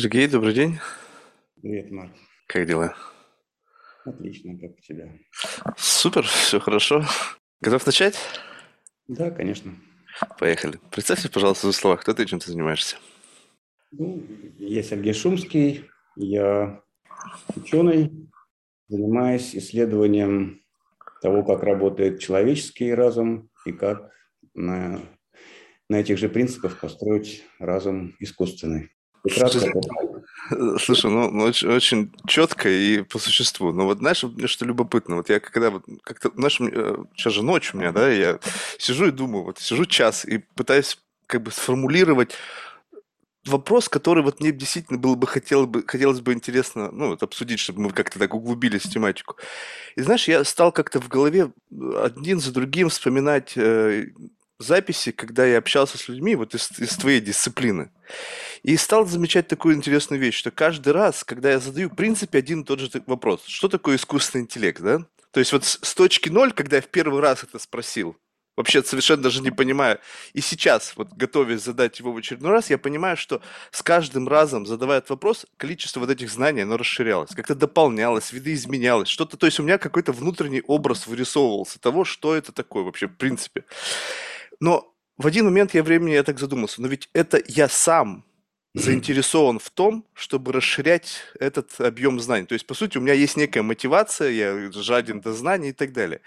Сергей, добрый день. Привет, Марк. Как дела? Отлично, как у тебя? Супер, все хорошо. Готов начать? Да, конечно. Поехали. Представься, пожалуйста, за слова, кто ты и чем ты занимаешься? Ну, я Сергей Шумский, я ученый, занимаюсь исследованием того, как работает человеческий разум и как на, на этих же принципах построить разум искусственный. Кратко, Слушай, ну, ну очень, очень четко и по существу. Но вот знаешь, мне что любопытно, вот я когда вот как-то, знаешь, сейчас же ночь у меня, да, я сижу и думаю, вот сижу час и пытаюсь как бы сформулировать вопрос, который вот мне действительно было бы хотелось бы, хотелось бы интересно, ну, вот обсудить, чтобы мы как-то так углубились в тематику. И знаешь, я стал как-то в голове один за другим вспоминать э, записи, когда я общался с людьми вот из, из твоей дисциплины. И стал замечать такую интересную вещь, что каждый раз, когда я задаю, в принципе, один и тот же вопрос. Что такое искусственный интеллект, да? То есть вот с, с точки ноль, когда я в первый раз это спросил, вообще совершенно даже не понимаю. И сейчас, вот готовясь задать его в очередной раз, я понимаю, что с каждым разом, задавая этот вопрос, количество вот этих знаний, оно расширялось, как-то дополнялось, видоизменялось, что-то, то есть у меня какой-то внутренний образ вырисовывался того, что это такое вообще в принципе. Но в один момент я времени я так задумался, но ведь это я сам заинтересован в том, чтобы расширять этот объем знаний. То есть, по сути, у меня есть некая мотивация, я жаден до знаний и так далее.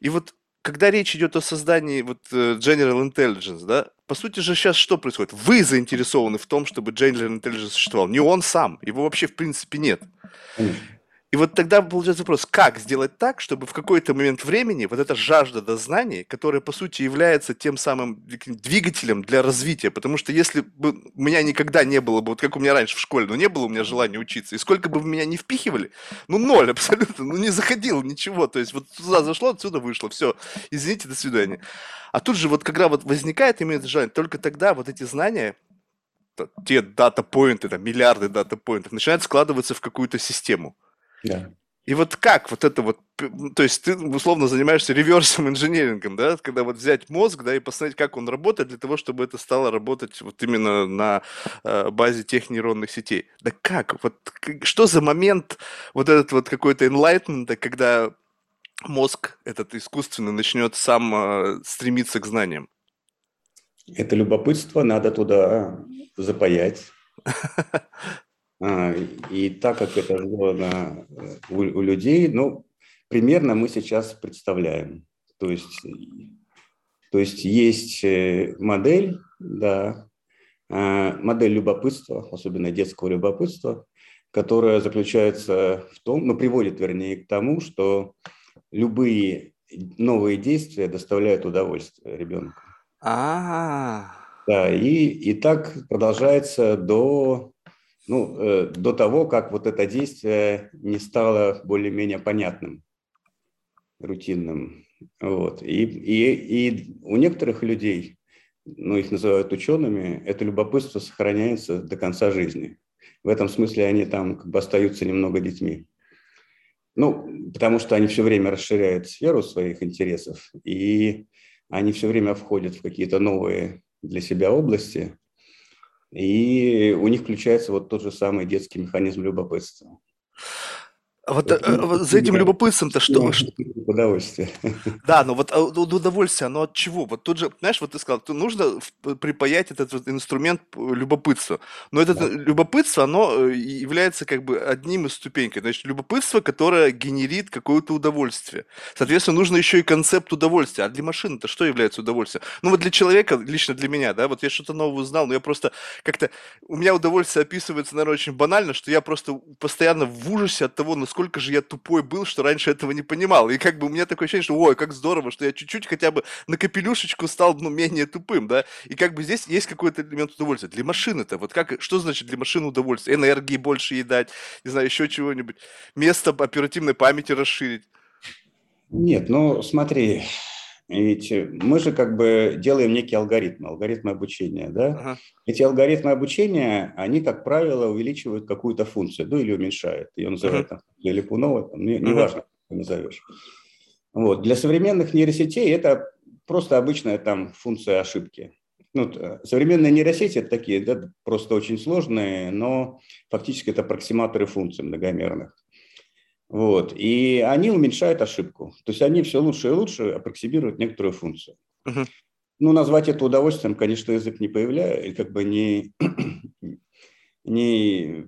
И вот когда речь идет о создании вот э, General Intelligence, да, по сути же сейчас что происходит? Вы заинтересованы в том, чтобы General Intelligence существовал, не он сам, его вообще в принципе нет. И вот тогда получается вопрос, как сделать так, чтобы в какой-то момент времени вот эта жажда до знаний, которая по сути является тем самым двигателем для развития, потому что если бы у меня никогда не было бы, вот как у меня раньше в школе, ну не было у меня желания учиться, и сколько бы вы меня не впихивали, ну ноль абсолютно, ну не заходило ничего, то есть вот туда зашло, отсюда вышло, все, извините, до свидания. А тут же вот когда вот возникает именно это желание, только тогда вот эти знания, те дата-поинты, там, миллиарды дата-поинтов начинают складываться в какую-то систему. Да. И вот как вот это вот, то есть ты условно занимаешься реверсом инженерингом, да, когда вот взять мозг, да, и посмотреть, как он работает для того, чтобы это стало работать вот именно на э, базе тех нейронных сетей. Да как? Вот что за момент вот этот вот какой-то enlightenment, когда мозг этот искусственный начнет сам э, стремиться к знаниям? Это любопытство, надо туда запаять. А, и так как это сделано э, у, у людей, ну, примерно мы сейчас представляем. То есть, то есть есть э, модель, да, а, модель любопытства, особенно детского любопытства, которая заключается в том, ну, приводит, вернее, к тому, что любые новые действия доставляют удовольствие ребенку. А. Да, и, и так продолжается до ну, э, до того, как вот это действие не стало более-менее понятным, рутинным. Вот. И, и, и у некоторых людей, ну, их называют учеными, это любопытство сохраняется до конца жизни. В этом смысле они там как бы остаются немного детьми. Ну, потому что они все время расширяют сферу своих интересов, и они все время входят в какие-то новые для себя области, и у них включается вот тот же самый детский механизм любопытства. Вот, вот э, за этим любопытством-то что? Удовольствие. Да, но вот а, удовольствие, оно от чего? Вот тут же, знаешь, вот ты сказал, то нужно припаять этот вот инструмент любопытства. Но это да. любопытство, оно э, является как бы одним из ступенькой. Значит, любопытство, которое генерит какое-то удовольствие. Соответственно, нужно еще и концепт удовольствия. А для машины-то что является удовольствием? Ну вот для человека, лично для меня, да, вот я что-то новое узнал, но я просто как-то... У меня удовольствие описывается, наверное, очень банально, что я просто постоянно в ужасе от того, насколько насколько же я тупой был, что раньше этого не понимал. И как бы у меня такое ощущение, что ой, как здорово, что я чуть-чуть хотя бы на капелюшечку стал ну, менее тупым, да. И как бы здесь есть какой-то элемент удовольствия. Для машины-то, вот как, что значит для машины удовольствие? Энергии больше ей дать, не знаю, еще чего-нибудь. Место оперативной памяти расширить. Нет, ну смотри, ведь мы же как бы делаем некий алгоритм, алгоритм обучения, да? Ага. Эти алгоритмы обучения, они, как правило, увеличивают какую-то функцию, ну или уменьшают. Ее называют ага. там, для Липунова, там, не, неважно, как ты назовешь. Вот. Для современных нейросетей это просто обычная там функция ошибки. ну, современные нейросети это такие, да, просто очень сложные, но фактически это аппроксиматоры функций многомерных. Вот. И они уменьшают ошибку. То есть они все лучше и лучше аппроксимируют некоторую функцию. Uh-huh. Ну, назвать это удовольствием, конечно, язык не появляет, как бы не, не...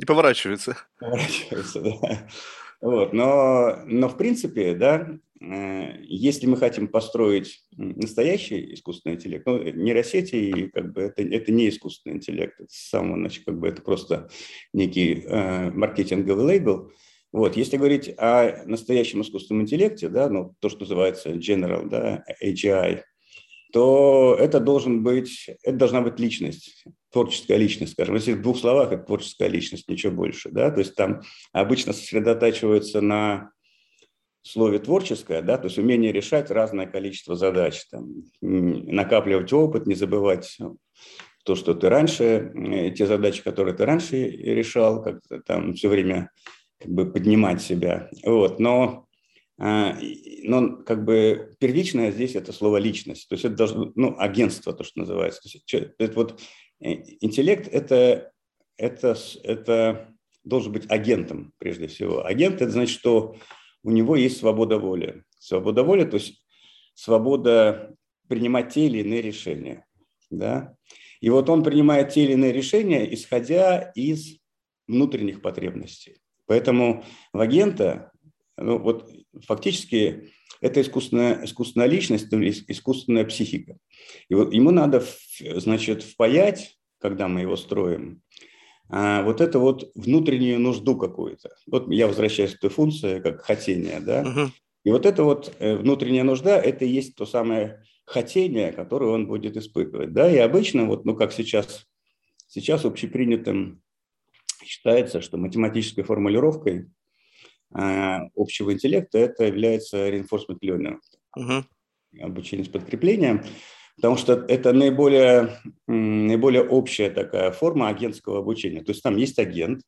Не поворачивается. Поворачивается, да. Вот, но, но в принципе, да, э, если мы хотим построить настоящий искусственный интеллект, ну, нейросети, как бы это, это не искусственный интеллект, это самого начала, как бы это просто некий э, маркетинговый лейбл. Вот, если говорить о настоящем искусственном интеллекте, да, ну, то, что называется general, да, AGI, то это должен быть, это должна быть личность, творческая личность, скажем. Если в двух словах, это творческая личность, ничего больше. Да? То есть там обычно сосредотачиваются на слове творческое, да, то есть умение решать разное количество задач, там, накапливать опыт, не забывать то, что ты раньше, э, те задачи, которые ты раньше решал, как-то там все время как бы поднимать себя. Вот. Но но как бы первичное здесь это слово личность, то есть это должно, ну, агентство, то, что называется. То есть, это вот э, интеллект это, это, это должен быть агентом прежде всего. Агент это значит, что у него есть свобода воли. Свобода воли, то есть свобода принимать те или иные решения. Да? И вот он принимает те или иные решения, исходя из внутренних потребностей. Поэтому в агента ну, вот фактически это искусственная, искусственная личность, искусственная психика. И вот ему надо, значит, впаять, когда мы его строим, а, вот это вот внутреннюю нужду какую-то. Вот я возвращаюсь к той функции, как хотение, да. Uh-huh. И вот это вот э, внутренняя нужда, это и есть то самое хотение, которое он будет испытывать, да. И обычно вот, ну как сейчас, сейчас общепринятым считается, что математической формулировкой общего интеллекта, это является reinforcement learning, uh-huh. обучение с подкреплением, потому что это наиболее, наиболее общая такая форма агентского обучения. То есть там есть агент,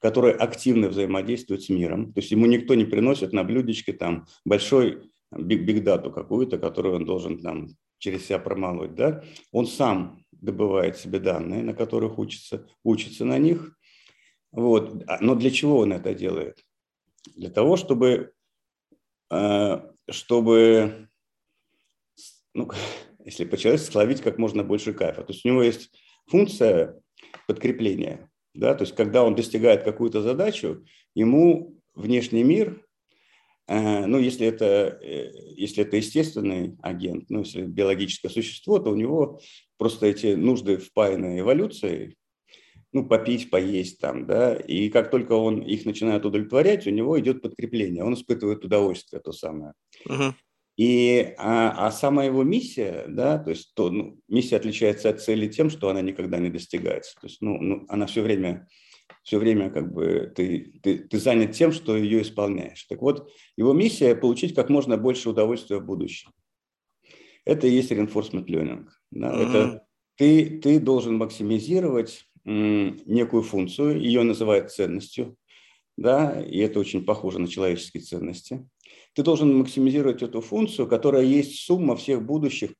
который активно взаимодействует с миром, то есть ему никто не приносит на блюдечке там большой биг-дату какую-то, которую он должен там через себя промолоть, да, он сам добывает себе данные, на которых учится, учится на них, вот. А, но для чего он это делает? Для того, чтобы, э, чтобы ну, если по-человечески, словить как можно больше кайфа. То есть у него есть функция подкрепления. Да? То есть когда он достигает какую-то задачу, ему внешний мир, э, ну, если это, э, если это естественный агент, ну, если биологическое существо, то у него просто эти нужды впаяны эволюцией, ну, попить, поесть там, да, и как только он их начинает удовлетворять, у него идет подкрепление, он испытывает удовольствие то самое. Uh-huh. И, а, а сама его миссия, да, то есть то, ну, миссия отличается от цели тем, что она никогда не достигается. То есть, ну, ну она все время, все время как бы ты, ты, ты занят тем, что ее исполняешь. Так вот, его миссия – получить как можно больше удовольствия в будущем. Это и есть reinforcement learning. Да? Uh-huh. Это ты, ты должен максимизировать некую функцию, ее называют ценностью, да, и это очень похоже на человеческие ценности. Ты должен максимизировать эту функцию, которая есть сумма всех будущих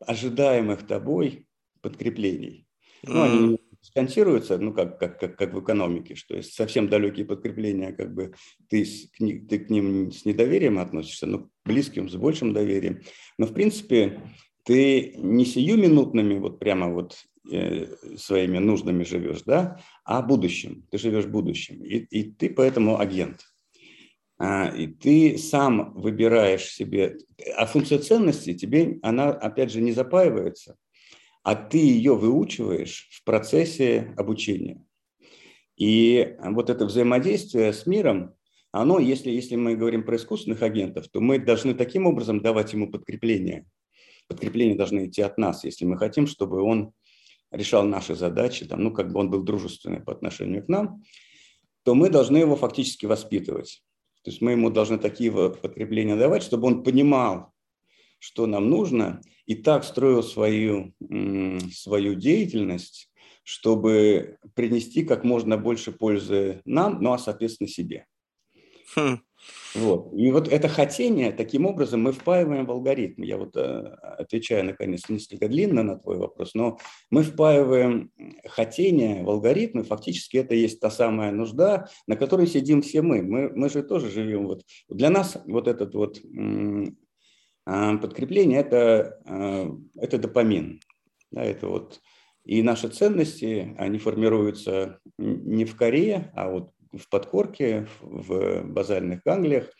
ожидаемых тобой подкреплений. Ну, они сконсируются, ну, как, как, как, как в экономике, что есть совсем далекие подкрепления, как бы ты, ты к ним с недоверием относишься, но близким, с большим доверием. Но, в принципе, ты не сиюминутными вот прямо вот своими нуждами живешь, да, а будущим. Ты живешь будущим. И, и ты поэтому агент. А, и ты сам выбираешь себе... А функция ценности тебе, она, опять же, не запаивается, а ты ее выучиваешь в процессе обучения. И вот это взаимодействие с миром, оно, если, если мы говорим про искусственных агентов, то мы должны таким образом давать ему подкрепление. Подкрепление должны идти от нас, если мы хотим, чтобы он решал наши задачи, там, ну, как бы он был дружественный по отношению к нам, то мы должны его фактически воспитывать. То есть мы ему должны такие подкрепления давать, чтобы он понимал, что нам нужно, и так строил свою, свою деятельность, чтобы принести как можно больше пользы нам, ну а, соответственно, себе. Хм. Вот. И вот это хотение, таким образом, мы впаиваем в алгоритм. Я вот э, отвечаю, наконец, несколько длинно на твой вопрос, но мы впаиваем хотение в алгоритмы, фактически это есть та самая нужда, на которой сидим все мы. Мы, мы же тоже живем. Вот. Для нас вот этот вот а, подкрепление – это, э, это допамин. Да, это вот и наши ценности, они формируются не в коре, а вот в подкорке, в базальных ганглиях,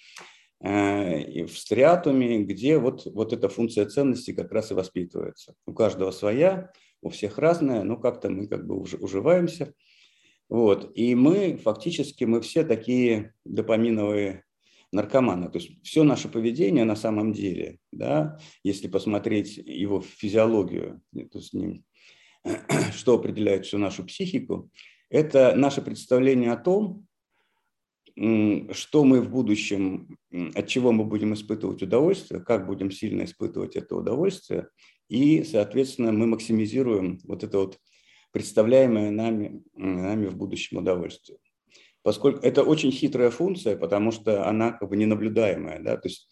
э, и в стриатуме, где вот, вот эта функция ценности как раз и воспитывается. У каждого своя, у всех разная, но как-то мы как бы уживаемся. Вот. И мы фактически, мы все такие допаминовые наркоманы. То есть все наше поведение на самом деле, да, если посмотреть его физиологию, то есть что определяет всю нашу психику, это наше представление о том, что мы в будущем, от чего мы будем испытывать удовольствие, как будем сильно испытывать это удовольствие, и, соответственно, мы максимизируем вот это вот представляемое нами, нами в будущем удовольствие. Поскольку это очень хитрая функция, потому что она как бы ненаблюдаемая, да, то есть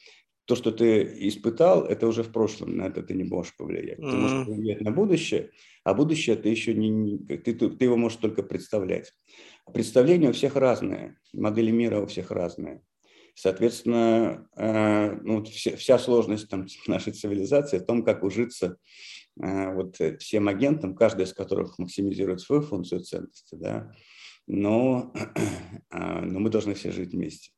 то, что ты испытал, это уже в прошлом, на это ты не можешь повлиять. Mm-hmm. Ты можешь повлиять на будущее, а будущее ты еще не, ты, ты, его можешь только представлять. Представления у всех разные, модели мира у всех разные. Соответственно, э, ну, вся, вся сложность там, нашей цивилизации в том, как ужиться э, вот всем агентам, каждый из которых максимизирует свою функцию ценности, да, но, а, но мы должны все жить вместе.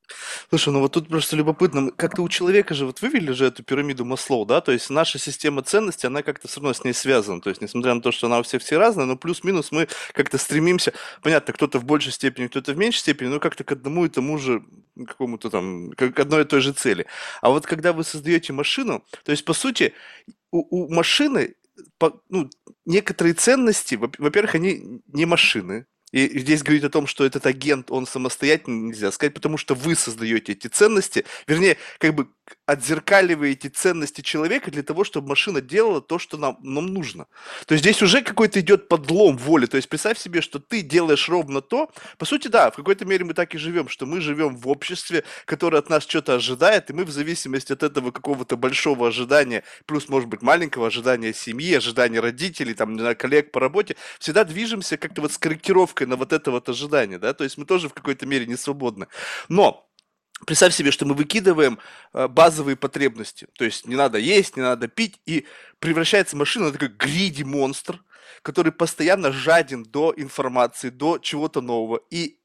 Слушай, ну вот тут просто любопытно, как-то у человека же, вот вывели же эту пирамиду Маслоу, да, то есть наша система ценностей, она как-то все равно с ней связана, то есть несмотря на то, что она у всех все разная, но плюс-минус мы как-то стремимся, понятно, кто-то в большей степени, кто-то в меньшей степени, но как-то к одному и тому же, какому-то там, к одной и той же цели. А вот когда вы создаете машину, то есть по сути у, у машины по, ну, некоторые ценности, во-первых, они не машины, и здесь говорить о том, что этот агент, он самостоятельно нельзя сказать, потому что вы создаете эти ценности, вернее, как бы отзеркаливаете ценности человека для того, чтобы машина делала то, что нам, нам нужно. То есть здесь уже какой-то идет подлом воли. То есть представь себе, что ты делаешь ровно то. По сути, да, в какой-то мере мы так и живем, что мы живем в обществе, которое от нас что-то ожидает, и мы в зависимости от этого какого-то большого ожидания, плюс, может быть, маленького ожидания семьи, ожидания родителей, там, коллег по работе, всегда движемся как-то вот с корректировкой на вот это вот ожидание, да, то есть мы тоже в какой-то мере не свободны. Но Представь себе, что мы выкидываем э, базовые потребности. То есть не надо есть, не надо пить, и превращается машина в такой гриди монстр, который постоянно жаден до информации, до чего-то нового. И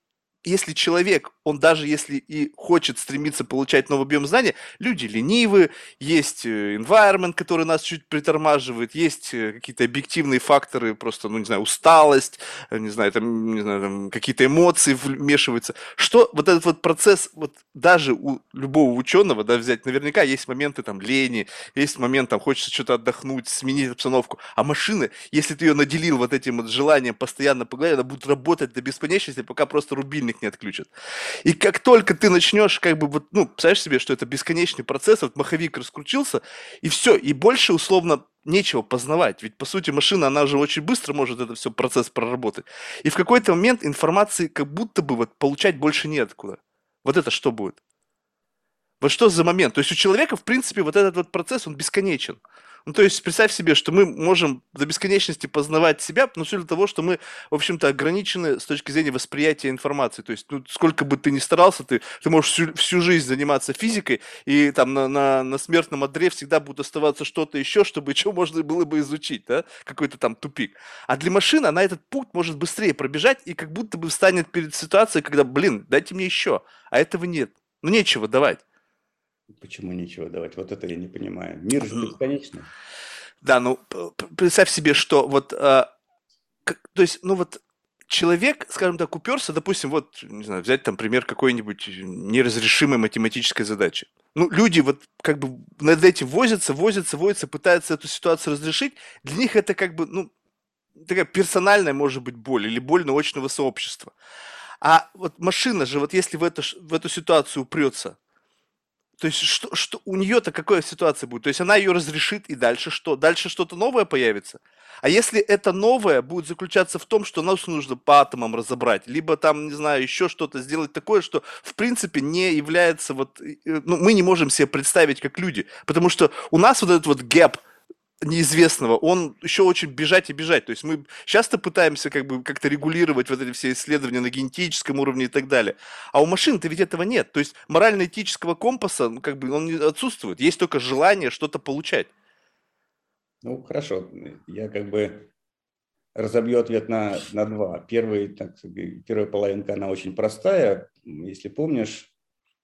если человек, он даже если и хочет стремиться получать новый объем знаний, люди ленивы, есть э, environment, который нас чуть притормаживает, есть э, какие-то объективные факторы, просто, ну, не знаю, усталость, э, не знаю, там, не знаю, там какие-то эмоции вмешиваются. Что вот этот вот процесс, вот даже у любого ученого, да, взять, наверняка есть моменты там лени, есть момент там хочется что-то отдохнуть, сменить обстановку, а машина, если ты ее наделил вот этим вот желанием постоянно поговорить, она будет работать до бесконечности, пока просто рубильник них не отключат. И как только ты начнешь, как бы, вот, ну, представляешь себе, что это бесконечный процесс, вот маховик раскрутился, и все, и больше, условно, нечего познавать. Ведь, по сути, машина, она же очень быстро может это все процесс проработать. И в какой-то момент информации как будто бы вот получать больше неоткуда. Вот это что будет? Вот что за момент? То есть у человека, в принципе, вот этот вот процесс, он бесконечен. Ну, то есть представь себе, что мы можем до бесконечности познавать себя, но все для того, что мы, в общем-то, ограничены с точки зрения восприятия информации. То есть, ну, сколько бы ты ни старался, ты, ты можешь всю, всю жизнь заниматься физикой, и там на, на, на смертном одре всегда будет оставаться что-то еще, чтобы что можно было бы изучить, да, какой-то там тупик. А для машины она этот путь может быстрее пробежать, и как будто бы встанет перед ситуацией, когда, блин, дайте мне еще, а этого нет. Ну, нечего давать. Почему нечего давать? Вот это я не понимаю. Мир же бесконечный. Да, ну представь себе, что вот, а, как, то есть, ну вот человек, скажем так, уперся, допустим, вот, не знаю, взять там пример какой-нибудь неразрешимой математической задачи. Ну, люди вот как бы над этим возятся, возятся, возятся, пытаются эту ситуацию разрешить. Для них это как бы, ну, такая персональная, может быть, боль или боль научного сообщества. А вот машина же, вот если в эту, в эту ситуацию упрется, То есть что, что у нее-то какая ситуация будет? То есть она ее разрешит и дальше что? Дальше что-то новое появится? А если это новое будет заключаться в том, что нас нужно по атомам разобрать, либо там, не знаю, еще что-то сделать такое, что в принципе не является вот, ну, мы не можем себе представить как люди, потому что у нас вот этот вот гэп – неизвестного, он еще очень бежать и бежать. То есть мы часто пытаемся как бы как-то регулировать вот эти все исследования на генетическом уровне и так далее. А у машин-то ведь этого нет. То есть морально-этического компаса, ну, как бы он отсутствует. Есть только желание что-то получать. Ну, хорошо. Я как бы разобью ответ на, на два. Первый, так, первая половинка, она очень простая. Если помнишь,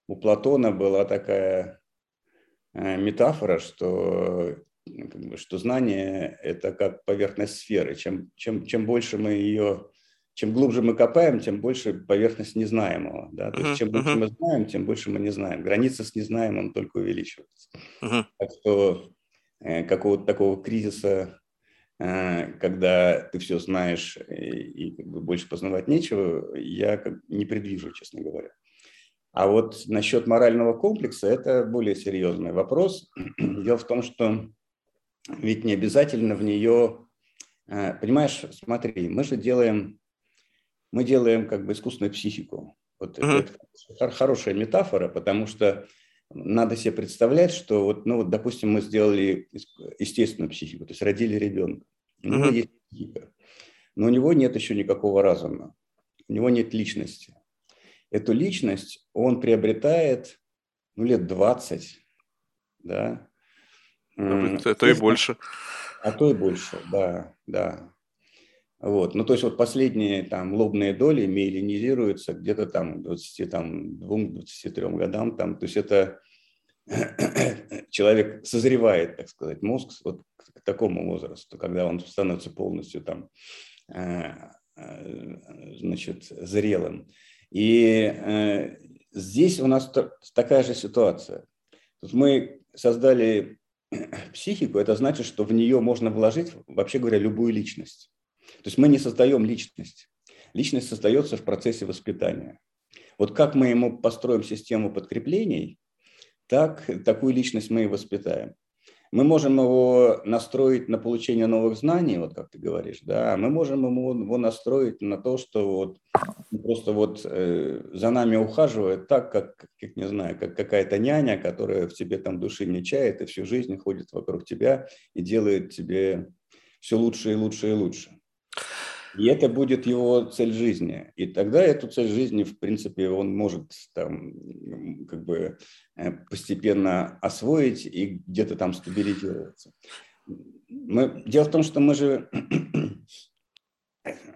у Платона была такая э, метафора, что что знание – это как поверхность сферы. Чем, чем, чем больше мы ее, чем глубже мы копаем, тем больше поверхность незнаемого. Да? То есть чем больше мы знаем, тем больше мы не знаем. Граница с незнаемым только увеличивается. Так что э, какого-то такого кризиса, э, когда ты все знаешь и, и как бы больше познавать нечего, я как, не предвижу, честно говоря. А вот насчет морального комплекса это более серьезный вопрос. Дело в том, что ведь не обязательно в нее, э, понимаешь, смотри, мы же делаем, мы делаем как бы искусственную психику. Вот uh-huh. это хорошая метафора, потому что надо себе представлять, что вот, ну вот, допустим, мы сделали естественную психику, то есть родили ребенка, у него uh-huh. есть психика, но у него нет еще никакого разума, у него нет личности. Эту личность он приобретает ну, лет 20, да, а то и больше. А то и больше, да, да. Вот. Ну, то есть вот последние там лобные доли миелинизируются где-то там 22-23 годам. Там, то есть это человек созревает, так сказать, мозг вот к такому возрасту, когда он становится полностью там, э, э, значит, зрелым. И э, здесь у нас такая же ситуация. Тут мы создали психику, это значит, что в нее можно вложить, вообще говоря, любую личность. То есть мы не создаем личность. Личность создается в процессе воспитания. Вот как мы ему построим систему подкреплений, так такую личность мы и воспитаем. Мы можем его настроить на получение новых знаний, вот как ты говоришь, да, мы можем ему, его настроить на то, что вот просто вот э, за нами ухаживает так, как, как, не знаю, как какая-то няня, которая в тебе там души не чает и всю жизнь ходит вокруг тебя и делает тебе все лучше и лучше и лучше. И это будет его цель жизни. И тогда эту цель жизни, в принципе, он может там как бы э, постепенно освоить и где-то там стабилизироваться. Мы, дело в том, что мы же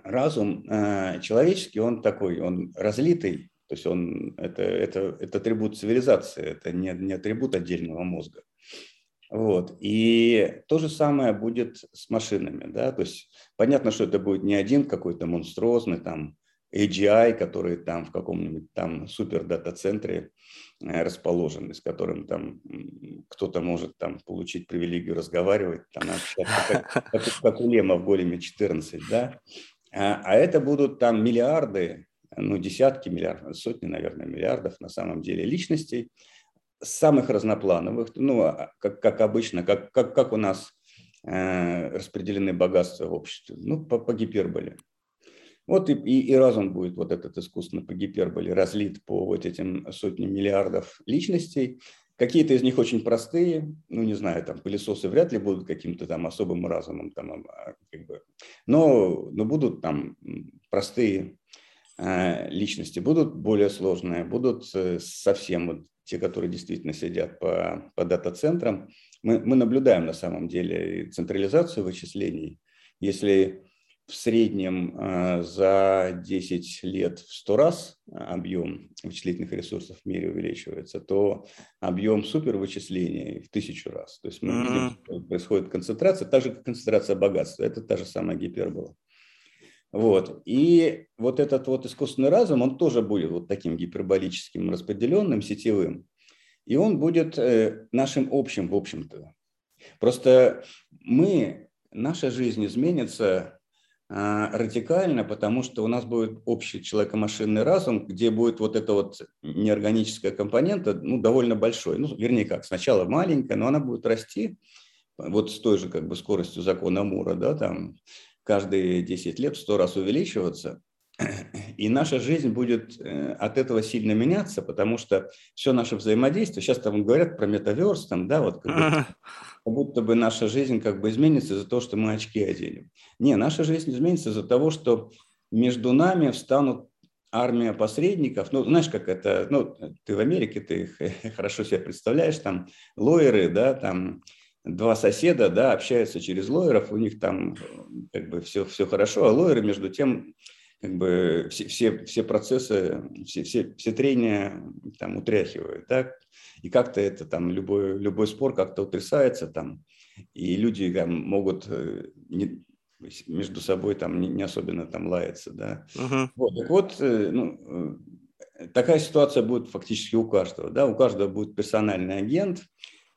разум э, человеческий, он такой, он разлитый, то есть он это, это, это атрибут цивилизации, это не, не атрибут отдельного мозга. Вот. И то же самое будет с машинами. Да? То есть понятно, что это будет не один какой-то монструозный там AGI, который там в каком-нибудь там супер дата-центре э, расположен, с которым там кто-то может там получить привилегию разговаривать, там общаться, как, как, у Лема в големе 14, да? А, а это будут там миллиарды, ну десятки миллиардов, сотни, наверное, миллиардов на самом деле личностей, самых разноплановых, ну, а, как, как обычно, как, как, как у нас э, распределены богатства в обществе, ну, по, по гиперболе. Вот и, и, и разум будет вот этот искусственно по гиперболе разлит по вот этим сотням миллиардов личностей. Какие-то из них очень простые, ну, не знаю, там, пылесосы вряд ли будут каким-то там особым разумом, там, а, как бы, но, но будут там простые э, личности, будут более сложные, будут э, совсем вот те, которые действительно сидят по, по дата-центрам, мы, мы наблюдаем на самом деле централизацию вычислений. Если в среднем э, за 10 лет в 100 раз объем вычислительных ресурсов в мире увеличивается, то объем супервычислений в тысячу раз. То есть что происходит концентрация, так же, как концентрация богатства. Это та же самая гипербола. Вот. И вот этот вот искусственный разум, он тоже будет вот таким гиперболическим, распределенным, сетевым. И он будет э, нашим общим, в общем-то. Просто мы, наша жизнь изменится радикально, потому что у нас будет общий человеко-машинный разум, где будет вот эта вот неорганическая компонента ну, довольно большой. Ну, вернее как, сначала маленькая, но она будет расти вот с той же как бы скоростью закона Мура, да, там каждые 10 лет 100 раз увеличиваться. И наша жизнь будет э, от этого сильно меняться, потому что все наше взаимодействие, сейчас там говорят про метаверс, там, да, вот как, бы, как будто бы наша жизнь как бы изменится из-за того, что мы очки оденем. Не, наша жизнь изменится из-за того, что между нами встанут армия посредников, ну, знаешь, как это, ну, ты в Америке, ты их хорошо себе представляешь, там, лоеры, да, там, два соседа, да, общаются через лоеров, у них там как бы все, все хорошо, а лоеры между тем как бы все, все, все процессы, все, все, все трения там утряхивают, так? И как-то это там, любой, любой спор как-то утрясается там, и люди там могут э, не, между собой там не, не особенно там лаяться, да. Uh-huh. Вот, так вот, э, ну, э, такая ситуация будет фактически у каждого, да, у каждого будет персональный агент,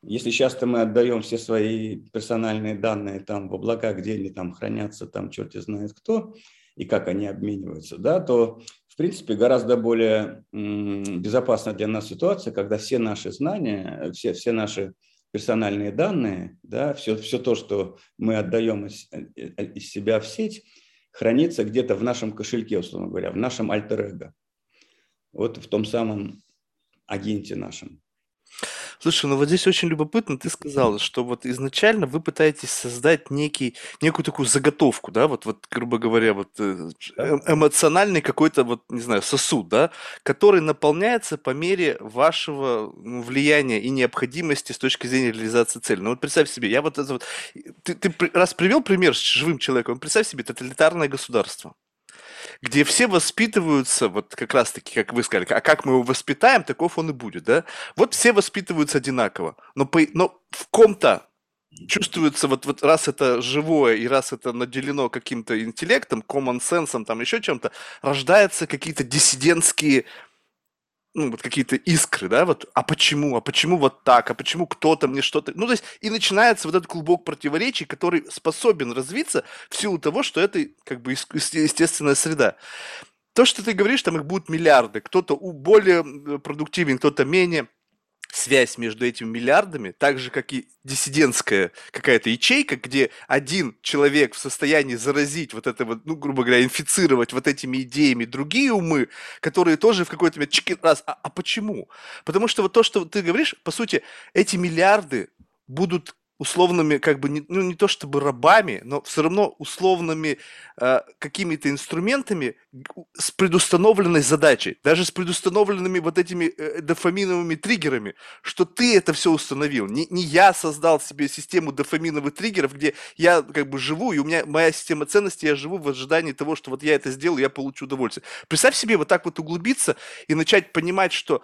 если часто мы отдаем все свои персональные данные там в облака, где они там хранятся, там черти знает кто, и как они обмениваются, да, то, в принципе, гораздо более безопасна для нас ситуация, когда все наши знания, все, все наши персональные данные, да, все, все то, что мы отдаем из, из себя в сеть, хранится где-то в нашем кошельке, условно говоря, в нашем альтер-эго. Вот в том самом агенте нашем. Слушай, ну вот здесь очень любопытно, ты сказал, что вот изначально вы пытаетесь создать некий, некую такую заготовку, да, вот, вот грубо говоря, вот э, эм, эмоциональный какой-то, вот, не знаю, сосуд, да, который наполняется по мере вашего ну, влияния и необходимости с точки зрения реализации цели. Ну вот представь себе, я вот это вот, ты, ты раз привел пример с живым человеком, представь себе тоталитарное государство где все воспитываются, вот как раз-таки, как вы сказали, а как мы его воспитаем, таков он и будет, да? Вот все воспитываются одинаково, но, по, но в ком-то чувствуется, вот, вот раз это живое и раз это наделено каким-то интеллектом, common sense, там еще чем-то, рождаются какие-то диссидентские ну, вот какие-то искры, да, вот, а почему, а почему вот так, а почему кто-то мне что-то, ну, то есть, и начинается вот этот клубок противоречий, который способен развиться в силу того, что это, как бы, естественная среда. То, что ты говоришь, там их будут миллиарды, кто-то более продуктивен, кто-то менее, связь между этими миллиардами, так же, как и диссидентская какая-то ячейка, где один человек в состоянии заразить вот это вот, ну, грубо говоря, инфицировать вот этими идеями другие умы, которые тоже в какой-то момент чики раз. А, а почему? Потому что вот то, что ты говоришь, по сути, эти миллиарды будут условными, как бы, не, ну, не то чтобы рабами, но все равно условными э, какими-то инструментами с предустановленной задачей, даже с предустановленными вот этими э, дофаминовыми триггерами, что ты это все установил. Не, не я создал себе систему дофаминовых триггеров, где я как бы живу, и у меня моя система ценностей, я живу в ожидании того, что вот я это сделаю, я получу удовольствие. Представь себе вот так вот углубиться и начать понимать, что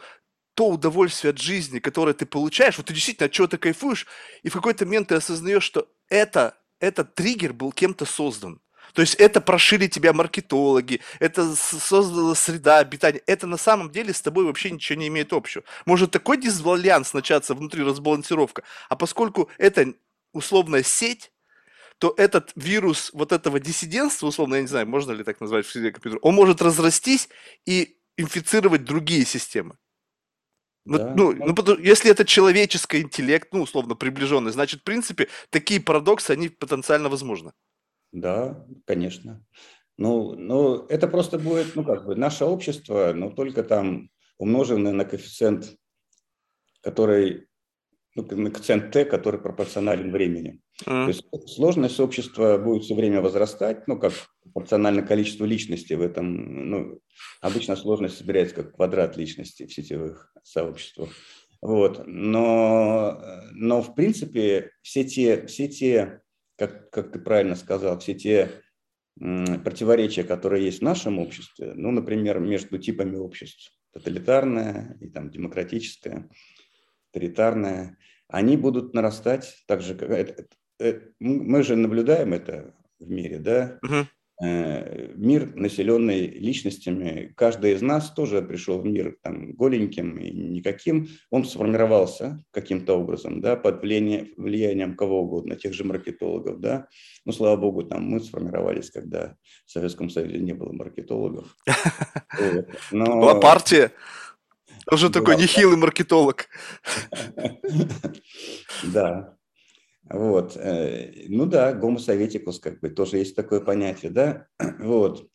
то удовольствие от жизни, которое ты получаешь, вот ты действительно от чего-то кайфуешь, и в какой-то момент ты осознаешь, что это, этот триггер был кем-то создан. То есть это прошили тебя маркетологи, это создала среда обитания. Это на самом деле с тобой вообще ничего не имеет общего. Может такой дисбаланс начаться внутри, разбалансировка. А поскольку это условная сеть, то этот вирус вот этого диссидентства, условно, я не знаю, можно ли так назвать в среде компьютера, он может разрастись и инфицировать другие системы. Ну, да. ну, ну, потому, если это человеческий интеллект, ну, условно, приближенный, значит, в принципе, такие парадоксы, они потенциально возможны. Да, конечно. Ну, ну, это просто будет, ну, как бы, наше общество, но только там умноженное на коэффициент, который ну, коэффициент Т, который пропорционален времени. Mm. То есть сложность общества будет все время возрастать, ну, как пропорционально количеству личностей в этом. Ну, обычно сложность собирается как квадрат личности в сетевых сообществах. Вот. Но, но в принципе все те, все те как, как ты правильно сказал, все те противоречия, которые есть в нашем обществе, ну, например, между типами обществ, тоталитарное и там демократическое, авторитарное, они будут нарастать так же, как это, это, мы же наблюдаем это в мире, да, угу. Э, мир, населенный личностями, каждый из нас тоже пришел в мир там, голеньким и никаким, он сформировался каким-то образом, да, под влияние, влиянием кого угодно, тех же маркетологов, да, ну, слава богу, там мы сформировались, когда в Советском Союзе не было маркетологов. Была партия, тоже такой нехилый маркетолог. Да, вот. Э, ну да, гомо советикус, как бы, тоже есть такое понятие, да? Вот.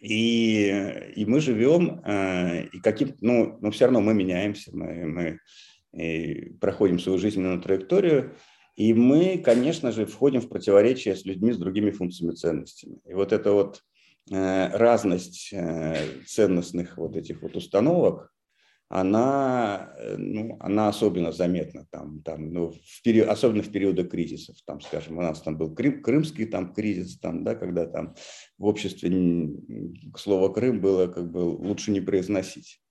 И, и мы живем, э, и каким, ну, но все равно мы меняемся, мы, мы проходим свою жизненную траекторию, и мы, конечно же, входим в противоречие с людьми с другими функциями ценностями. И вот эта вот э, разность ценностных вот этих вот установок, она, э, ну, она особенно заметна, там, там, ну, в период, особенно в периоды кризисов. Там, скажем, у нас там был Крым, крымский там, кризис, там, да, когда там в обществе слово «Крым» было как бы лучше не произносить.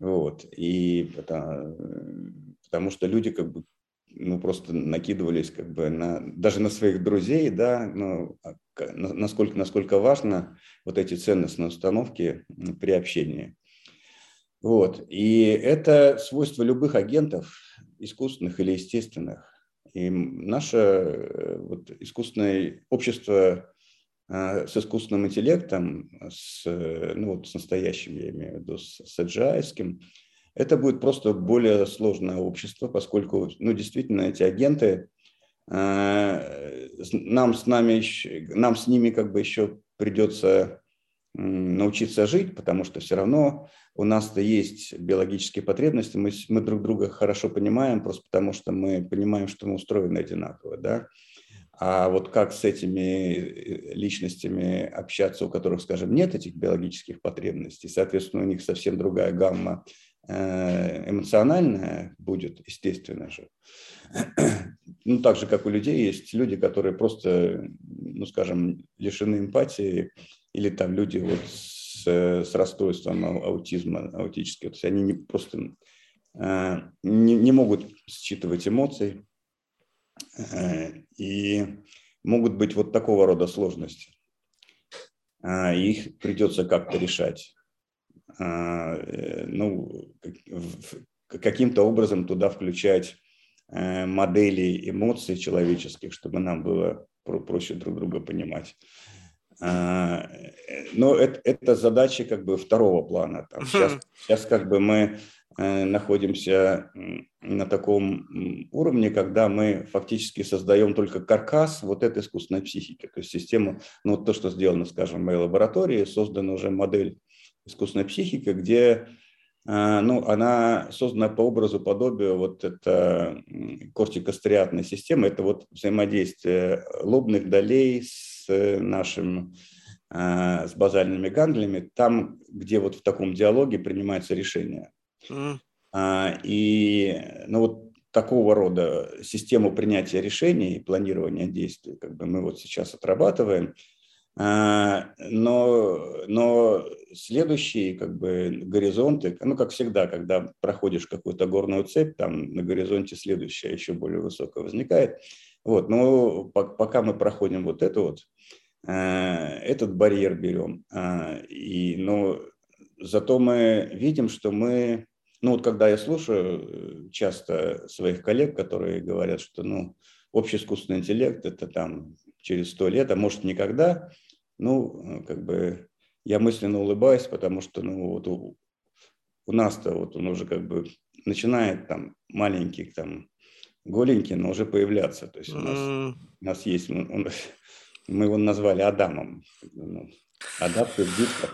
Вот. И потому, потому что люди как бы ну, просто накидывались как бы на, даже на своих друзей, да, ну, а насколько, насколько важно вот эти ценностные установки при общении. Вот. И это свойство любых агентов, искусственных или естественных. И наше э, вот, искусственное общество э, с искусственным интеллектом, с, э, ну, вот, с настоящим, я имею в виду, с, с это будет просто более сложное общество, поскольку, ну, действительно, эти агенты, нам с, нами, нам с ними как бы еще придется научиться жить, потому что все равно у нас-то есть биологические потребности, мы, мы друг друга хорошо понимаем, просто потому что мы понимаем, что мы устроены одинаково, да. А вот как с этими э, личностями общаться, у которых, скажем, нет этих биологических потребностей, соответственно, у них совсем другая гамма э, эмоциональная будет, естественно же. Ну, так же, как у людей есть люди, которые просто, ну, скажем, лишены эмпатии, или там люди вот с, с расстройством аутизма, аутические, то есть они не просто э, не, не могут считывать эмоции э, и могут быть вот такого рода сложности. Э, их придется как-то решать. Ну, каким-то образом туда включать модели эмоций человеческих, чтобы нам было проще друг друга понимать. А, но это, это задачи как бы второго плана. Там сейчас, сейчас как бы мы э, находимся на таком уровне, когда мы фактически создаем только каркас вот этой искусственной психики, то есть систему, ну то, что сделано, скажем, в моей лаборатории, создана уже модель искусственной психики, где э, ну, она создана по образу, подобию вот это кортикостриатной системы, это вот взаимодействие лобных долей с с нашим э, с базальными ганглиями, там, где вот в таком диалоге принимается решение. Mm. И ну, вот такого рода систему принятия решений и планирования действий как бы мы вот сейчас отрабатываем. А, но, но следующие как бы горизонты, ну, как всегда, когда проходишь какую-то горную цепь, там на горизонте следующая еще более высокая возникает. Вот, но пока мы проходим вот это вот, э, этот барьер берем, а, и, но зато мы видим, что мы, ну вот когда я слушаю э, часто своих коллег, которые говорят, что ну, общий искусственный интеллект это там через сто лет, а может никогда, ну, как бы я мысленно улыбаюсь, потому что ну, вот у, у нас-то вот он уже как бы начинает там маленьких там голенький, но уже появляться. То есть у нас, у нас есть, он, мы его назвали Адамом.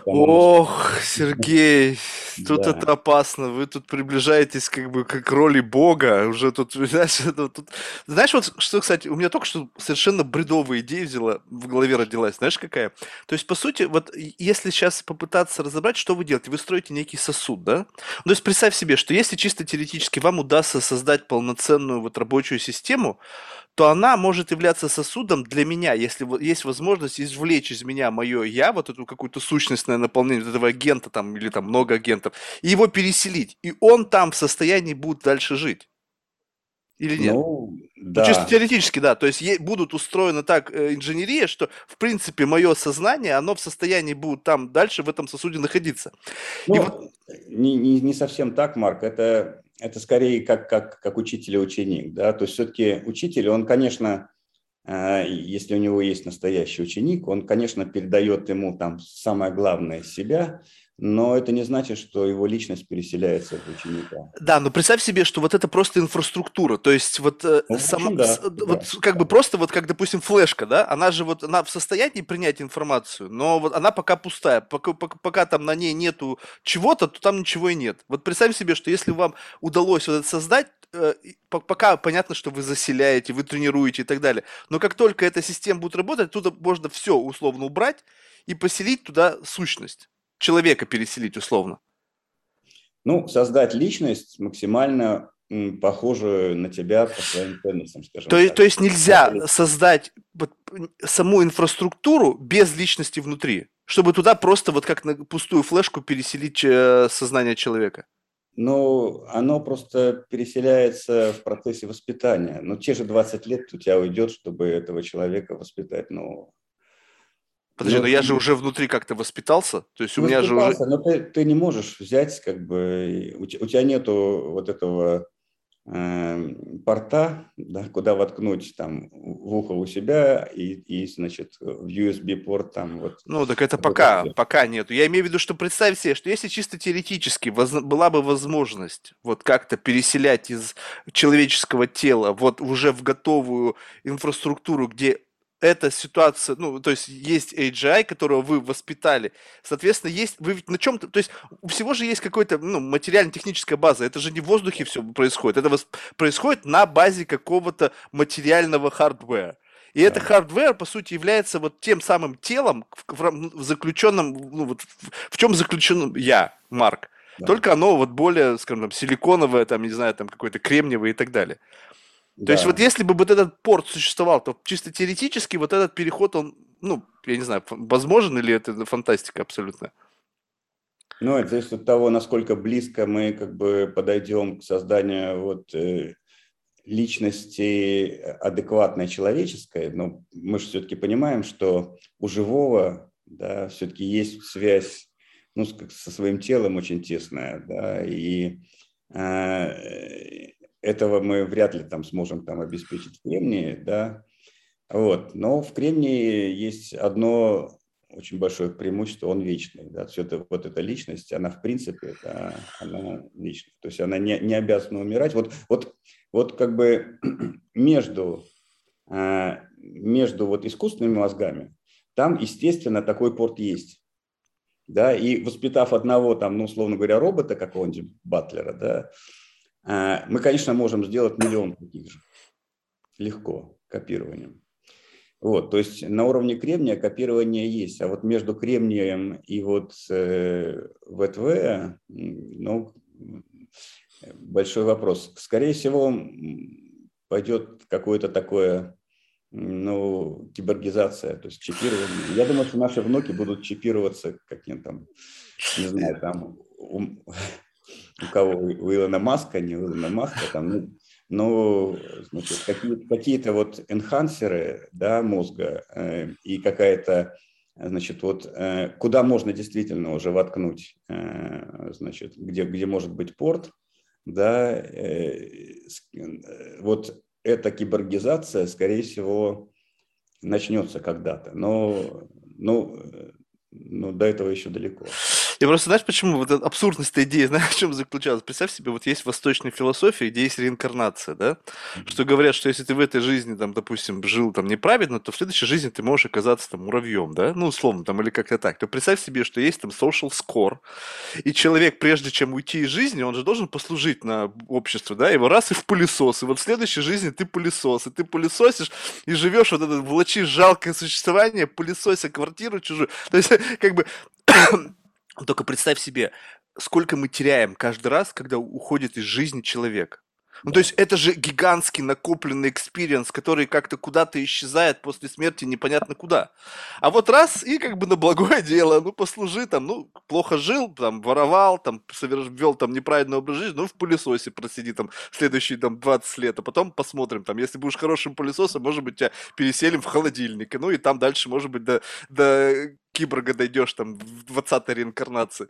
Ох, Сергей, тут да. это опасно. Вы тут приближаетесь как бы к роли бога. Уже тут, знаешь, тут... знаешь, вот что, кстати, у меня только что совершенно бредовая идея взяла, в голове родилась. Знаешь, какая? То есть, по сути, вот если сейчас попытаться разобрать, что вы делаете, вы строите некий сосуд, да? Ну, то есть, представь себе, что если чисто теоретически вам удастся создать полноценную вот рабочую систему, то она может являться сосудом для меня, если есть возможность извлечь из меня мое я, вот эту какую-то сущностное наполнение вот этого агента там или там много агентов, и его переселить. И он там в состоянии будет дальше жить. Или нет? Ну, да. Ну, чисто теоретически, да. То есть будут устроены так э, инженерия, что, в принципе, мое сознание, оно в состоянии будет там дальше в этом сосуде находиться. Ну, и вот... не, не, не совсем так, Марк. Это, это скорее как, как, как учитель и ученик. Да? То есть все-таки учитель, он, конечно, э, если у него есть настоящий ученик, он, конечно, передает ему там самое главное себя, но это не значит, что его личность переселяется в ученика. Да, но представь себе, что вот это просто инфраструктура, то есть вот, э, ну, сам, да, с, да. вот как бы просто вот как, допустим, флешка, да, она же вот, она в состоянии принять информацию, но вот она пока пустая, пока, пока, пока там на ней нету чего-то, то там ничего и нет. Вот представь себе, что если вам удалось вот это создать, э, пока понятно, что вы заселяете, вы тренируете и так далее, но как только эта система будет работать, туда можно все условно убрать и поселить туда сущность человека переселить условно? Ну, создать личность максимально похожую на тебя по своим ценностям, скажем то, так. То есть нельзя создать вот саму инфраструктуру без личности внутри, чтобы туда просто вот как на пустую флешку переселить э, сознание человека? Ну, оно просто переселяется в процессе воспитания. Ну, те же 20 лет у тебя уйдет, чтобы этого человека воспитать. Ну, Подожди, но, но я же уже внутри как-то воспитался, то есть у меня же уже... Но ты, ты не можешь взять, как бы, у, у тебя нету вот этого э, порта, да, куда воткнуть там в ухо у себя и, и значит, в USB-порт там вот. Ну, так это пока, это. пока нету. Я имею в виду, что представь себе, что если чисто теоретически воз, была бы возможность вот как-то переселять из человеческого тела вот уже в готовую инфраструктуру, где эта ситуация, ну, то есть есть AGI, которого вы воспитали, соответственно, есть, вы ведь на чем-то, то есть у всего же есть какой-то, ну, материально-техническая база, это же не в воздухе все происходит, это происходит на базе какого-то материального хардвера. И да. это hardware, по сути, является вот тем самым телом, в, в, в заключенном, ну, вот в, в чем заключен я, Марк. Да. Только оно вот более, скажем, там, силиконовое, там, не знаю, там, какое-то кремниевое и так далее. То есть вот если бы вот этот порт существовал, то чисто теоретически вот этот переход, он, ну, я не знаю, возможен или это фантастика абсолютно? Ну, это зависит от того, насколько близко мы как бы подойдем к созданию вот э, личности адекватной человеческой. Но мы же все-таки понимаем, что у живого, да, все-таки есть связь ну, со своим телом очень тесная, да, и э, этого мы вряд ли там сможем там обеспечить в кремнии, да, вот. Но в кремнии есть одно очень большое преимущество, он вечный, да, все это, вот эта личность, она в принципе, да, она личная, то есть она не, не обязана умирать. Вот, вот, вот как бы между, а, между вот искусственными мозгами, там, естественно, такой порт есть. Да, и воспитав одного, там, ну, условно говоря, робота какого-нибудь Батлера, да, мы, конечно, можем сделать миллион таких же. Легко, копированием. Вот, то есть на уровне кремния копирование есть, а вот между кремнием и вот э, ВТВ, ну, большой вопрос. Скорее всего, пойдет какое-то такое, ну, киборгизация, то есть чипирование. Я думаю, что наши внуки будут чипироваться каким там, не знаю, там, у кого, у Илона Маска, не у Илона Маска, там, ну, ну значит, какие, какие-то вот энхансеры да, мозга э, и какая-то, значит, вот э, куда можно действительно уже воткнуть, э, значит, где, где может быть порт, да, э, э, вот эта киборгизация, скорее всего, начнется когда-то, но, но, но до этого еще далеко. Я просто, знаешь, почему вот эта абсурдность этой идеи, знаешь, в чем заключалась? Представь себе, вот есть восточная философия, где есть реинкарнация, да? Mm-hmm. Что говорят, что если ты в этой жизни, там, допустим, жил там неправедно, то в следующей жизни ты можешь оказаться там муравьем, да? Ну, условно, там, или как-то так. То представь себе, что есть там social score, и человек, прежде чем уйти из жизни, он же должен послужить на общество, да? Его раз и в пылесос, и вот в следующей жизни ты пылесос, и ты пылесосишь, и живешь вот это, влачишь жалкое существование, пылесося квартиру чужую. То есть, как бы только представь себе, сколько мы теряем каждый раз, когда уходит из жизни человек. Ну, то есть это же гигантский накопленный experience, который как-то куда-то исчезает после смерти непонятно куда. А вот раз и как бы на благое дело, ну, послужи там, ну, плохо жил, там, воровал, там, вел там неправильный образ жизни, ну, в пылесосе просиди там следующие там 20 лет, а потом посмотрим, там, если будешь хорошим пылесосом, может быть, тебя переселим в холодильник, ну, и там дальше, может быть, до, до киборга дойдешь там в 20-й реинкарнации.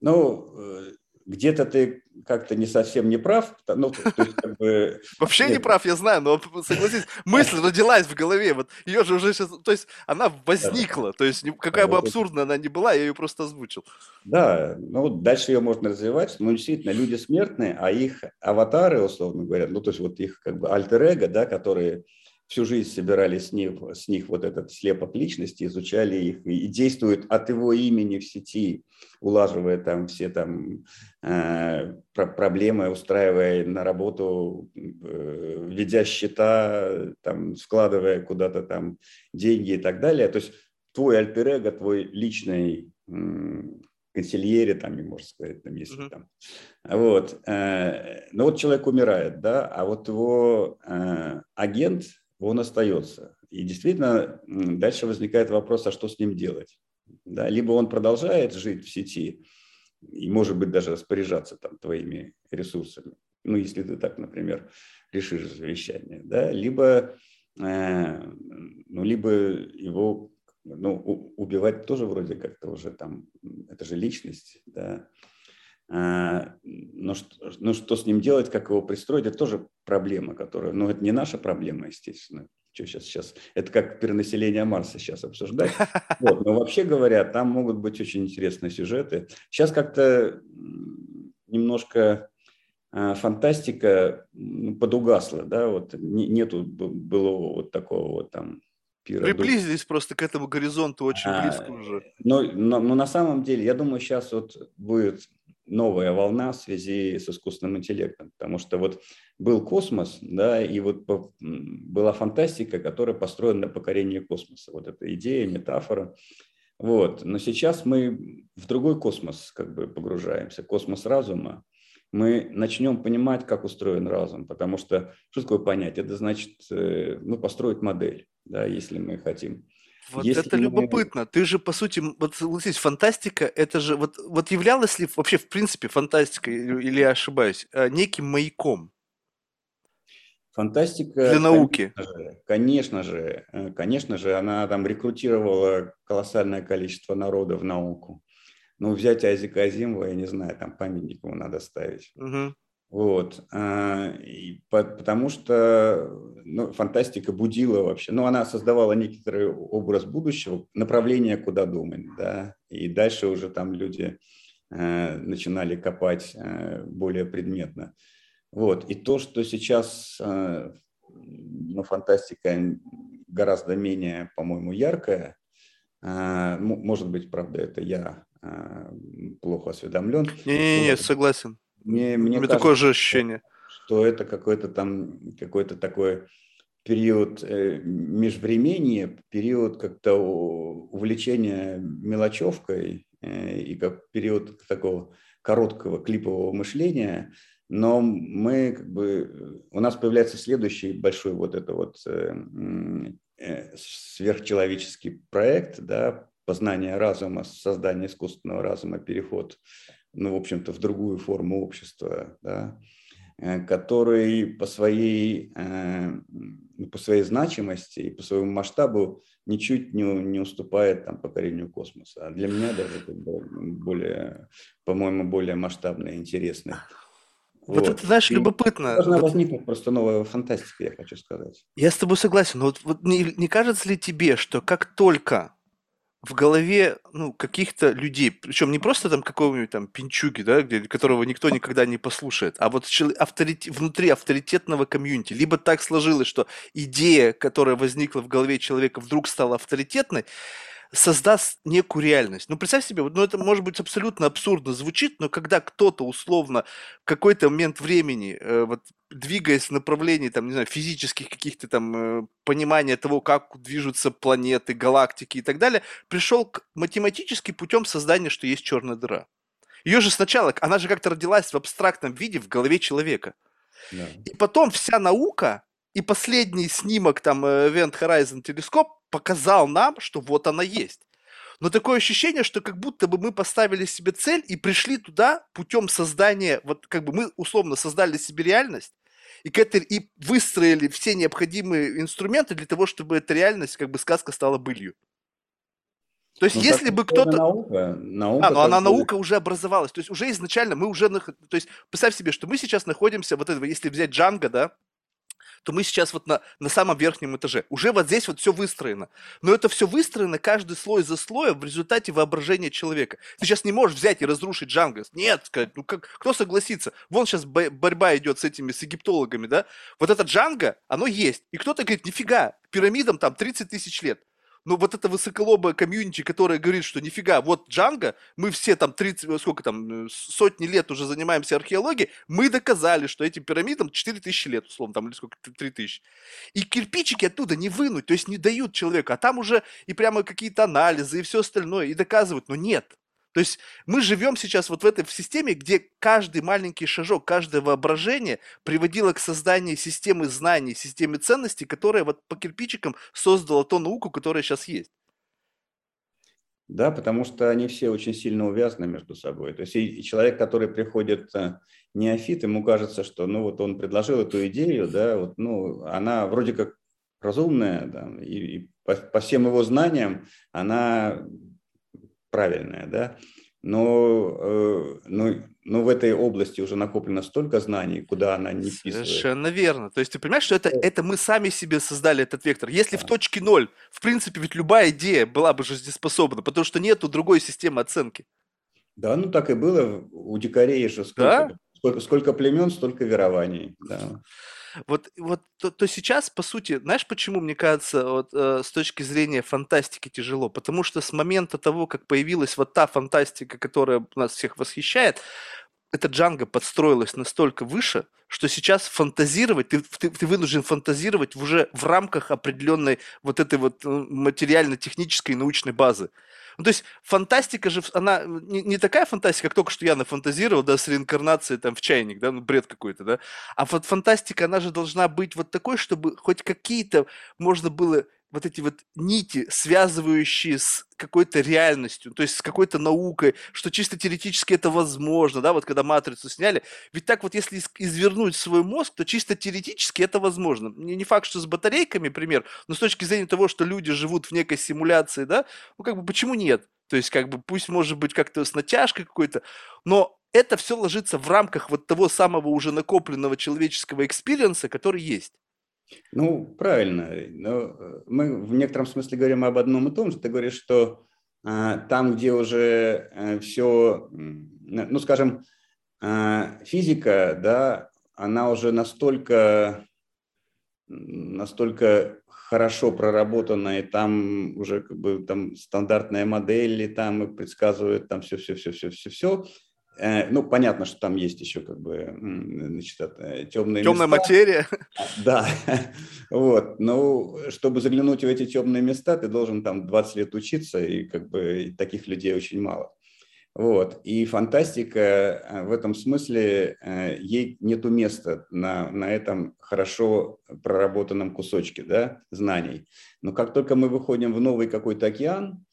Ну, э, где-то ты как-то не совсем не прав. Ну, то есть, как бы... Вообще не прав, я знаю, но согласись, мысль родилась в голове, вот ее же уже сейчас, то есть она возникла, то есть какая бы абсурдная она ни была, я ее просто озвучил. Да, ну дальше ее можно развивать, но действительно люди смертные, а их аватары, условно говоря, ну то есть вот их как бы альтер-эго, да, которые всю жизнь собирали с них, с них вот этот слепок личности, изучали их и действуют от его имени в сети, улаживая там все там э, проблемы, устраивая на работу, э, ведя счета, там, складывая куда-то там деньги и так далее. То есть твой альтер твой личный э, консильере, там, можно сказать, там, если uh-huh. там. Вот. Э, ну вот человек умирает, да, а вот его э, агент – он остается. И действительно, дальше возникает вопрос, а что с ним делать? Да, либо он продолжает жить в сети и, может быть, даже распоряжаться там твоими ресурсами, ну, если ты так, например, решишь завещание, да, либо, э, ну, либо его ну, убивать тоже вроде как-то уже там, это же личность, да, но что, но что с ним делать, как его пристроить, это тоже проблема, которая, ну, это не наша проблема, естественно. Что сейчас, сейчас, это как перенаселение Марса сейчас обсуждать. Вот, но вообще говоря, там могут быть очень интересные сюжеты. Сейчас как-то немножко а, фантастика подугасла, да, вот нету было вот такого вот там пира. Приблизились просто к этому горизонту очень а, близко уже. Но, но, но на самом деле, я думаю, сейчас вот будет новая волна в связи с искусственным интеллектом, потому что вот был космос, да, и вот была фантастика, которая построена на покорении космоса. Вот эта идея, метафора. Вот. Но сейчас мы в другой космос как бы погружаемся, космос разума. Мы начнем понимать, как устроен разум, потому что что такое понять? Это значит э, ну, построить модель, да, если мы хотим. Вот Если это мы... любопытно. Ты же, по сути, вот согласись, фантастика, это же, вот, вот являлась ли вообще, в принципе, фантастика, или я ошибаюсь, э, неким маяком? Фантастика... Для науки. Конечно же, конечно же, э, конечно же, она там рекрутировала колоссальное количество народа в науку. Ну, взять Айзека Азимова, я не знаю, там памятник ему надо ставить. Угу. Вот. А, потому что ну, фантастика будила вообще. Ну, она создавала некоторый образ будущего, направление, куда думать. Да? И дальше уже там люди э, начинали копать э, более предметно. Вот. И то, что сейчас э, ну, фантастика гораздо менее, по-моему, яркая, может быть, правда, это я плохо осведомлен. Не-не-не, согласен. Мне, мне кажется, такое же ощущение. Что это какой-то там, какой-то такой период э, межвремени, период как-то увлечения мелочевкой э, и как период такого короткого клипового мышления, но мы как бы, у нас появляется следующий большой вот это вот э, э, сверхчеловеческий проект, да, познание разума, создание искусственного разума, переход ну, в общем-то, в другую форму общества, да, э, который по своей, э, по своей значимости и по своему масштабу ничуть не, не уступает там, покорению космоса. А для меня даже это более, по-моему, более масштабный и интересный. Вот, вот это, знаешь, и любопытно. Должна вот... возникнуть просто новая фантастика, я хочу сказать. Я с тобой согласен, но вот, вот не, не кажется ли тебе, что как только в голове, ну, каких-то людей, причем не просто там какого-нибудь там пинчуги, да, где, которого никто никогда не послушает, а вот авторит, внутри авторитетного комьюнити. Либо так сложилось, что идея, которая возникла в голове человека, вдруг стала авторитетной, создаст некую реальность. Ну, представь себе, ну, это может быть абсолютно абсурдно звучит, но когда кто-то условно в какой-то момент времени, э, вот, двигаясь в направлении, там, не знаю, физических каких-то там э, понимания того, как движутся планеты, галактики и так далее, пришел к математически путем создания, что есть черная дыра. Ее же сначала, она же как-то родилась в абстрактном виде в голове человека. Да. И потом вся наука и последний снимок там э, Event Horizon телескоп показал нам, что вот она есть. Но такое ощущение, что как будто бы мы поставили себе цель и пришли туда путем создания, вот как бы мы условно создали себе реальность, и, к этой, и выстроили все необходимые инструменты для того, чтобы эта реальность, как бы сказка стала былью. То есть, ну, если бы кто-то... Наука, наука а, но она наука уже образовалась. То есть, уже изначально мы уже... То есть, представь себе, что мы сейчас находимся, вот это, если взять Джанго, да, то мы сейчас вот на, на самом верхнем этаже. Уже вот здесь вот все выстроено. Но это все выстроено каждый слой за слоем в результате воображения человека. Ты сейчас не можешь взять и разрушить Джанго. Нет, сказать, ну как, кто согласится? Вон сейчас борьба идет с этими, с египтологами, да? Вот это Джанго, оно есть. И кто-то говорит, нифига, пирамидам там 30 тысяч лет но вот это высоколобое комьюнити, которое говорит, что нифига, вот Джанго, мы все там 30, э, сколько там, э, сотни лет уже занимаемся археологией, мы доказали, что этим пирамидам 4000 лет, условно, там, или сколько, 3000. И кирпичики оттуда не вынуть, то есть не дают человеку, а там уже и прямо какие-то анализы и все остальное, и доказывают, но нет. То есть мы живем сейчас вот в этой в системе, где каждый маленький шажок, каждое воображение приводило к созданию системы знаний, системы ценностей, которая вот по кирпичикам создала ту науку, которая сейчас есть. Да, потому что они все очень сильно увязаны между собой. То есть и человек, который приходит э, неофит, ему кажется, что ну вот он предложил эту идею, да, вот, ну, она вроде как разумная, да, и, и по, по всем его знаниям она правильная, да, но, э, но, но в этой области уже накоплено столько знаний, куда она не вписывает. Совершенно верно. То есть ты понимаешь, что это, это мы сами себе создали этот вектор. Если да. в точке ноль, в принципе, ведь любая идея была бы жизнеспособна, потому что нету другой системы оценки. Да, ну так и было. У дикарей же сколько, да? сколько, сколько племен, столько верований. Да. Вот, вот то, то сейчас, по сути, знаешь, почему, мне кажется, вот, э, с точки зрения фантастики тяжело? Потому что с момента того, как появилась вот та фантастика, которая нас всех восхищает, эта Джанга подстроилась настолько выше, что сейчас фантазировать, ты, ты, ты вынужден фантазировать уже в рамках определенной вот этой вот материально-технической научной базы. Ну, то есть фантастика же, она не, не такая фантастика, как только что я нафантазировал, да, с реинкарнацией там в чайник, да, ну, бред какой-то, да. А вот фантастика, она же должна быть вот такой, чтобы хоть какие-то можно было вот эти вот нити, связывающие с какой-то реальностью, то есть с какой-то наукой, что чисто теоретически это возможно, да, вот когда матрицу сняли. Ведь так вот, если извернуть свой мозг, то чисто теоретически это возможно. Не, факт, что с батарейками, пример, но с точки зрения того, что люди живут в некой симуляции, да, ну как бы почему нет? То есть как бы пусть может быть как-то с натяжкой какой-то, но это все ложится в рамках вот того самого уже накопленного человеческого экспириенса, который есть. Ну, правильно. Но э, мы в некотором смысле говорим об одном и том же. Ты говоришь, что а, там, где уже э, все, ну, скажем, а, физика, да, она уже настолько, настолько хорошо проработана, и там уже как бы там стандартная модель, и там и предсказывают там все, Э, ну, понятно, что там есть еще как бы значит, темные Темная места. материя. Да, вот. Но чтобы заглянуть в эти темные места, ты должен там 20 лет учиться, и как бы таких людей очень мало. Вот. И фантастика э, в этом смысле, э, ей нету места на, на этом хорошо проработанном кусочке да, знаний. Но как только мы выходим в новый какой-то океан,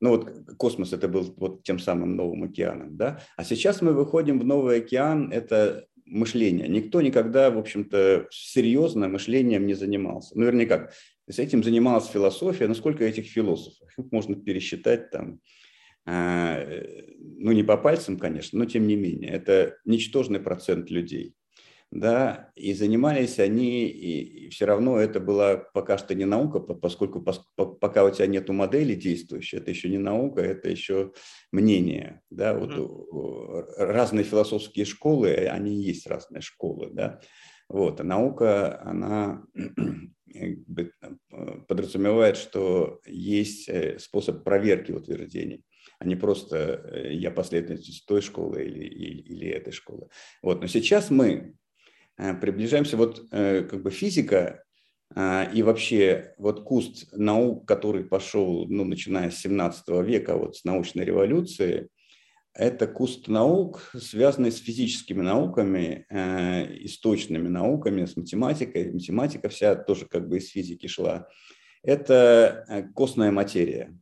ну вот космос это был вот тем самым новым океаном, да. А сейчас мы выходим в новый океан, это мышление. Никто никогда, в общем-то, серьезно мышлением не занимался. Наверняка с этим занималась философия. Но сколько этих философов? можно пересчитать там, а, ну не по пальцам, конечно, но тем не менее. Это ничтожный процент людей да, и занимались они, и, и все равно это была пока что не наука, поскольку пос, пока у тебя нету модели действующей, это еще не наука, это еще мнение, да, вот mm-hmm. разные философские школы, они и есть разные школы, да, вот, а наука, она подразумевает, что есть э, способ проверки утверждений а не просто э, я последовательность той школы или, или, или этой школы. Вот. Но сейчас мы Э, приближаемся, вот э, как бы физика э, и вообще вот куст наук, который пошел, ну, начиная с 17 века, вот с научной революции, это куст наук, связанный с физическими науками, э, источными науками, с математикой. Математика вся тоже как бы из физики шла. Это э, костная материя.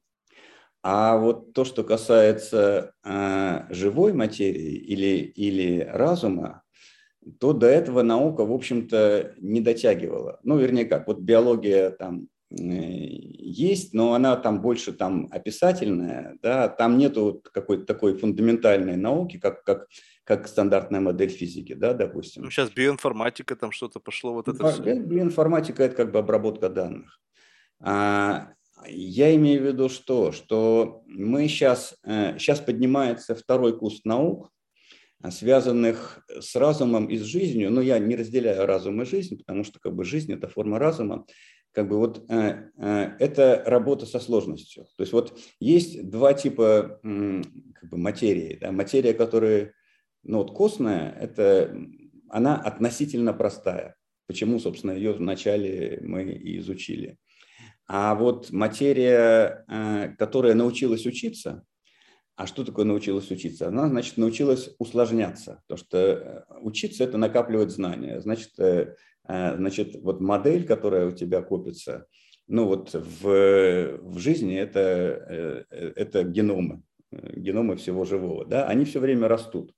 А вот то, что касается э, живой материи или, или разума, то до этого наука, в общем-то, не дотягивала. Ну, вернее как, вот биология там э, есть, но она там больше там описательная, да, там нету какой-то такой фундаментальной науки, как, как, как стандартная модель физики, да, допустим. Ну, сейчас биоинформатика, там что-то пошло, вот это все. Биоинформатика – это как бы обработка данных. А, я имею в виду что? Что мы сейчас, сейчас э, поднимается второй курс наук, связанных с разумом и с жизнью, но я не разделяю разум и жизнь, потому что как бы жизнь – это форма разума, как бы вот э, э, это работа со сложностью. То есть вот есть два типа как бы материи. Да? Материя, которая ну, вот костная, это она относительно простая. Почему, собственно, ее вначале мы и изучили. А вот материя, э, которая научилась учиться, а что такое научилась учиться? Она, значит, научилась усложняться, потому что э, учиться – это накапливать знания. Значит, э, э, значит, вот модель, которая у тебя копится, ну вот в, в жизни это, это геномы, геномы всего живого, да, они все время растут.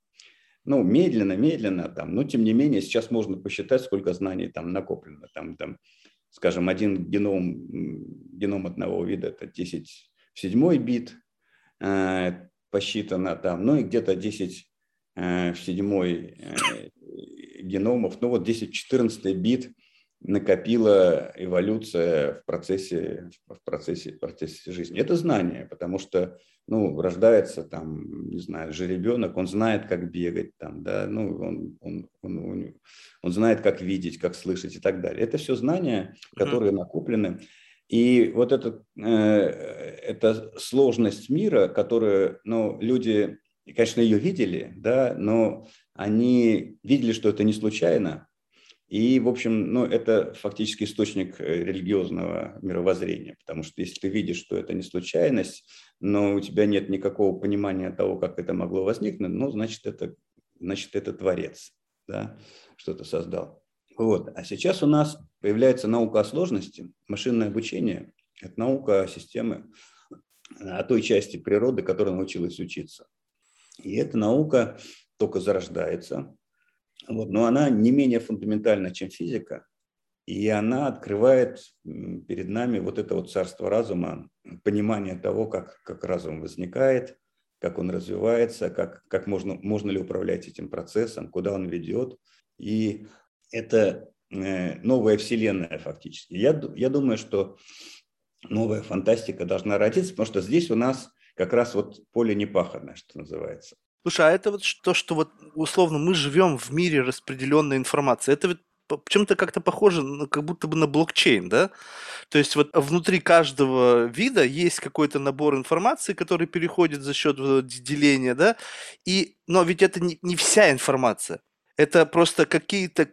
Ну, медленно, медленно, там, но тем не менее, сейчас можно посчитать, сколько знаний там накоплено. Там, там, скажем, один геном, геном одного вида – это 10 в седьмой бит, посчитано там, ну и где-то 10 э, в седьмой э, геномов, ну вот 10-14 бит накопила эволюция в процессе, в процессе, в процессе жизни. Это знание, потому что ну, рождается там, не знаю, жеребенок, он знает, как бегать, там, да, ну, он, он, он, он, он знает, как видеть, как слышать и так далее. Это все знания, которые накоплены. И вот это, э, эта сложность мира, которую ну, люди, конечно, ее видели, да, но они видели, что это не случайно. И, в общем, ну, это фактически источник э, религиозного мировоззрения, потому что если ты видишь, что это не случайность, но у тебя нет никакого понимания того, как это могло возникнуть, ну, значит, это, значит, это творец, да, что-то создал. Вот. А сейчас у нас появляется наука о сложности, машинное обучение. Это наука о системе, о той части природы, которая научилась учиться. И эта наука только зарождается, вот, но она не менее фундаментальна, чем физика, и она открывает перед нами вот это вот царство разума, понимание того, как, как разум возникает, как он развивается, как, как можно, можно ли управлять этим процессом, куда он ведет. И это э, новая вселенная фактически. Я, я думаю, что новая фантастика должна родиться, потому что здесь у нас как раз вот поле непаханное, что называется. Слушай, а это вот то, что вот условно мы живем в мире распределенной информации, это ведь чем-то как-то похоже, как будто бы на блокчейн, да? То есть вот внутри каждого вида есть какой-то набор информации, который переходит за счет деления, да? И, но ведь это не, не вся информация. Это просто какие-то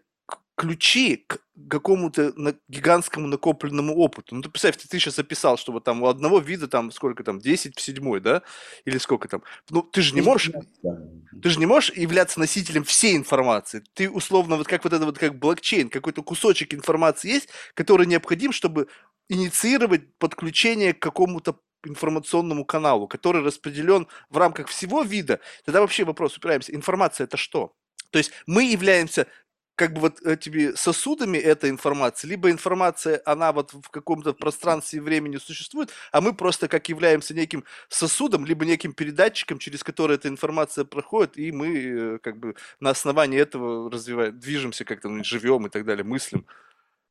ключи к какому-то на, гигантскому накопленному опыту. Ну, ты представь, ты, ты сейчас описал, что вот там у одного вида там сколько там, 10 в седьмой, да? Или сколько там? Ну, ты же не можешь, ты же не можешь являться носителем всей информации. Ты условно, вот как вот это вот как блокчейн, какой-то кусочек информации есть, который необходим, чтобы инициировать подключение к какому-то информационному каналу, который распределен в рамках всего вида. Тогда вообще вопрос упираемся. Информация это что? То есть мы являемся как бы вот этими сосудами этой информации, либо информация, она вот в каком-то пространстве и времени существует, а мы просто как являемся неким сосудом, либо неким передатчиком, через который эта информация проходит, и мы э, как бы на основании этого развиваем, движемся как-то, ну, живем и так далее, мыслим.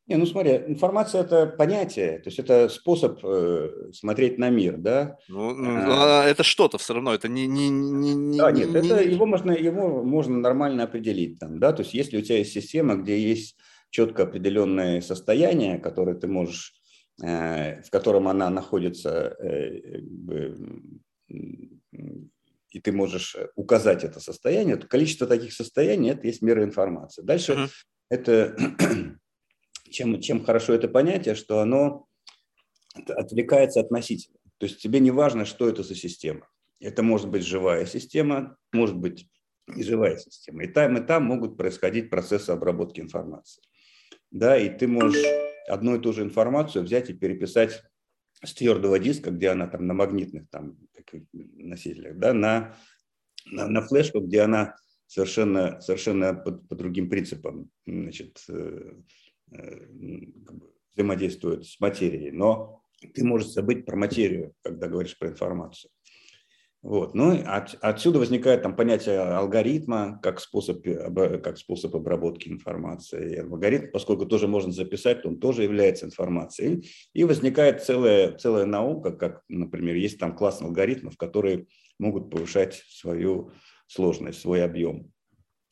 Не, ну смотри, информация это понятие, то есть это способ э, смотреть на мир, да? Ну, ну а, это что-то все равно, это не не не не. Да, нет, не, это не... его можно его можно нормально определить там, да, то есть если у тебя есть система, где есть четко определенное состояние, которое ты можешь, э, в котором она находится, э, и ты можешь указать это состояние, то количество таких состояний это есть мера информации. Дальше uh-huh. это чем, чем хорошо это понятие, что оно отвлекается относительно. То есть тебе не важно, что это за система. это может быть живая система, может быть неживая система. И там, и там могут происходить процессы обработки информации. Да, и ты можешь одну и ту же информацию взять и переписать с твердого диска, где она там на магнитных там носителях, да, на, на, на флешку, где она совершенно, совершенно по, по другим принципам значит, э, взаимодействует с материей. Но ты можешь забыть про материю, когда говоришь про информацию. Вот. Ну, от, отсюда возникает там понятие алгоритма как способ, как способ обработки информации. И алгоритм, поскольку тоже можно записать, то он тоже является информацией. И возникает целая, целая наука, как, например, есть там класс алгоритмов, которые могут повышать свою сложность, свой объем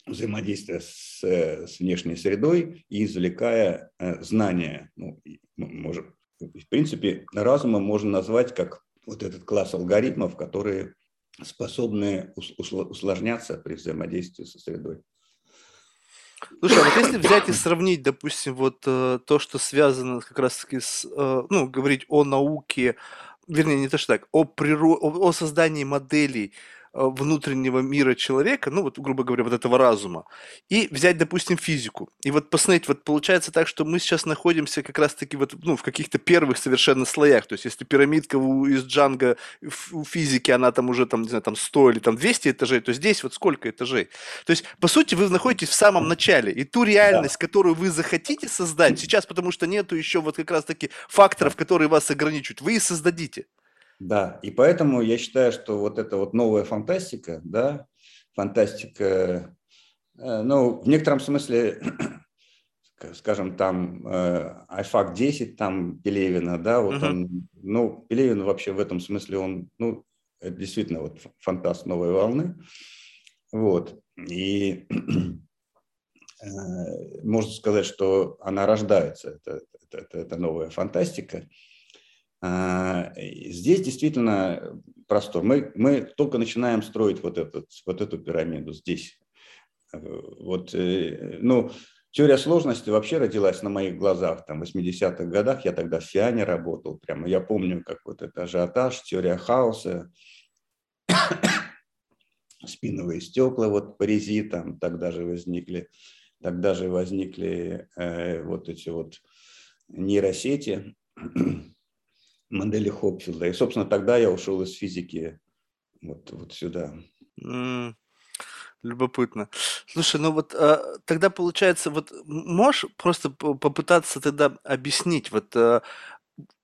взаимодействия с, с внешней средой и извлекая э, знания. Ну, можем, в принципе, разумом можно назвать как вот этот класс алгоритмов, которые способны усложняться при взаимодействии со средой. Слушай, а вот если взять и сравнить, допустим, вот э, то, что связано как раз-таки с, э, ну, говорить о науке, вернее, не то, что так, о, приро... о, о создании моделей Э, внутреннего мира человека, ну вот, грубо говоря, вот этого разума, и взять, допустим, физику. И вот посмотреть, вот получается так, что мы сейчас находимся как раз-таки вот, ну, в каких-то первых совершенно слоях. То есть, если пирамидка у, из Джанга у физики, она там уже, там, не знаю, там 100 или там 200 этажей, то здесь вот сколько этажей? То есть, по сути, вы находитесь в самом начале. И ту реальность, да. которую вы захотите создать сейчас, потому что нету еще вот как раз-таки факторов, которые вас ограничивают, вы и создадите. Да, и поэтому я считаю, что вот эта вот новая фантастика, да, фантастика, э, ну, в некотором смысле, скажем, там iFAC э, 10, там Пелевина, да, вот uh-huh. он, ну, Пелевин вообще в этом смысле, он, ну, это действительно вот фантаст новой волны, вот, и э, можно сказать, что она рождается, это, это, это новая фантастика, здесь действительно простор. Мы, мы только начинаем строить вот, этот, вот эту пирамиду здесь. Э, вот, э, ну, теория сложности вообще родилась на моих глазах. Там, в 80-х годах я тогда в Фиане работал. Прямо я помню, как вот это ажиотаж, теория хаоса, спиновые стекла, вот парези там тогда же возникли. Тогда же возникли э, вот эти вот нейросети модели Хопфилда. И, собственно, тогда я ушел из физики вот, вот сюда. Mm, любопытно. Слушай, ну вот а, тогда получается, вот можешь просто попытаться тогда объяснить, вот, а,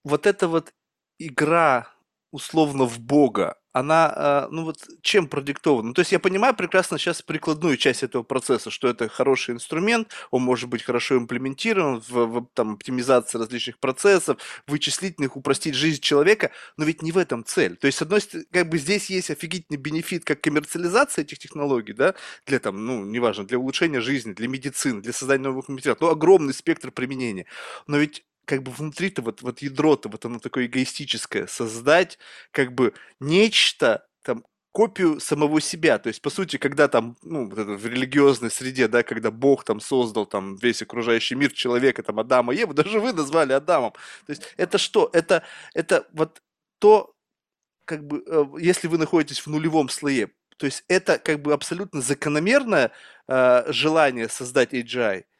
вот эта вот игра условно в Бога, она, а, ну вот, чем продиктована? Ну, то есть я понимаю прекрасно сейчас прикладную часть этого процесса, что это хороший инструмент, он может быть хорошо имплементирован в, в там, оптимизации различных процессов, вычислительных, упростить жизнь человека, но ведь не в этом цель. То есть, с одной стороны, как бы здесь есть офигительный бенефит как коммерциализация этих технологий, да, для там, ну, неважно, для улучшения жизни, для медицины, для создания новых материалов, ну, огромный спектр применения. Но ведь как бы внутри-то вот, вот ядро-то вот оно такое эгоистическое, создать как бы нечто, там, копию самого себя. То есть, по сути, когда там, ну, вот это в религиозной среде, да, когда Бог там создал там весь окружающий мир человека, там, Адама Еву, даже вы назвали Адамом. То есть, это что? Это, это вот то, как бы, э, если вы находитесь в нулевом слое, то есть, это как бы абсолютно закономерное э, желание создать AGI –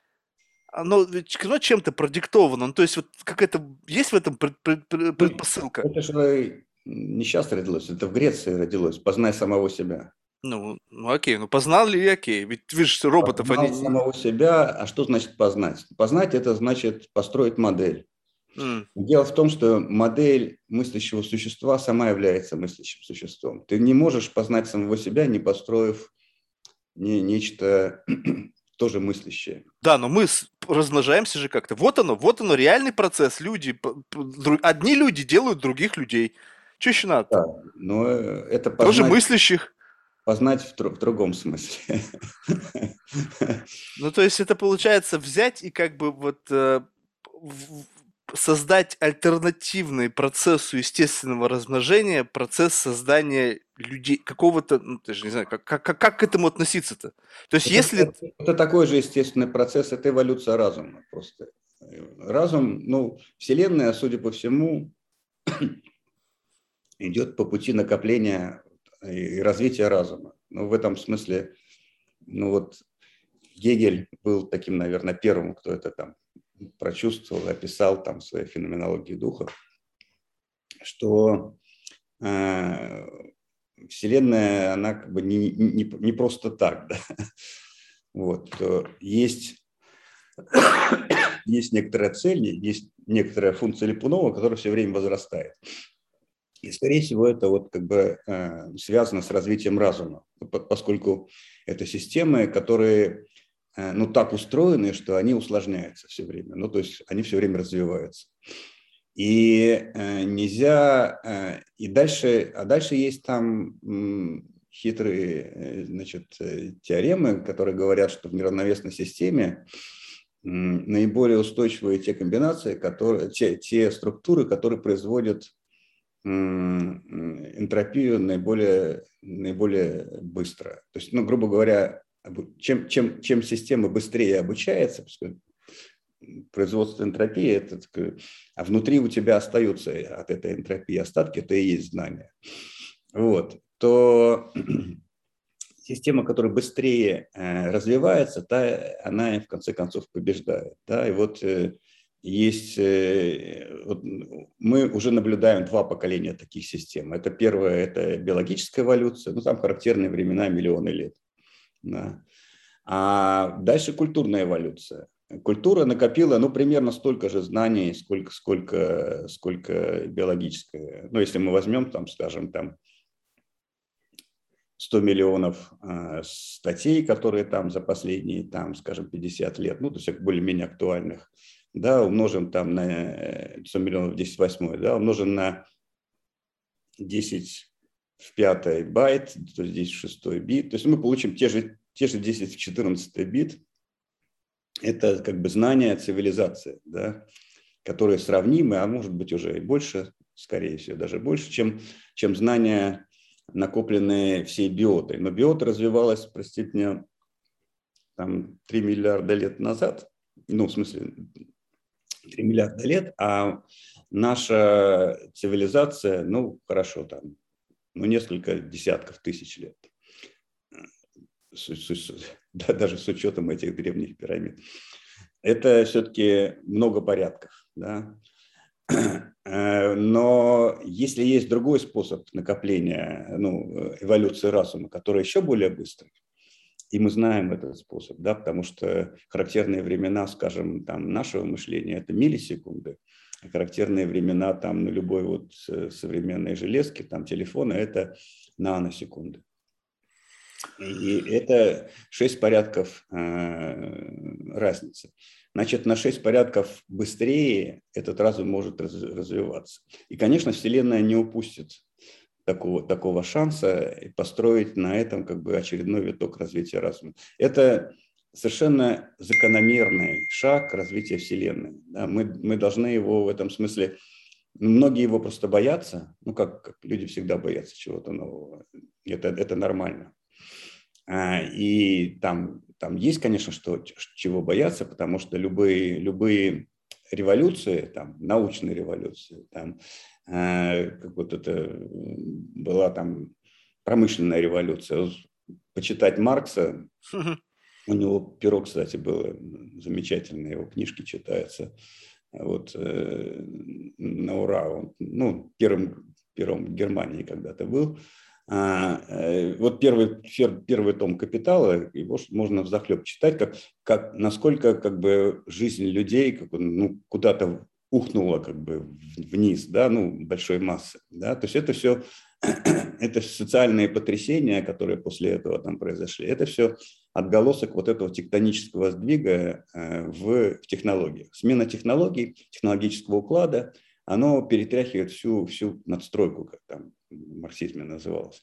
оно ведь оно чем-то продиктовано. Ну, то есть вот какая-то есть в этом пред, пред, пред, предпосылка? Это же не сейчас родилось, это в Греции родилось. Познай самого себя. Ну, ну окей, ну познал ли окей? Ведь видишь, роботов познал они... самого себя, а что значит познать? Познать это значит построить модель. Mm. Дело в том, что модель мыслящего существа сама является мыслящим существом. Ты не можешь познать самого себя, не построив не, нечто тоже мыслящее. Да, но мы размножаемся же как-то. Вот оно, вот оно, реальный процесс. Люди, одни люди делают других людей. Что еще надо? Да, но это познать, Тоже мыслящих. Познать в, в другом смысле. Ну, то есть это получается взять и как бы вот э, создать альтернативный процессу естественного размножения, процесс создания людей, какого-то, ну, даже не знаю, как, как, как к этому относиться-то? То есть это, если... Это, это такой же естественный процесс, это эволюция разума просто. Разум, ну, Вселенная, судя по всему, идет по пути накопления и развития разума. Ну, в этом смысле, ну вот Гегель был таким, наверное, первым, кто это там прочувствовал, описал там в своей феноменологии духа, что э, Вселенная, она как бы не, не, не просто так, да. Вот, есть, есть некоторая цель, есть некоторая функция Липунова, которая все время возрастает. И, скорее всего, это вот как бы э, связано с развитием разума, поскольку это системы, которые ну, так устроены, что они усложняются все время. Ну, то есть они все время развиваются. И э, нельзя... Э, и дальше, а дальше есть там хитрые э, значит, э, теоремы, которые говорят, что в неравновесной системе наиболее устойчивые те комбинации, которые, те, те структуры, которые производят энтропию наиболее, наиболее быстро. То есть, ну, грубо говоря, чем, чем, чем система быстрее обучается, производство энтропии, это, а внутри у тебя остаются от этой энтропии остатки, это и есть знание, вот, то система, которая быстрее э, развивается, та, она в конце концов побеждает. Да? И вот э, есть, э, вот мы уже наблюдаем два поколения таких систем. Это первое, это биологическая эволюция, ну там характерные времена миллионы лет. Да. А дальше культурная эволюция. Культура накопила, ну, примерно столько же знаний, сколько, сколько, сколько биологическая. Ну, если мы возьмем, там, скажем, там 100 миллионов э, статей, которые там за последние, там, скажем, 50 лет, ну, то есть более-менее актуальных, да, умножим там на 100 миллионов 10 восьмой, да, умножим на 10 в пятый байт, то здесь шестой бит. То есть мы получим те же, те же 10 в 14 бит. Это как бы знание цивилизации, да, которые сравнимы, а может быть уже и больше, скорее всего, даже больше, чем, чем знания, накопленные всей биотой. Но биота развивалась, простите меня, там 3 миллиарда лет назад, ну, в смысле, 3 миллиарда лет, а наша цивилизация, ну, хорошо, там ну, несколько десятков тысяч лет. С, с, да, даже с учетом этих древних пирамид. Это все-таки много порядков. Да? Но если есть другой способ накопления, ну, эволюции разума, который еще более быстрый, и мы знаем этот способ, да, потому что характерные времена, скажем, там, нашего мышления – это миллисекунды, характерные времена там на любой вот э, современной железке, там телефона, это наносекунды. И это 6 порядков э, разницы. Значит, на 6 порядков быстрее этот разум может раз, развиваться. И, конечно, Вселенная не упустит такого, такого шанса построить на этом как бы очередной виток развития разума. Это совершенно закономерный шаг развития Вселенной. Да, мы, мы должны его в этом смысле... Многие его просто боятся, ну, как, как люди всегда боятся чего-то нового. Это, это нормально. А, и там, там есть, конечно, что, чего бояться, потому что любые, любые революции, там, научные революции, там, а, как вот это была там промышленная революция. Почитать Маркса у него перо, кстати, было замечательное, его книжки читаются. Вот э, на ура, он, ну, первым пером в Германии когда-то был. А, э, вот первый, первый том «Капитала», его можно взахлеб читать, как, как, насколько как бы, жизнь людей как, ну, куда-то ухнула как бы вниз, да, ну, большой массы. Да? То есть это все это социальные потрясения, которые после этого там произошли, это все отголосок вот этого тектонического сдвига э, в, технологиях. Смена технологий, технологического уклада, оно перетряхивает всю, всю надстройку, как там в марксизме называлось.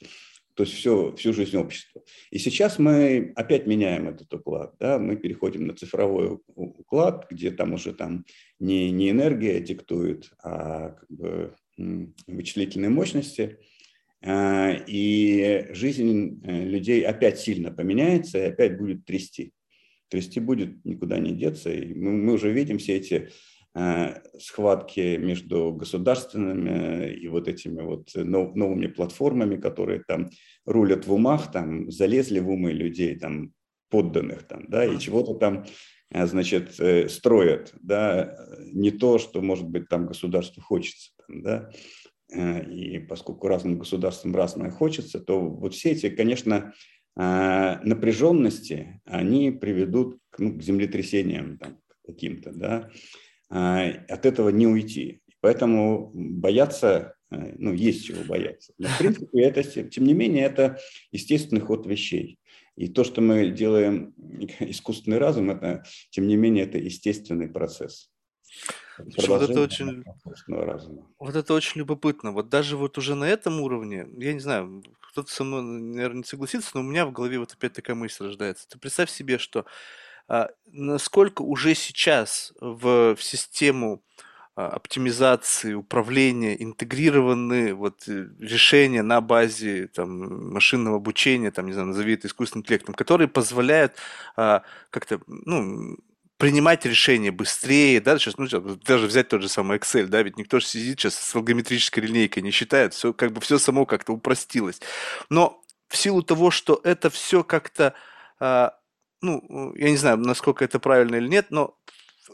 То есть все, всю жизнь общества. И сейчас мы опять меняем этот уклад. Да? Мы переходим на цифровой уклад, где там уже там не, не энергия диктует, а как бы вычислительные мощности – и жизнь э, людей опять сильно поменяется и опять будет трясти. Трясти будет, никуда не деться. И мы, мы уже видим все эти э, схватки между государственными и вот этими вот новыми платформами, которые там рулят в умах, там залезли в умы людей, там подданных там, да, и чего-то там значит, строят, да, не то, что, может быть, там государству хочется, там, да, и поскольку разным государствам разное хочется, то вот все эти, конечно, а, напряженности, они приведут к, ну, к землетрясениям там, каким-то, да, а, от этого не уйти. Поэтому бояться, э, ну, есть чего бояться. Но, в принципе, это, тем не менее, это естественный ход вещей. И то, что мы делаем искусственный разум, это, тем не менее, это естественный процесс. Вот это очень, вот это очень любопытно. Вот даже вот уже на этом уровне, я не знаю, кто-то со мной, наверное, не согласится, но у меня в голове вот опять такая мысль рождается. Ты представь себе, что а, насколько уже сейчас в, в систему а, оптимизации, управления интегрированы вот э, решения на базе там, машинного обучения, там, не знаю, назови это искусственным интеллектом, которые позволяют а, как-то, ну, принимать решения быстрее, да, сейчас, ну, даже взять тот же самый Excel, да, ведь никто же сидит сейчас с алгометрической линейкой, не считает, все, как бы все само как-то упростилось. Но в силу того, что это все как-то, а, ну, я не знаю, насколько это правильно или нет, но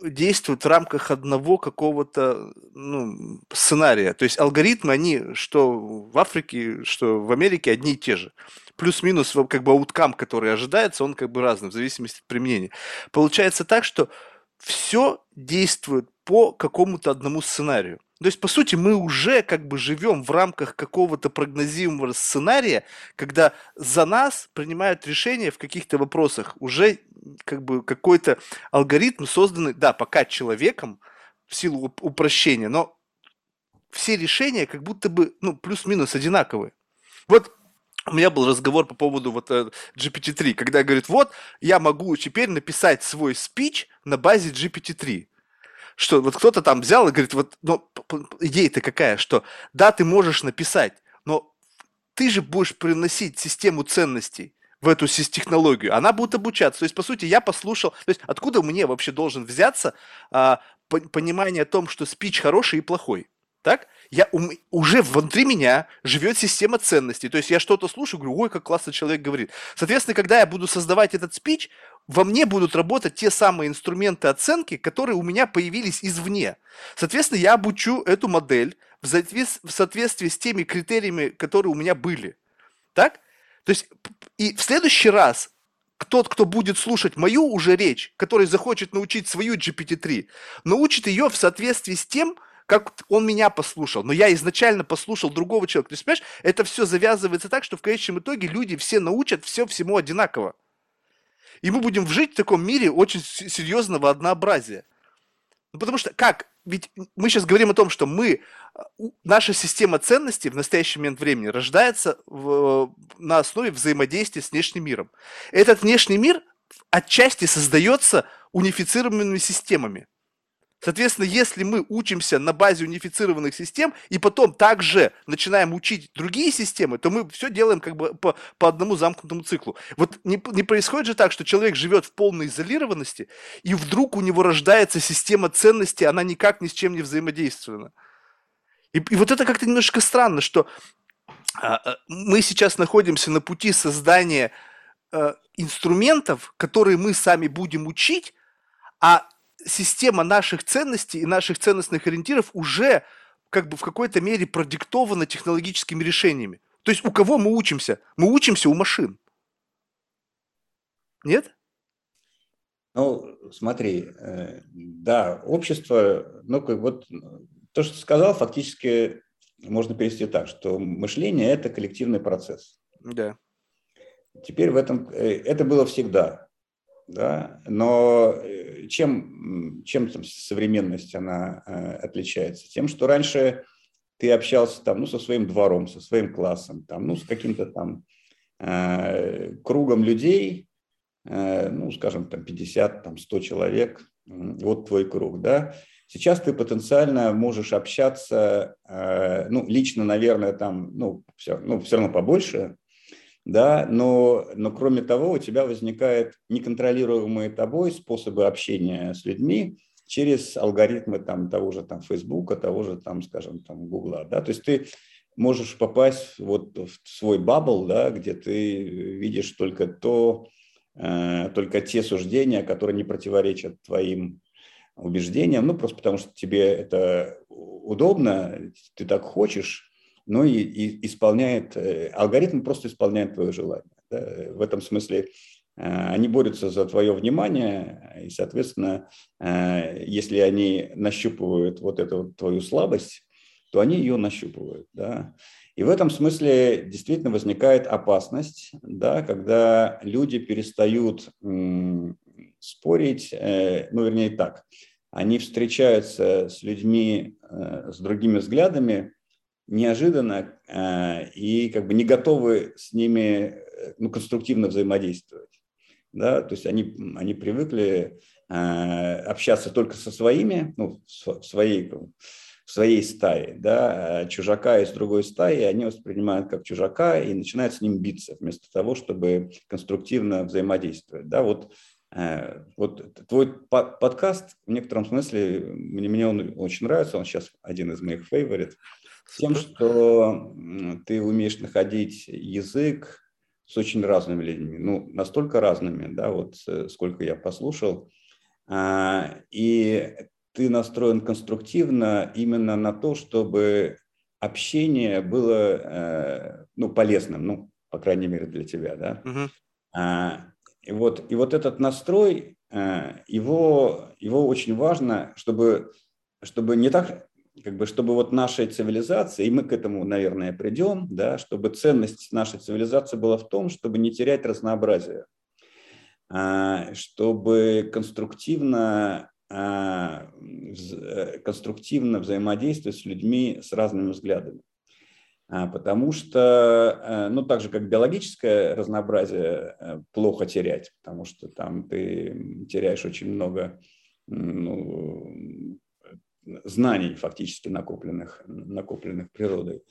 действуют в рамках одного какого-то ну, сценария. То есть алгоритмы, они что в Африке, что в Америке одни и те же плюс-минус как бы ауткам, который ожидается, он как бы разный в зависимости от применения. Получается так, что все действует по какому-то одному сценарию. То есть, по сути, мы уже как бы живем в рамках какого-то прогнозируемого сценария, когда за нас принимают решения в каких-то вопросах. Уже как бы какой-то алгоритм созданный, да, пока человеком, в силу упрощения, но все решения как будто бы, ну, плюс-минус одинаковые. Вот у меня был разговор по поводу вот э, GPT-3, когда говорит, вот, я могу теперь написать свой спич на базе GPT-3. Что вот кто-то там взял и говорит, вот, но идея-то какая, что да, ты можешь написать, но ты же будешь приносить систему ценностей в эту технологию, она будет обучаться. То есть, по сути, я послушал, то есть, откуда мне вообще должен взяться а, понимание о том, что спич хороший и плохой? Так? Я, у, уже внутри меня живет система ценностей. То есть я что-то слушаю, говорю, ой, как классно человек говорит. Соответственно, когда я буду создавать этот спич, во мне будут работать те самые инструменты оценки, которые у меня появились извне. Соответственно, я обучу эту модель в, в соответствии с теми критериями, которые у меня были. Так? То есть и в следующий раз тот, кто будет слушать мою уже речь, который захочет научить свою GPT-3, научит ее в соответствии с тем, как он меня послушал, но я изначально послушал другого человека. То есть, понимаешь, это все завязывается так, что в конечном итоге люди все научат все всему одинаково. И мы будем жить в таком мире очень серьезного однообразия. Ну, потому что как? Ведь мы сейчас говорим о том, что мы, наша система ценностей в настоящий момент времени рождается в, на основе взаимодействия с внешним миром. Этот внешний мир отчасти создается унифицированными системами. Соответственно, если мы учимся на базе унифицированных систем и потом также начинаем учить другие системы, то мы все делаем как бы по, по одному замкнутому циклу. Вот не, не происходит же так, что человек живет в полной изолированности, и вдруг у него рождается система ценностей, она никак ни с чем не взаимодействована. И, и вот это как-то немножко странно, что а, а, мы сейчас находимся на пути создания а, инструментов, которые мы сами будем учить, а система наших ценностей и наших ценностных ориентиров уже как бы в какой-то мере продиктована технологическими решениями. То есть у кого мы учимся? Мы учимся у машин. Нет? Ну, смотри, э, да, общество, ну, как вот то, что ты сказал, фактически можно перевести так, что мышление – это коллективный процесс. Да. Теперь в этом, э, это было всегда да, но э, чем, чем там современность она э, отличается? Тем, что раньше ты общался там, ну, со своим двором, со своим классом, там, ну, с каким-то там э, кругом людей, э, ну, скажем, там 50, там 100 человек, вот твой круг, да. Сейчас ты потенциально можешь общаться, э, ну, лично, наверное, там, ну, все, ну, все равно побольше, да, но, но кроме того у тебя возникают неконтролируемые тобой способы общения с людьми, через алгоритмы там, того же там Фейсбука, того же там, скажем, там Гугла. Да? То есть ты можешь попасть вот в свой бабл, да, где ты видишь только то, э, только те суждения, которые не противоречат твоим убеждениям, ну просто потому что тебе это удобно, ты так хочешь, но и, и исполняет, э, алгоритм просто исполняет твое желание. Да? В этом смысле э, они борются за твое внимание, и, соответственно, э, если они нащупывают вот эту твою слабость, то они ее нащупывают. Да? И в этом смысле действительно возникает опасность, да, когда люди перестают спорить, ну, вернее так, они встречаются с людьми с другими взглядами, неожиданно э, и как бы не готовы с ними э, ну, конструктивно взаимодействовать. Да? То есть они, они привыкли э, общаться только со своими, ну, в своей, в своей стае, да? А чужака из другой стаи они воспринимают как чужака и начинают с ним биться, вместо того, чтобы конструктивно взаимодействовать. Да? Вот вот твой подкаст в некотором смысле, мне, мне он очень нравится, он сейчас один из моих фейворит. Тем, что ты умеешь находить язык с очень разными людьми, ну, настолько разными, да, вот э, сколько я послушал, а, и ты настроен конструктивно именно на то, чтобы общение было, э, ну, полезным, ну, по крайней мере, для тебя, да. Угу. И вот, и вот этот настрой, э, его, его очень важно, чтобы, чтобы не так, как бы, чтобы вот нашей цивилизации, и мы к этому, наверное, придем, да, чтобы ценность нашей цивилизации была в том, чтобы не терять разнообразие, а, чтобы конструктивно, а, э, конструктивно взаимодействовать с людьми с разными взглядами. А, потому что, э, ну, так же, как биологическое разнообразие э, плохо терять, потому что там ты теряешь очень много ну, знаний фактически накопленных, накопленных природой.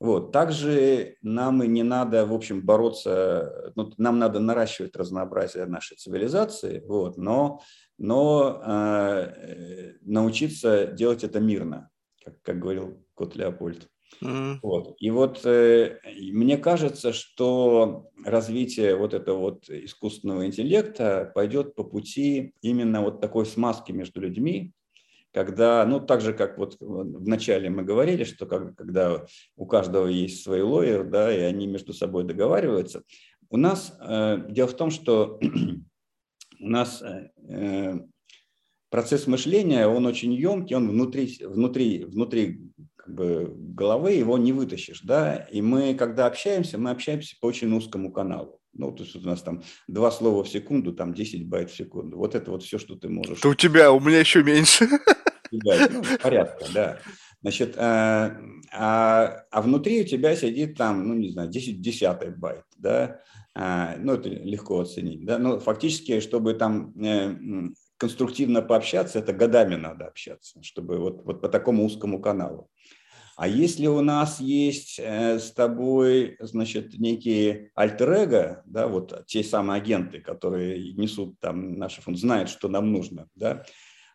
Вот. Также нам и не надо, в общем, бороться, ну, нам надо наращивать разнообразие нашей цивилизации, вот, но, но э, научиться делать это мирно, как, как говорил Кот Леопольд. Mm-hmm. Вот. И вот э, мне кажется, что развитие вот этого вот искусственного интеллекта пойдет по пути именно вот такой смазки между людьми, когда, ну, так же, как вот в начале мы говорили, что как, когда у каждого есть свой лоер, да, и они между собой договариваются, у нас э, дело в том, что у нас э, э, процесс мышления, он очень емкий, он внутри, внутри, внутри как бы, головы его не вытащишь, да, и мы, когда общаемся, мы общаемся по очень узкому каналу. Ну, то есть у нас там два слова в секунду, там 10 байт в секунду. Вот это вот все, что ты можешь. Это у тебя, у меня еще меньше. Ну, порядка, да. Значит, а, а, а внутри у тебя сидит там, ну, не знаю, 10 десятый байт, да, а, ну, это легко оценить, да, но фактически, чтобы там э, конструктивно пообщаться, это годами надо общаться, чтобы вот, вот по такому узкому каналу. А если у нас есть э, с тобой, значит, некие альтер да, вот те самые агенты, которые несут там наши функции, знают, что нам нужно, да,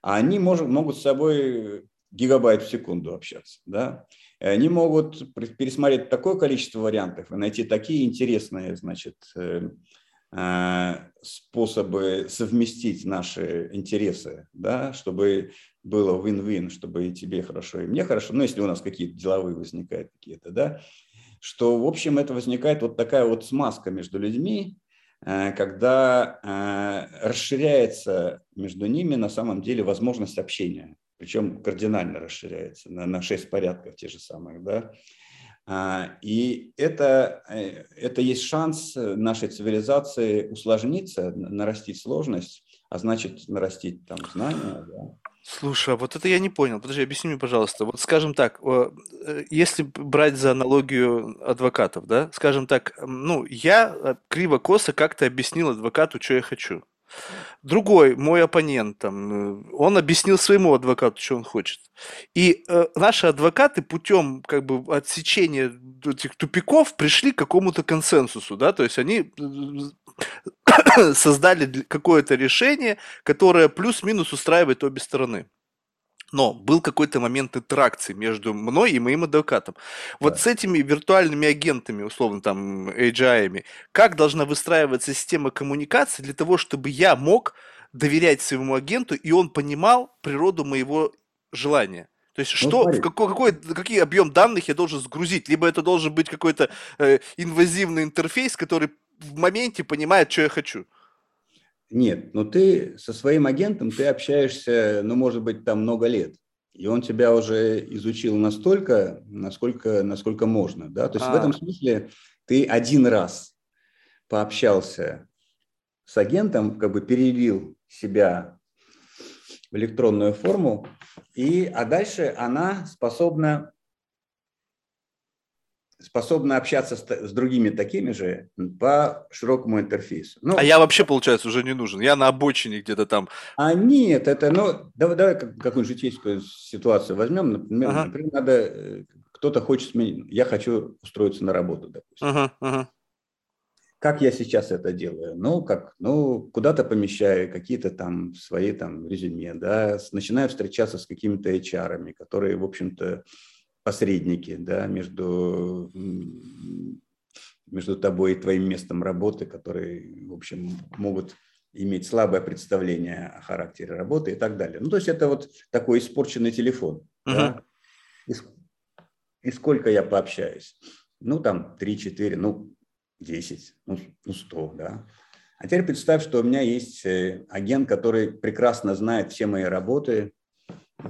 они может, могут с собой гигабайт в секунду общаться, да, они могут пересмотреть такое количество вариантов и найти такие интересные, значит, э, э, способы совместить наши интересы, да, чтобы было win-win, чтобы и тебе хорошо, и мне хорошо, ну, если у нас какие-то деловые возникают какие-то, да, что, в общем, это возникает вот такая вот смазка между людьми, когда э, расширяется между ними на самом деле возможность общения, причем кардинально расширяется на, на 6 порядков те же самых, да, а, и это, э, это есть шанс нашей цивилизации усложниться, нарастить сложность, а значит нарастить там знания, да, Слушай, а вот это я не понял. Подожди, объясни мне, пожалуйста. Вот скажем так, э, если брать за аналогию адвокатов, да, скажем так, ну, я э, криво-косо как-то объяснил адвокату, что я хочу. Другой, мой оппонент, там, э, он объяснил своему адвокату, что он хочет. И э, наши адвокаты путем как бы отсечения этих тупиков пришли к какому-то консенсусу, да, то есть они создали какое-то решение, которое плюс-минус устраивает обе стороны. Но был какой-то момент интеракции между мной и моим адвокатом. Вот да. с этими виртуальными агентами, условно там AGI, как должна выстраиваться система коммуникации для того, чтобы я мог доверять своему агенту, и он понимал природу моего желания? То есть, ну, что, в какой, какой, какой объем данных я должен сгрузить? Либо это должен быть какой-то э, инвазивный интерфейс, который в моменте понимает, что я хочу. Нет, но ты со своим агентом ты общаешься, ну, может быть, там много лет. И он тебя уже изучил настолько, насколько, насколько можно. Да? То есть а. в этом смысле ты один раз пообщался с агентом, как бы перелил себя в электронную форму, и, а дальше она способна способна общаться с, с другими такими же по широкому интерфейсу. Ну, а я вообще, получается, уже не нужен. Я на обочине где-то там. А нет, это, ну, давай, давай какую-нибудь житейскую ситуацию возьмем. Например, ага. например надо, э, кто-то хочет сменить, я хочу устроиться на работу, допустим. Ага, ага. Как я сейчас это делаю? Ну, как, ну, куда-то помещаю какие-то там свои там резюме, да, начинаю встречаться с какими-то HR, которые, в общем-то, посредники да, между, между тобой и твоим местом работы, которые, в общем, могут иметь слабое представление о характере работы и так далее. Ну, то есть это вот такой испорченный телефон. Uh-huh. Да? И, и сколько я пообщаюсь? Ну, там 3-4, ну, 10, ну, ну 100, да. А теперь представь, что у меня есть э, агент, который прекрасно знает все мои работы,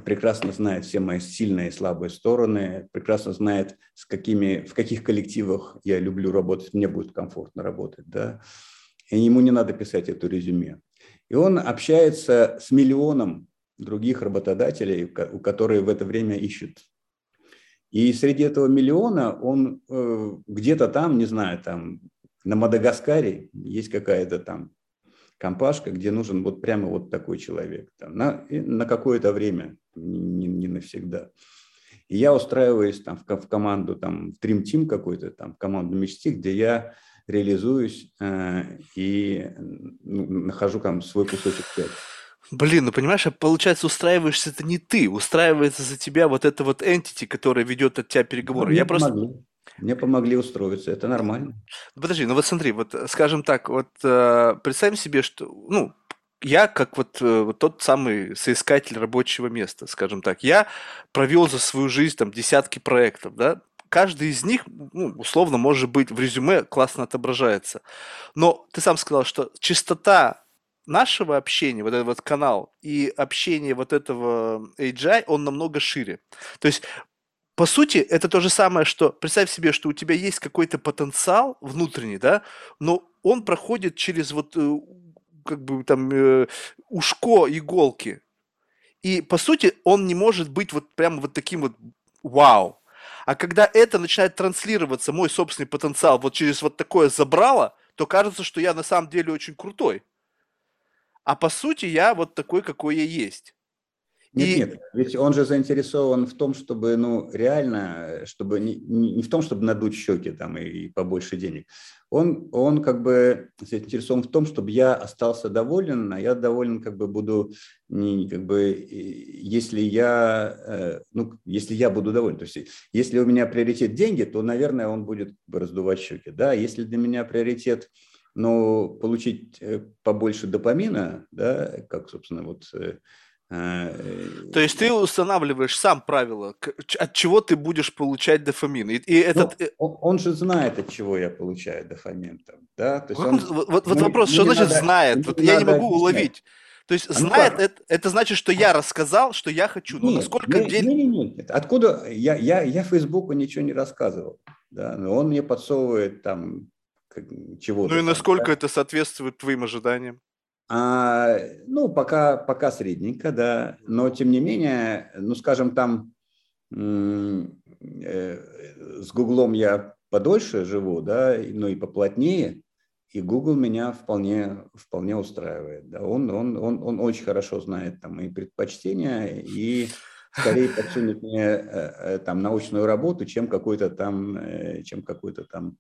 прекрасно знает все мои сильные и слабые стороны, прекрасно знает, с какими, в каких коллективах я люблю работать, мне будет комфортно работать, да, и ему не надо писать эту резюме. И он общается с миллионом других работодателей, которые в это время ищут. И среди этого миллиона он э, где-то там, не знаю, там на Мадагаскаре есть какая-то там компашка, где нужен вот прямо вот такой человек там, на, на какое-то время, не, не навсегда. И я устраиваюсь там в, в команду, там, в Dream Team какой-то, там, в команду мечты, где я реализуюсь э, и ну, нахожу там свой кусочек пять. Блин, ну понимаешь, а получается, устраиваешься это не ты, устраивается за тебя вот это вот entity, которая ведет от тебя переговоры. Ну, я просто... Мне помогли устроиться, это нормально. Подожди, ну вот смотри, вот э, скажем так, вот э, представим себе, что, ну, я как вот, э, вот тот самый соискатель рабочего места, скажем так, я провел за свою жизнь там десятки проектов, да, каждый из них, ну, условно, может быть, в резюме классно отображается. Но ты сам сказал, что чистота нашего общения, вот этот вот канал и общение вот этого AGI, он намного шире. То есть по сути, это то же самое, что представь себе, что у тебя есть какой-то потенциал внутренний, да, но он проходит через вот э, как бы там э, ушко иголки. И по сути, он не может быть вот прямо вот таким вот вау. А когда это начинает транслироваться, мой собственный потенциал, вот через вот такое забрало, то кажется, что я на самом деле очень крутой. А по сути, я вот такой, какой я есть. Нет, и... нет, ведь он же заинтересован в том, чтобы, ну, реально, чтобы не, не в том, чтобы надуть щеки там и, и побольше денег. Он, он как бы заинтересован в том, чтобы я остался доволен, а я доволен как бы буду, не, как бы, если я, э, ну, если я буду доволен. То есть, если у меня приоритет деньги, то, наверное, он будет раздувать щеки, да. Если для меня приоритет, ну, получить э, побольше допамина, да, как, собственно, вот э, То есть ты устанавливаешь сам правила, от чего ты будешь получать дофамин. И, и ну, этот... Ну, он, он же знает, от чего я получаю дофамин. Там, да? То есть он, вот, вот вопрос, что значит надо, знает? Вот я не могу объяснять. уловить. То есть ну знает, ну, это, это значит, что я рассказал, что я хочу. Но нет, насколько нет, день... нет, нет, нет. Откуда? Я, я, я Фейсбуку ничего не рассказывал. Да? Но он мне подсовывает там чего-то. Ну и насколько да? это соответствует твоим ожиданиям? А, ну, пока, пока средненько, да, но тем не менее, ну, скажем, там э, с Гуглом я подольше живу, да, ну и поплотнее, и Google меня вполне, вполне устраивает. Да. Он, он, он, он очень хорошо знает там мои предпочтения и скорее подсунет мне э, э, там научную работу, чем какой-то там, чем какой-то там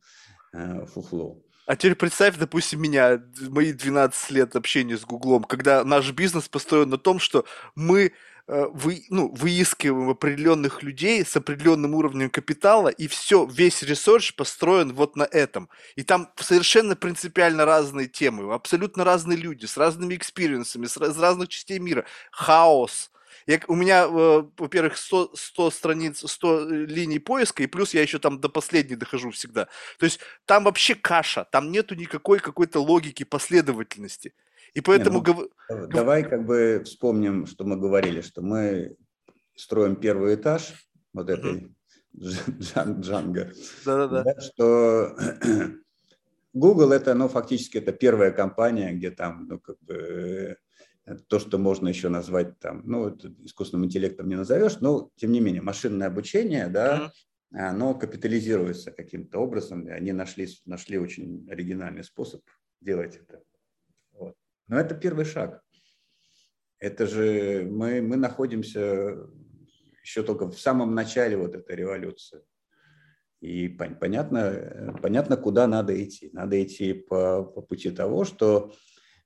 фуфло. А теперь представь, допустим, меня, мои 12 лет общения с Гуглом, когда наш бизнес построен на том, что мы э, вы, ну, выискиваем определенных людей с определенным уровнем капитала, и все, весь research построен вот на этом. И там совершенно принципиально разные темы, абсолютно разные люди, с разными экспириенсами, с, с разных частей мира. Хаос, я, у меня, э, во-первых, 100, 100 страниц, 100 э, линий поиска, и плюс я еще там до последней дохожу всегда. То есть там вообще каша, там нету никакой какой-то логики, последовательности. И поэтому... Не, ну, давай как бы вспомним, что мы говорили, что мы строим первый этаж вот этой mm-hmm. Джанго. Да-да-да. Что Google это, ну, фактически это первая компания, где там, ну, как бы то, что можно еще назвать там, ну, искусственным интеллектом не назовешь, но, тем не менее, машинное обучение, да, mm-hmm. оно капитализируется каким-то образом, и они нашли, нашли очень оригинальный способ делать это. Вот. Но это первый шаг. Это же мы, мы находимся еще только в самом начале вот этой революции. И понятно, понятно, куда надо идти. Надо идти по, по пути того, что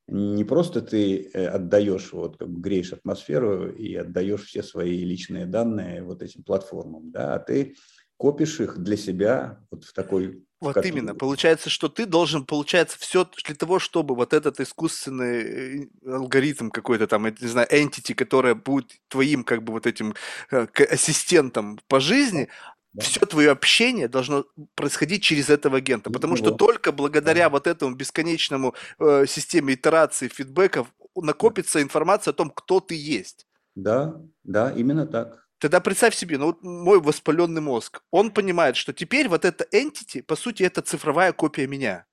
не просто ты э, отдаешь, вот как бы греешь атмосферу и отдаешь все свои личные данные вот этим платформам, да, а ты копишь их для себя вот в такой вот как... именно. Получается, что ты должен, получается, все для того, чтобы вот этот искусственный э, алгоритм какой-то там, не знаю, entity, которая будет твоим как бы вот этим э, ассистентом по жизни, да. Все твое общение должно происходить через этого агента, потому что только благодаря да. вот этому бесконечному э, системе итерации, фидбэков накопится информация о том, кто ты есть. Да, да, именно так. Тогда представь себе, ну вот мой воспаленный мозг, он понимает, что теперь вот эта entity, по сути, это цифровая копия меня.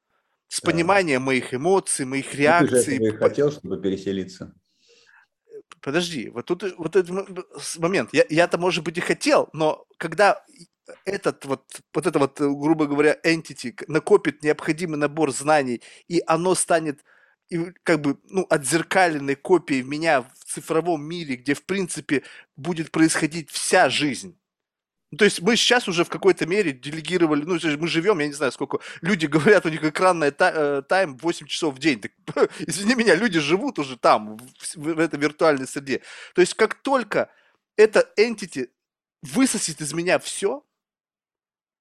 С да. пониманием моих эмоций, моих реакций. Ну, ты же хотел, чтобы переселиться подожди, вот тут вот этот момент. Я, я-то, может быть, и хотел, но когда этот вот, вот это вот, грубо говоря, entity накопит необходимый набор знаний, и оно станет и как бы, ну, отзеркаленной копией меня в цифровом мире, где, в принципе, будет происходить вся жизнь. Ну, то есть мы сейчас уже в какой-то мере делегировали, ну, мы живем, я не знаю, сколько, люди говорят, у них экранная э, тайм 8 часов в день. Так, извини меня, люди живут уже там, в, в этой виртуальной среде. То есть как только эта entity высосет из меня все,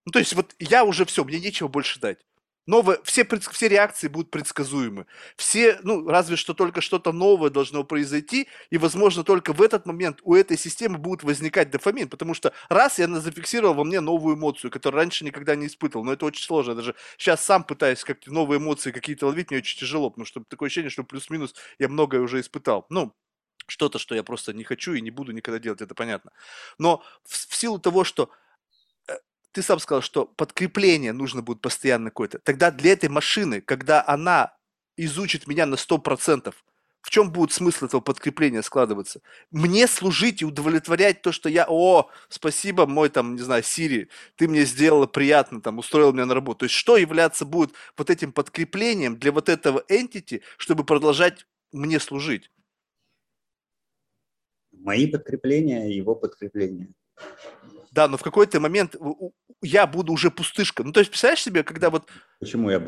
ну, то есть вот я уже все, мне нечего больше дать. Новое, все, все реакции будут предсказуемы. Все, ну, разве что только что-то новое должно произойти, и, возможно, только в этот момент у этой системы будет возникать дофамин, потому что раз я зафиксировал во мне новую эмоцию, которую раньше никогда не испытывал, но это очень сложно, я даже сейчас сам пытаюсь как-то новые эмоции какие-то ловить, мне очень тяжело, потому что такое ощущение, что плюс-минус я многое уже испытал. Ну, что-то, что я просто не хочу и не буду никогда делать, это понятно. Но в, в силу того, что ты сам сказал, что подкрепление нужно будет постоянно какое-то. Тогда для этой машины, когда она изучит меня на 100%, в чем будет смысл этого подкрепления складываться? Мне служить и удовлетворять то, что я, о, спасибо, мой там, не знаю, Сири, ты мне сделала приятно, там, устроил меня на работу. То есть что являться будет вот этим подкреплением для вот этого entity, чтобы продолжать мне служить? Мои подкрепления, его подкрепления. Да, но в какой-то момент я буду уже пустышка. Ну, то есть, представляешь себе, когда вот... Почему я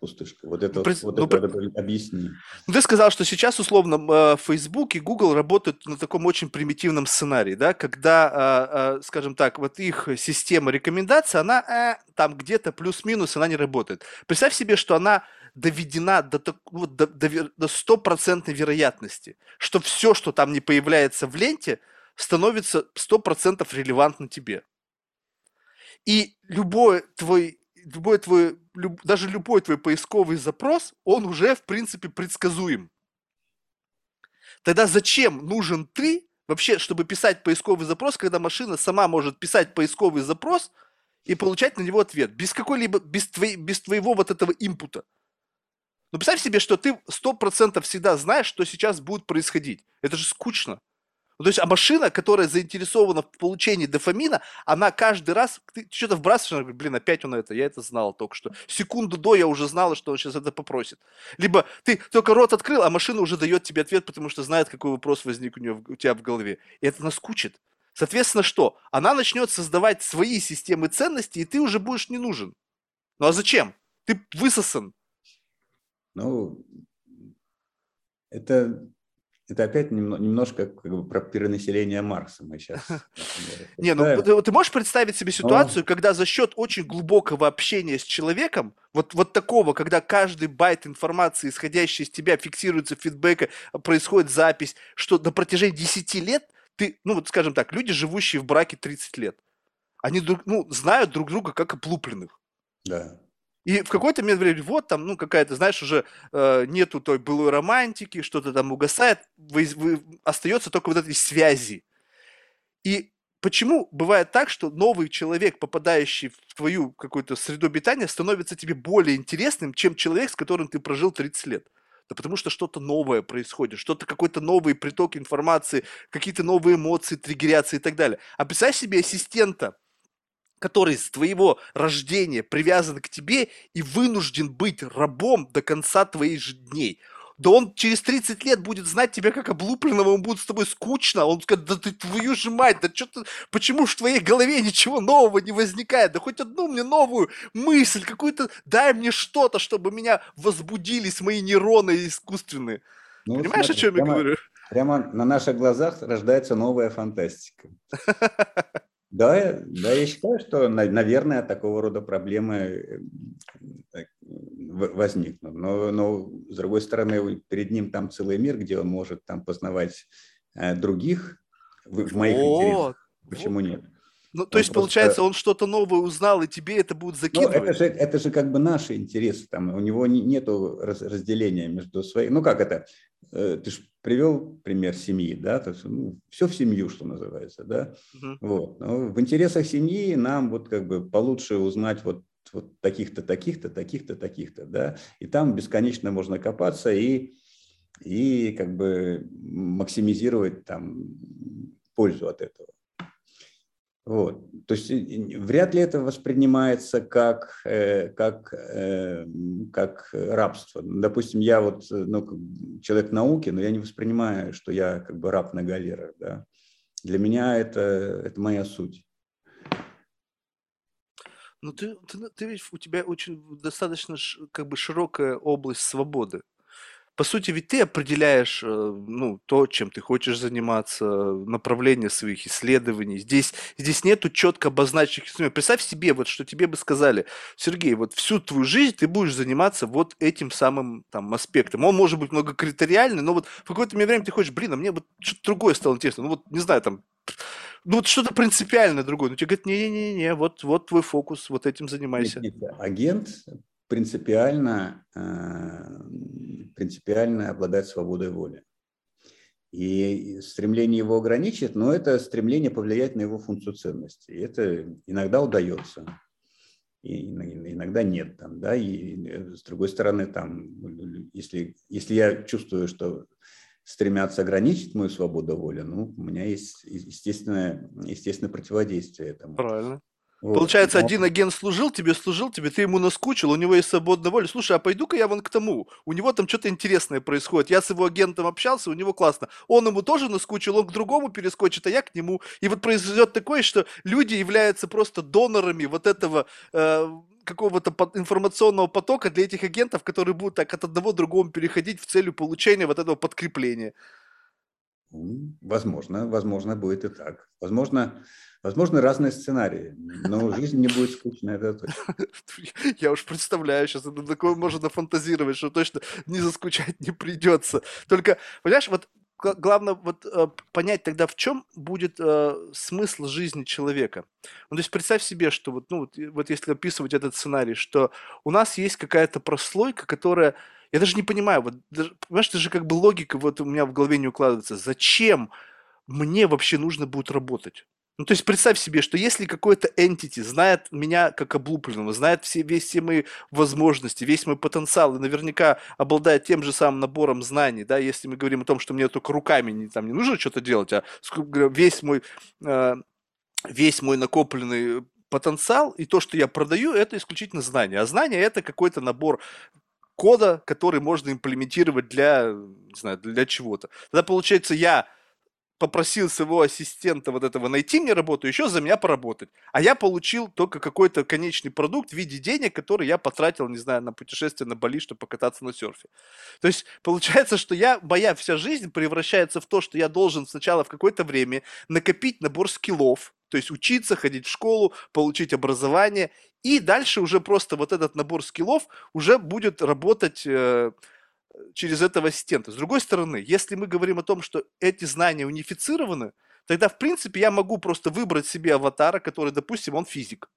пустышка? Вот это, При... вот ну, это, при... объясни. Ну, ты сказал, что сейчас, условно, э, Facebook и Google работают на таком очень примитивном сценарии, да, когда, а, а, скажем так, вот их система рекомендаций, она э, там где-то плюс-минус, она не работает. Представь себе, что она доведена до, до, до, до стопроцентной вероятности, что все, что там не появляется в ленте – становится 100% релевантно тебе. И любой твой, любой твой, люб, даже любой твой поисковый запрос, он уже, в принципе, предсказуем. Тогда зачем нужен ты вообще, чтобы писать поисковый запрос, когда машина сама может писать поисковый запрос и получать на него ответ, без какой-либо, без, твоей, без твоего вот этого импута. Ну, представь себе, что ты 100% всегда знаешь, что сейчас будет происходить. Это же скучно. Ну, то есть, а машина, которая заинтересована в получении дофамина, она каждый раз, ты что-то вбрасываешь, она говорит, блин, опять он это, я это знал только что. Секунду до я уже знала, что он сейчас это попросит. Либо ты только рот открыл, а машина уже дает тебе ответ, потому что знает, какой вопрос возник у, нее, у тебя в голове. И это наскучит. Соответственно, что? Она начнет создавать свои системы ценностей, и ты уже будешь не нужен. Ну а зачем? Ты высосан. Ну, это это опять немножко как бы про перенаселение Марса мы сейчас. Не, ну ты, можешь представить себе ситуацию, когда за счет очень глубокого общения с человеком, вот, вот такого, когда каждый байт информации, исходящий из тебя, фиксируется фидбэка, происходит запись, что на протяжении 10 лет ты, ну вот скажем так, люди, живущие в браке 30 лет, они друг, ну, знают друг друга как оплупленных. Да. И в какой-то момент времени, вот там, ну, какая-то, знаешь, уже э, нету той былой романтики, что-то там угасает, вы, вы, остается только вот этой связи. И почему бывает так, что новый человек, попадающий в твою какую-то среду обитания, становится тебе более интересным, чем человек, с которым ты прожил 30 лет? Да потому что что-то новое происходит, что-то какой-то новый приток информации, какие-то новые эмоции триггерятся и так далее. А представь себе ассистента, который с твоего рождения привязан к тебе и вынужден быть рабом до конца твоих же дней. Да он через 30 лет будет знать тебя как облупленного, он будет с тобой скучно, он скажет, да ты твою же мать, да что ты, почему в твоей голове ничего нового не возникает, да хоть одну мне новую мысль, какую-то, дай мне что-то, чтобы меня возбудились мои нейроны искусственные. Ну, Понимаешь, смотри, о чем прямо, я говорю? Прямо на наших глазах рождается новая фантастика. Да, да, я считаю, что, наверное, такого рода проблемы э, возникнут. Но, но, с другой стороны, перед ним там целый мир, где он может там познавать э, других в, в моих вот, интересах. Почему вот. нет? Ну, то он есть, просто... получается, он что-то новое узнал, и тебе это будет закидывать? Ну, это же, это же как бы наши интересы. Там, у него не, нету разделения между своими... Ну, как это? Э, ты же привел пример семьи, да? То есть, ну, все в семью, что называется, да? Угу. Вот. Но в интересах семьи нам вот как бы получше узнать вот вот таких-то, таких-то, таких-то, таких-то, да, и там бесконечно можно копаться и, и как бы максимизировать там пользу от этого. Вот. То есть вряд ли это воспринимается как, э, как, э, как рабство. Допустим, я вот ну, человек науки, но я не воспринимаю, что я как бы раб на галерах. Да? Для меня это, это моя суть. Ну, ты, ты, ты видишь, у тебя очень достаточно как бы широкая область свободы по сути, ведь ты определяешь, э, ну, то, чем ты хочешь заниматься, направление своих исследований. Здесь, здесь нету четко обозначенных инструментов. Представь себе, вот, что тебе бы сказали, Сергей, вот всю твою жизнь ты будешь заниматься вот этим самым там аспектом. Он может быть многокритериальный, но вот в какое-то время ты хочешь, блин, а мне вот что-то другое стало интересно. Ну, вот, не знаю, там, ну вот что-то принципиально другое. Ну тебе говорят, не-не-не, вот, вот твой фокус, вот этим занимайся. Агент принципиально, э, принципиально обладает свободой воли. И стремление его ограничить, но это стремление повлиять на его функцию ценности. И это иногда удается, и иногда нет. Там, да? И с другой стороны, там, если, если я чувствую, что стремятся ограничить мою свободу воли, ну, у меня есть естественное, естественное противодействие этому. Правильно. Вот. Получается, один агент служил тебе, служил тебе, ты ему наскучил, у него есть свободная воля. Слушай, а пойду-ка я вон к тому. У него там что-то интересное происходит. Я с его агентом общался, у него классно. Он ему тоже наскучил, он к другому перескочит, а я к нему. И вот произойдет такое, что люди являются просто донорами вот этого э, какого-то информационного потока для этих агентов, которые будут так от одного к другому переходить в целью получения вот этого подкрепления. Возможно, возможно, будет и так. Возможно, возможно разные сценарии, но жизнь не будет скучной, это точно. Я уж представляю, сейчас это такое можно фантазировать, что точно не заскучать не придется. Только, понимаешь, вот главное вот э, понять тогда, в чем будет э, смысл жизни человека. Ну, то есть представь себе, что вот, ну, вот, вот если описывать этот сценарий, что у нас есть какая-то прослойка, которая я даже не понимаю, вот, даже, понимаешь, же как бы логика вот у меня в голове не укладывается. Зачем мне вообще нужно будет работать? Ну, то есть представь себе, что если какой-то entity знает меня как облупленного, знает все, весь, все мои возможности, весь мой потенциал, и наверняка обладает тем же самым набором знаний, да, если мы говорим о том, что мне только руками не, там, не нужно что-то делать, а весь мой, э, весь мой накопленный потенциал и то, что я продаю, это исключительно знания. А знания это какой-то набор кода, который можно имплементировать для, не знаю, для чего-то. Тогда получается, я попросил своего ассистента вот этого найти мне работу, еще за меня поработать. А я получил только какой-то конечный продукт в виде денег, который я потратил, не знаю, на путешествие на Бали, чтобы покататься на серфе. То есть получается, что я, моя вся жизнь превращается в то, что я должен сначала в какое-то время накопить набор скиллов, то есть учиться, ходить в школу, получить образование, и дальше уже просто вот этот набор скиллов уже будет работать э, через этого ассистента. С другой стороны, если мы говорим о том, что эти знания унифицированы, тогда, в принципе, я могу просто выбрать себе аватара, который, допустим, он физик.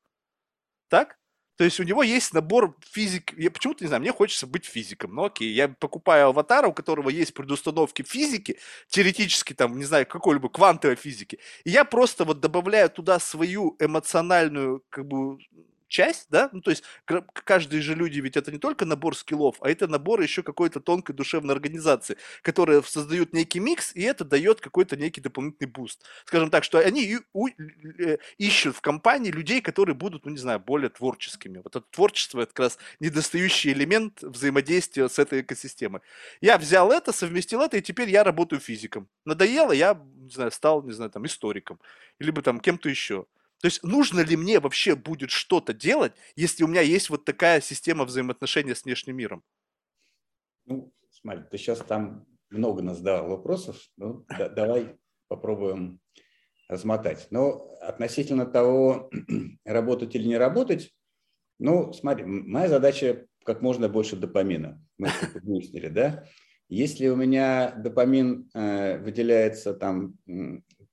Так? То есть у него есть набор физик. Я почему-то не знаю, мне хочется быть физиком. Ну окей, я покупаю аватара, у которого есть предустановки физики, теоретически там, не знаю, какой-либо квантовой физики. И я просто вот добавляю туда свою эмоциональную, как бы, часть, да, ну то есть каждые же люди, ведь это не только набор скиллов, а это набор еще какой-то тонкой душевной организации, которые создают некий микс, и это дает какой-то некий дополнительный буст. Скажем так, что они э, ищут в компании людей, которые будут, ну не знаю, более творческими. Вот это творчество, это как раз недостающий элемент взаимодействия с этой экосистемой. Я взял это, совместил это, и теперь я работаю физиком. Надоело, я, не знаю, стал, не знаю, там, историком, либо там кем-то еще. То есть нужно ли мне вообще будет что-то делать, если у меня есть вот такая система взаимоотношений с внешним миром? Ну, смотри, ты сейчас там много нас задавал вопросов. Ну, да, давай попробуем размотать. Но относительно того, работать или не работать, ну, смотри, моя задача как можно больше допамина. Мы это выяснили, да? Если у меня допамин э, выделяется там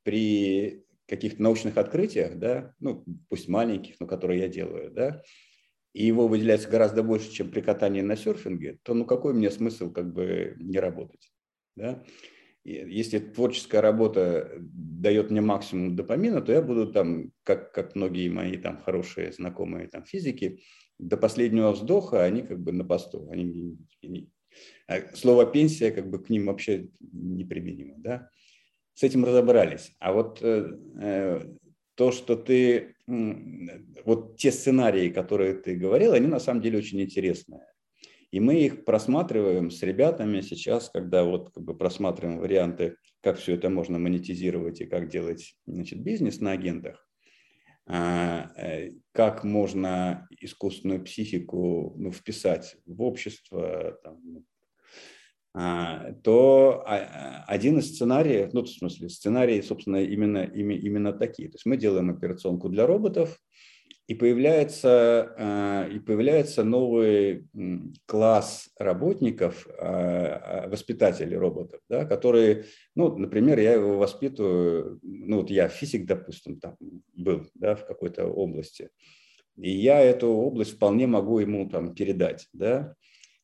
при каких-то научных открытиях, да, ну, пусть маленьких, но которые я делаю, да, и его выделяется гораздо больше, чем при катании на серфинге, то ну какой мне смысл как бы не работать, да? Если творческая работа дает мне максимум допамина, то я буду там, как, как многие мои там хорошие знакомые там физики, до последнего вздоха они как бы на посту. Они, они, а слово пенсия как бы к ним вообще неприменимо, да? С этим разобрались. А вот э, э, то, что ты, вот те сценарии, которые ты говорил, они на самом деле очень интересные. И мы их просматриваем с ребятами сейчас, когда вот как бы просматриваем варианты, как все это можно монетизировать и как делать значит, бизнес на агентах. А, э, как можно искусственную психику ну, вписать в общество, там, то а, один из сценариев, ну, в смысле, сценарии, собственно, именно, именно такие. То есть мы делаем операционку для роботов, и появляется, а, и появляется новый класс работников, воспитателей роботов, да, которые, ну, например, я его воспитываю, ну, вот я физик, допустим, там был, да, в какой-то области, и я эту область вполне могу ему там передать, да,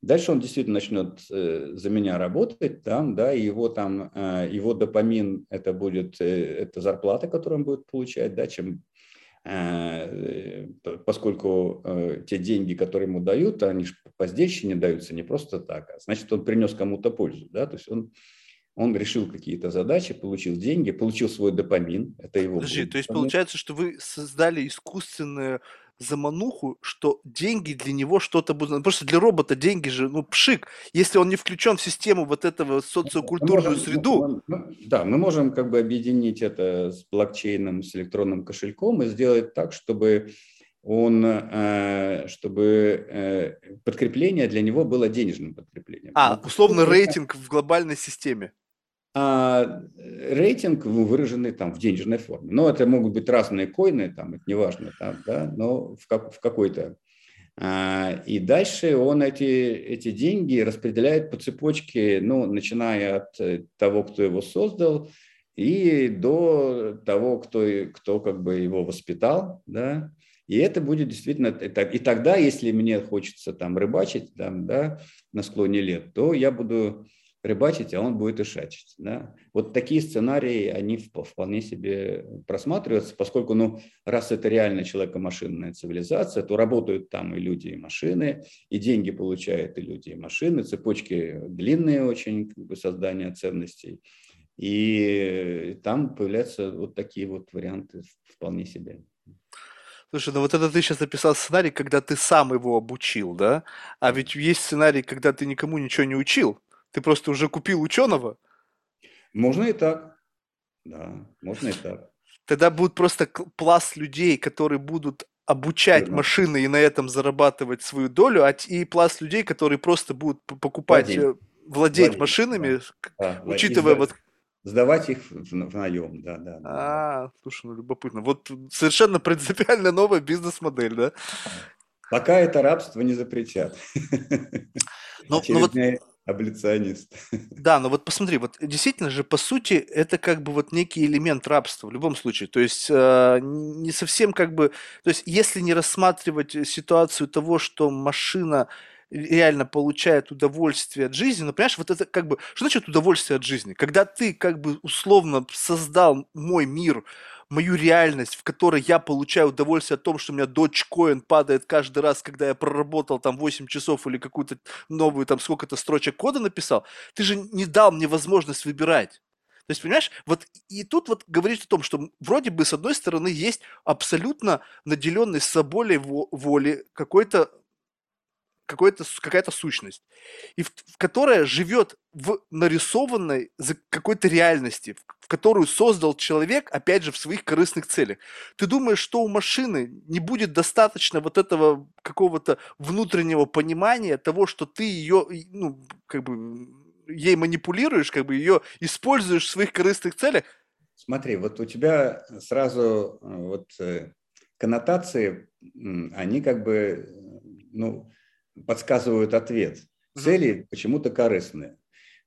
Дальше он действительно начнет э, за меня работать, там, да, и его там, э, его допамин это будет, э, это зарплата, которую он будет получать, да, чем, поскольку те деньги, которые ему дают, они же по сдельщине даются не просто так, а значит, он принес кому-то пользу, да, то есть он он решил какие-то задачи, получил деньги, получил свой допамин. Это его. Подожди, то есть получается, что вы создали искусственную замануху, что деньги для него что-то будут... Ну, просто для робота деньги же, ну, пшик. Если он не включен в систему вот этого социокультурную можем, среду... Мы, да, мы можем как бы объединить это с блокчейном, с электронным кошельком и сделать так, чтобы он, э, чтобы э, подкрепление для него было денежным подкреплением. А, условно рейтинг в глобальной системе а рейтинг выраженный там в денежной форме. Но это могут быть разные коины, там, это неважно, там, да, но в, как, в какой-то. А, и дальше он эти, эти деньги распределяет по цепочке, ну, начиная от э, того, кто его создал, и до того, кто, кто как бы его воспитал, да, и это будет действительно, и тогда, если мне хочется там рыбачить, там, да, на склоне лет, то я буду рыбачить, а он будет ишачить. Да? Вот такие сценарии, они вполне себе просматриваются, поскольку, ну, раз это реально человеко-машинная цивилизация, то работают там и люди, и машины, и деньги получают и люди, и машины, цепочки длинные очень, как бы, создания ценностей, и там появляются вот такие вот варианты вполне себе. Слушай, ну вот это ты сейчас написал сценарий, когда ты сам его обучил, да? А ведь есть сценарий, когда ты никому ничего не учил. Ты просто уже купил ученого? Можно и так. Да, можно и так. Тогда будет просто пласт людей, которые будут обучать Верно. машины и на этом зарабатывать свою долю, а и пласт людей, которые просто будут покупать, владеть, э, владеть, владеть машинами, да. учитывая вот Сдавать их в, в наем, да, да. А, да. слушай, ну любопытно. Вот совершенно принципиально новая бизнес-модель, да? Пока это рабство не запретят. Ну, ну вот, аболиционист. Да, но вот посмотри, вот действительно же, по сути, это как бы вот некий элемент рабства в любом случае. То есть э, не совсем как бы... То есть если не рассматривать ситуацию того, что машина реально получает удовольствие от жизни, но понимаешь, вот это как бы... Что значит удовольствие от жизни? Когда ты как бы условно создал мой мир, мою реальность, в которой я получаю удовольствие от того, что у меня Dogecoin падает каждый раз, когда я проработал там 8 часов или какую-то новую там сколько-то строчек кода написал, ты же не дал мне возможность выбирать. То есть, понимаешь, вот и тут вот говорить о том, что вроде бы с одной стороны есть абсолютно наделенный собой воли какой-то какой-то, какая-то сущность, и в, в которая живет в нарисованной какой-то реальности, в, которую создал человек, опять же, в своих корыстных целях. Ты думаешь, что у машины не будет достаточно вот этого какого-то внутреннего понимания того, что ты ее, ну, как бы, ей манипулируешь, как бы ее используешь в своих корыстных целях? Смотри, вот у тебя сразу э, вот э, коннотации, они как бы, э, ну, подсказывают ответ. Цели почему-то корыстные.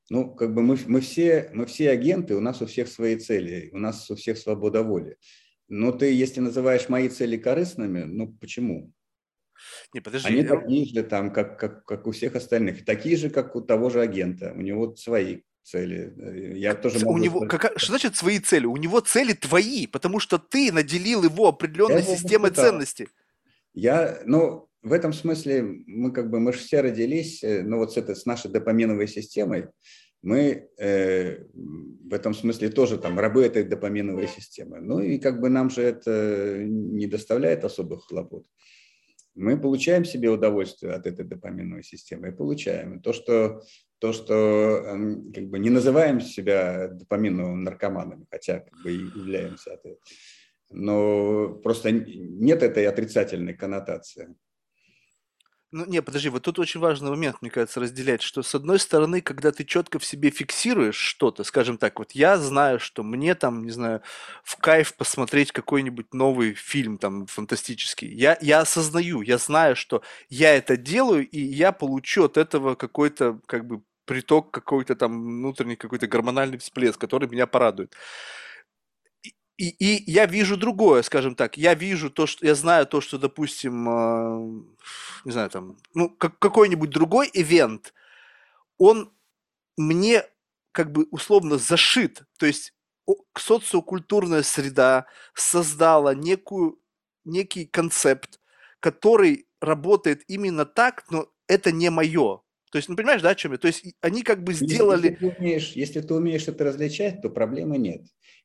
Ну, как бы мы, мы, все, мы все агенты, у нас у всех свои цели, у нас у всех свобода воли. Но ты, если называешь мои цели корыстными, ну почему? Не, подожди. Они такие же, там, как, как, как у всех остальных. Такие же, как у того же агента. У него свои цели. Я тоже могу у него, сказать, как, что значит свои цели? У него цели твои, потому что ты наделил его определенной я системой ценностей. Я, ну, в этом смысле мы как бы, мы же все родились, э, ну вот с, этой, с нашей допаминовой системой, мы э, в этом смысле тоже там рабы этой допаминовой системы. Ну и как бы нам же это не доставляет особых хлопот. Мы получаем себе удовольствие от этой допаминовой системы и получаем. То, что, то, что эм, как бы не называем себя допаминовыми наркоманами, хотя как бы и являемся от этого. Но просто нет этой отрицательной коннотации. Ну, не, подожди, вот тут очень важный момент, мне кажется, разделять, что с одной стороны, когда ты четко в себе фиксируешь что-то, скажем так, вот я знаю, что мне там, не знаю, в кайф посмотреть какой-нибудь новый фильм там фантастический. Я, я осознаю, я знаю, что я это делаю, и я получу от этого какой-то, как бы, приток какой-то там внутренний какой-то гормональный всплеск, который меня порадует и, и я вижу другое, скажем так. Я вижу то, что я знаю то, что, допустим, э, не знаю, там, ну, как, какой-нибудь другой ивент, он мне как бы условно зашит. То есть социокультурная среда создала некую, некий концепт, который работает именно так, но это не мое. То есть, ну, понимаешь, да, о чем я? То есть, они как бы сделали... Если ты умеешь, если ты умеешь это различать, то проблемы нет.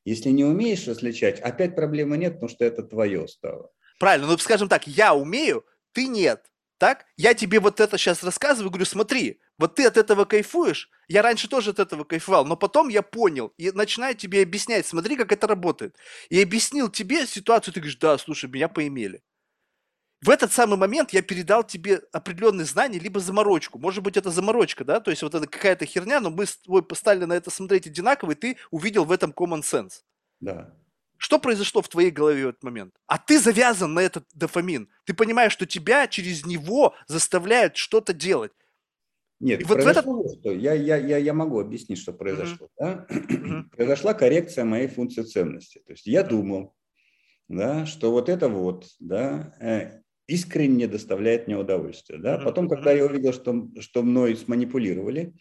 Если не умеешь различать, опять проблемы нет, потому что это твое стало. Правильно, ну, скажем так, я умею, ты нет. Так? Я тебе вот это сейчас рассказываю, говорю, смотри, вот ты от этого кайфуешь, я раньше тоже от этого кайфовал, но потом я понял и начинаю тебе объяснять, смотри, как это работает. И объяснил тебе ситуацию, ты говоришь, да, слушай, меня поимели в этот самый момент я передал тебе определенные знания, либо заморочку. Может быть, это заморочка, да? То есть вот это какая-то херня, но мы с тобой поставили на это смотреть одинаково, и ты увидел в этом common sense. Да. Что произошло в твоей голове в этот момент? А ты завязан на этот дофамин. Ты понимаешь, что тебя через него заставляют что-то делать. Нет, и вот произошло, этот... что я, я, я, я могу объяснить, что произошло. Mm-hmm. Да? Mm-hmm. Произошла коррекция моей функции ценности. То есть я думал, да, что вот это вот, да, э, искренне доставляет мне удовольствие. Да? Потом, когда я увидел, что, что мной сманипулировали,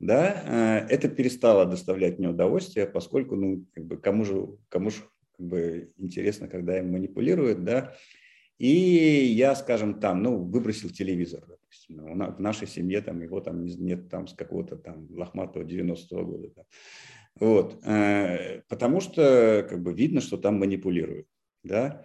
да, э, это перестало доставлять мне удовольствие, поскольку, ну, как бы, кому же, кому же как бы, интересно, когда им манипулируют, да, и я, скажем, там, ну, выбросил телевизор, допустим, в нашей семье там его там нет там с какого-то там лохматого 90-го года, да. вот, э, потому что, как бы, видно, что там манипулируют, да,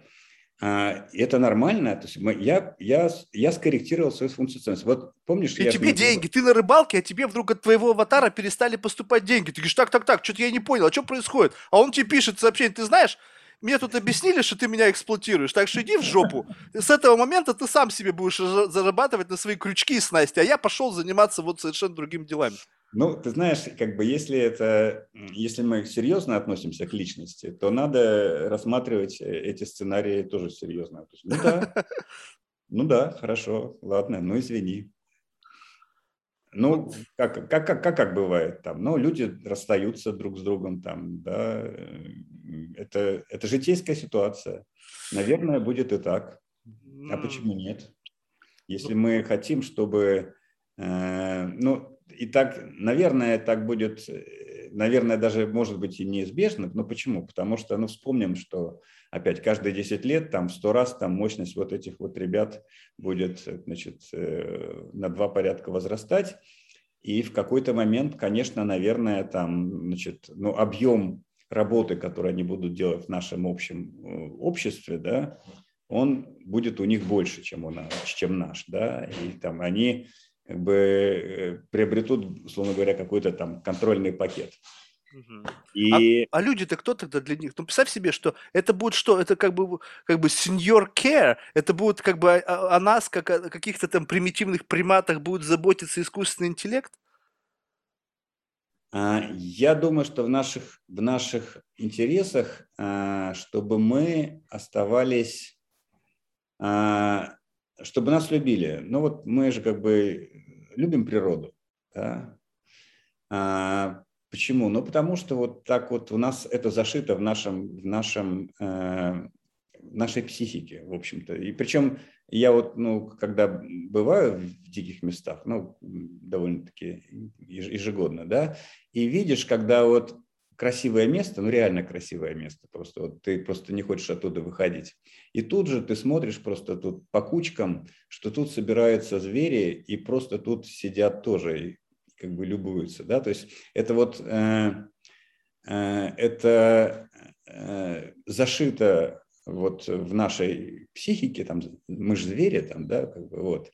это нормально. То есть мы, я, я, я скорректировал свою функцию ценности. Вот помнишь, и я тебе деньги, ты на рыбалке, а тебе вдруг от твоего аватара перестали поступать деньги. Ты говоришь, так, так, так, что-то я не понял, а что происходит? А он тебе пишет сообщение, ты знаешь, мне тут объяснили, что ты меня эксплуатируешь, так что иди в жопу. С этого момента ты сам себе будешь зарабатывать на свои крючки и снасти, а я пошел заниматься вот совершенно другими делами. Ну, ты знаешь, как бы если это, если мы серьезно относимся к личности, то надо рассматривать э, эти сценарии тоже серьезно. ну да, ну да, хорошо, ладно, ну извини. Ну, как, как, как, как, как бывает там, ну, люди расстаются друг с другом там, да, э, это, это житейская ситуация. Наверное, будет и так. А почему нет? Если мы хотим, чтобы, э, ну, и так, наверное, так будет, э, наверное, даже может быть и неизбежно. Но почему? Потому что, ну, вспомним, что опять каждые 10 лет там 100 раз там мощность вот этих вот ребят будет, значит, э, на два порядка возрастать. И в какой-то момент, конечно, наверное, там, значит, ну, объем работы, которую они будут делать в нашем общем э, обществе, да, он будет у них больше, чем у нас, чем наш, да, и там они как бы э, приобретут, условно говоря, какой-то там контрольный пакет. И... А, а люди-то кто тогда для них? Ну, представь себе, что это будет что? Это как бы, как бы senior care, это будет как бы о, о нас, как о каких-то там примитивных приматах будет заботиться искусственный интеллект? А, я думаю, что в наших, в наших интересах, а, чтобы мы оставались чтобы нас любили. Ну вот мы же как бы любим природу. Да? А, почему? Ну потому что вот так вот у нас это зашито в нашем, в нашем э, нашей психике, в общем-то. И причем я вот, ну, когда бываю в диких местах, ну, довольно-таки ежегодно, да, и видишь, когда вот красивое место, ну реально красивое место, просто вот ты просто не хочешь оттуда выходить. И тут же ты смотришь просто тут по кучкам, что тут собираются звери и просто тут сидят тоже и как бы любуются, да, то есть это вот э, э, это э, зашито вот в нашей психике, там мы же звери, там, да, как бы вот.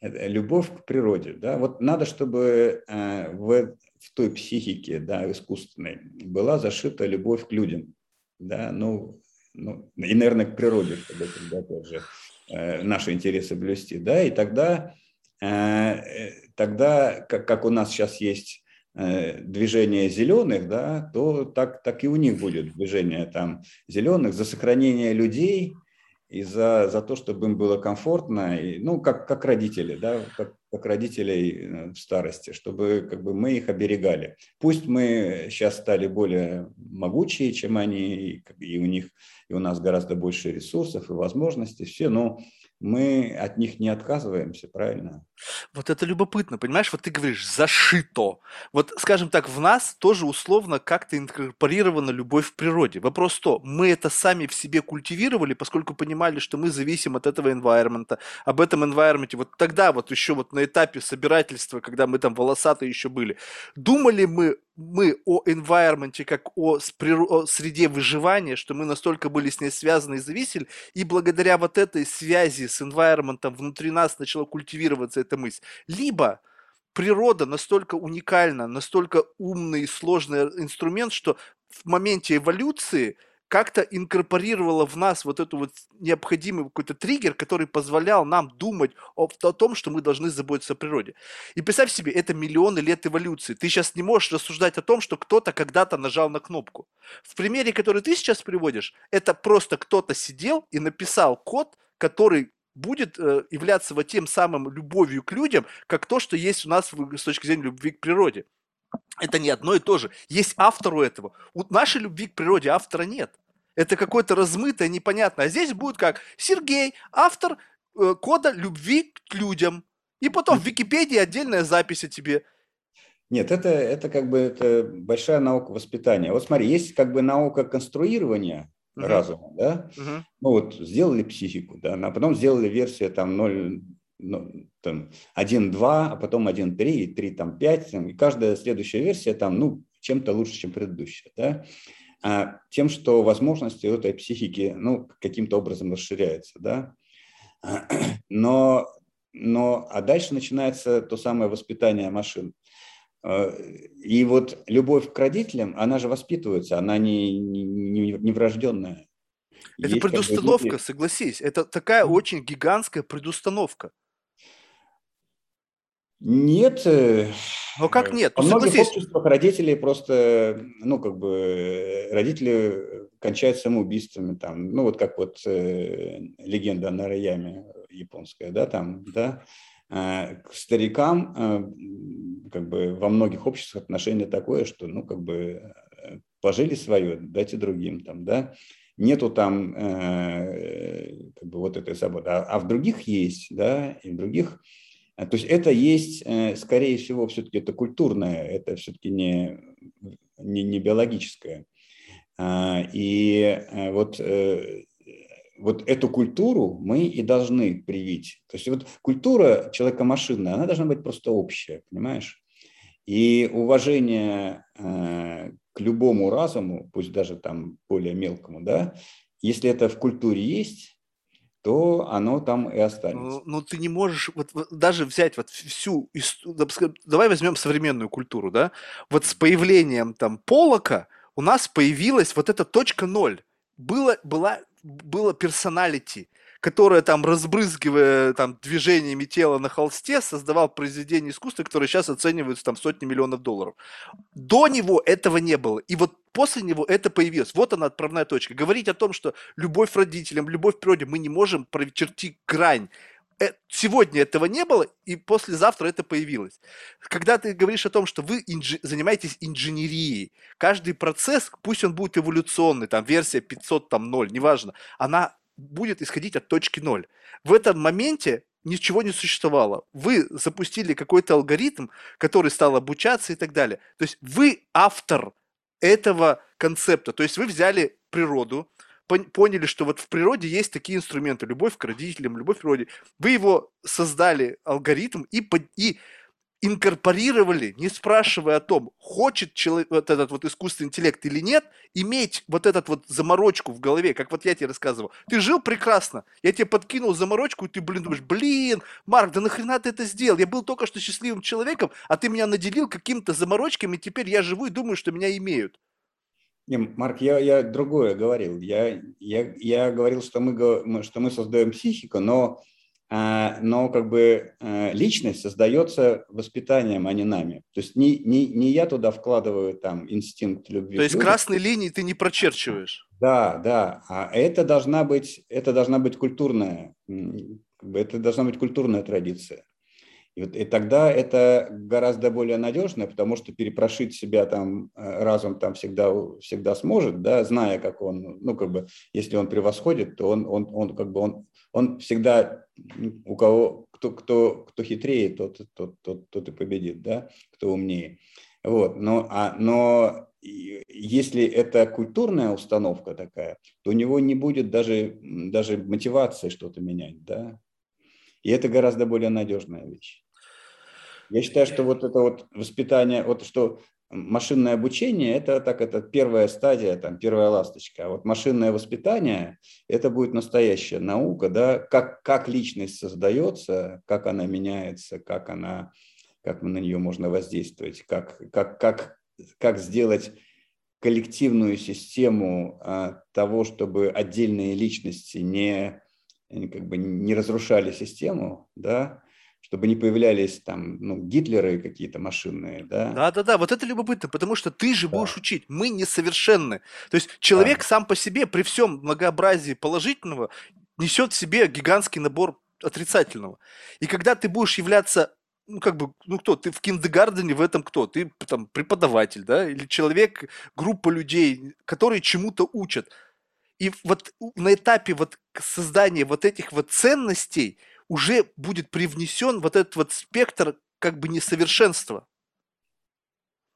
Любовь к природе, да, вот надо, чтобы э, в в той психике да, искусственной была зашита любовь к людям. Да, ну, ну, и, наверное, к природе, чтобы тогда тоже э, наши интересы блюсти. Да, и тогда, э, тогда как, как у нас сейчас есть э, движение зеленых, да, то так, так и у них будет движение там зеленых за сохранение людей – и за, за то, чтобы им было комфортно, и, ну, как, как родители, да, как, как родителей э, в старости, чтобы как бы мы их оберегали. Пусть мы сейчас стали более могучие, чем они, и, и у них, и у нас гораздо больше ресурсов и возможностей, все, но мы от них не отказываемся, правильно? Вот это любопытно, понимаешь? Вот ты говоришь «зашито». Вот, скажем так, в нас тоже условно как-то инкорпорирована любовь к природе. Вопрос то, мы это сами в себе культивировали, поскольку понимали, что мы зависим от этого environment, об этом environment. Вот тогда вот еще вот на этапе собирательства, когда мы там волосатые еще были, думали мы мы о environment как о, о среде выживания, что мы настолько были с ней связаны и зависели, и благодаря вот этой связи с environment внутри нас начала культивироваться эта мысль. Либо природа настолько уникальна, настолько умный и сложный инструмент, что в моменте эволюции – как-то инкорпорировала в нас вот эту вот необходимый какой-то триггер, который позволял нам думать о, о том, что мы должны заботиться о природе. И представь себе, это миллионы лет эволюции. Ты сейчас не можешь рассуждать о том, что кто-то когда-то нажал на кнопку. В примере, который ты сейчас приводишь, это просто кто-то сидел и написал код, который будет э, являться вот тем самым любовью к людям, как то, что есть у нас с точки зрения любви к природе. Это не одно и то же. Есть автор у этого. У нашей любви к природе автора нет. Это какое-то размытое, непонятное. А здесь будет как Сергей, автор э, кода любви к людям. И потом в Википедии отдельная запись о тебе. Нет, это, это как бы это большая наука воспитания. Вот смотри, есть как бы наука конструирования uh-huh. разума, да? Uh-huh. Ну вот сделали психику, да, а потом сделали версию там 0, ну, там, 1.2, а потом 1.3, и 3, там, 5, там, и каждая следующая версия там, ну, чем-то лучше, чем предыдущая. Да? а тем, что возможности у этой психики ну, каким-то образом расширяются. Да? Но, но, а дальше начинается то самое воспитание машин. А, и вот любовь к родителям, она же воспитывается, она не, не, не врожденная. Это Есть предустановка, как бы, согласись. Это такая очень гигантская предустановка. Нет. Э, Но как нет? Во ну, многих согласись. обществах родители просто, ну, как бы, родители кончают самоубийствами, там, ну, вот как вот э, легенда о Нараяме японская, да, там, да, э, к старикам, э, как бы, во многих обществах отношение такое, что, ну, как бы, э, пожили свое, дайте другим, там, да, нету там э, как бы вот этой свободы, а, а в других есть, да, и в других то есть это есть, э, скорее всего, все-таки это культурное, это все-таки не, не, не биологическое. А, и э, вот, э, вот эту культуру мы и должны привить. То есть вот культура человека машинная, она должна быть просто общая, понимаешь? И уважение к любому разуму, пусть даже там более мелкому, да, если это в культуре есть, то оно там и останется. Но, ну, но ты не можешь вот, вот даже взять вот всю давай возьмем современную культуру, да, вот с появлением там Полока у нас появилась вот эта точка ноль, было была было персоналити, которое там, разбрызгивая там движениями тела на холсте, создавал произведения искусства, которые сейчас оцениваются там сотни миллионов долларов. До него этого не было. И вот после него это появилось. Вот она отправная точка. Говорить о том, что любовь к родителям, любовь к природе, мы не можем прочертить грань э, сегодня этого не было, и послезавтра это появилось. Когда ты говоришь о том, что вы инж... занимаетесь инженерией, каждый процесс, пусть он будет эволюционный, там версия 500, там 0, неважно, она будет исходить от точки ноль. В этом моменте ничего не существовало. Вы запустили какой-то алгоритм, который стал обучаться и так далее. То есть вы автор этого концепта. То есть вы взяли природу, поняли, что вот в природе есть такие инструменты, любовь к родителям, любовь к природе. Вы его создали алгоритм и, и инкорпорировали, не спрашивая о том, хочет человек, вот этот вот искусственный интеллект или нет, иметь вот этот вот заморочку в голове, как вот я тебе рассказывал. Ты жил прекрасно, я тебе подкинул заморочку, и ты, блин, думаешь, блин, Марк, да нахрена ты это сделал? Я был только что счастливым человеком, а ты меня наделил каким-то заморочками, и теперь я живу и думаю, что меня имеют. Не, Марк, я, я другое говорил. Я, я, я говорил, что мы, что мы создаем психику, но но как бы а, личность создается воспитанием, а не нами. То есть не, не, не я туда вкладываю там инстинкт любви. То есть людям. красной линии ты не прочерчиваешь? Да, да. А это должна быть, это должна быть культурная, это должна быть культурная традиция. И, и тогда это гораздо более надежно, потому что перепрошить себя там э, разум там всегда, всегда сможет, да, зная, как он, ну, как бы, если он превосходит, то он, он, он как бы, он, он всегда, у кого, кто, кто, кто хитрее, тот, тот, тот, тот и победит, да, кто умнее. Вот, но, а, но если это культурная установка такая, то у него не будет даже, даже мотивации что-то менять, да, и это гораздо более надежная вещь. Я считаю, что вот это вот воспитание, вот что машинное обучение – это так, это первая стадия, там, первая ласточка. А вот машинное воспитание – это будет настоящая наука, да, как, как личность создается, как она меняется, как, она, как на нее можно воздействовать, как, как, как, как сделать коллективную систему а, того, чтобы отдельные личности не, как бы не разрушали систему, да, чтобы не появлялись там ну, Гитлеры какие-то машинные, да? Да-да-да, вот это любопытно, потому что ты же да. будешь учить, мы несовершенны. То есть человек да. сам по себе при всем многообразии положительного несет в себе гигантский набор отрицательного. И когда ты будешь являться ну, как бы, ну, кто, ты в киндегардене в этом кто? Ты там преподаватель, да, или человек, группа людей, которые чему-то учат. И вот на этапе вот создания вот этих вот ценностей уже будет привнесен вот этот вот спектр как бы несовершенства.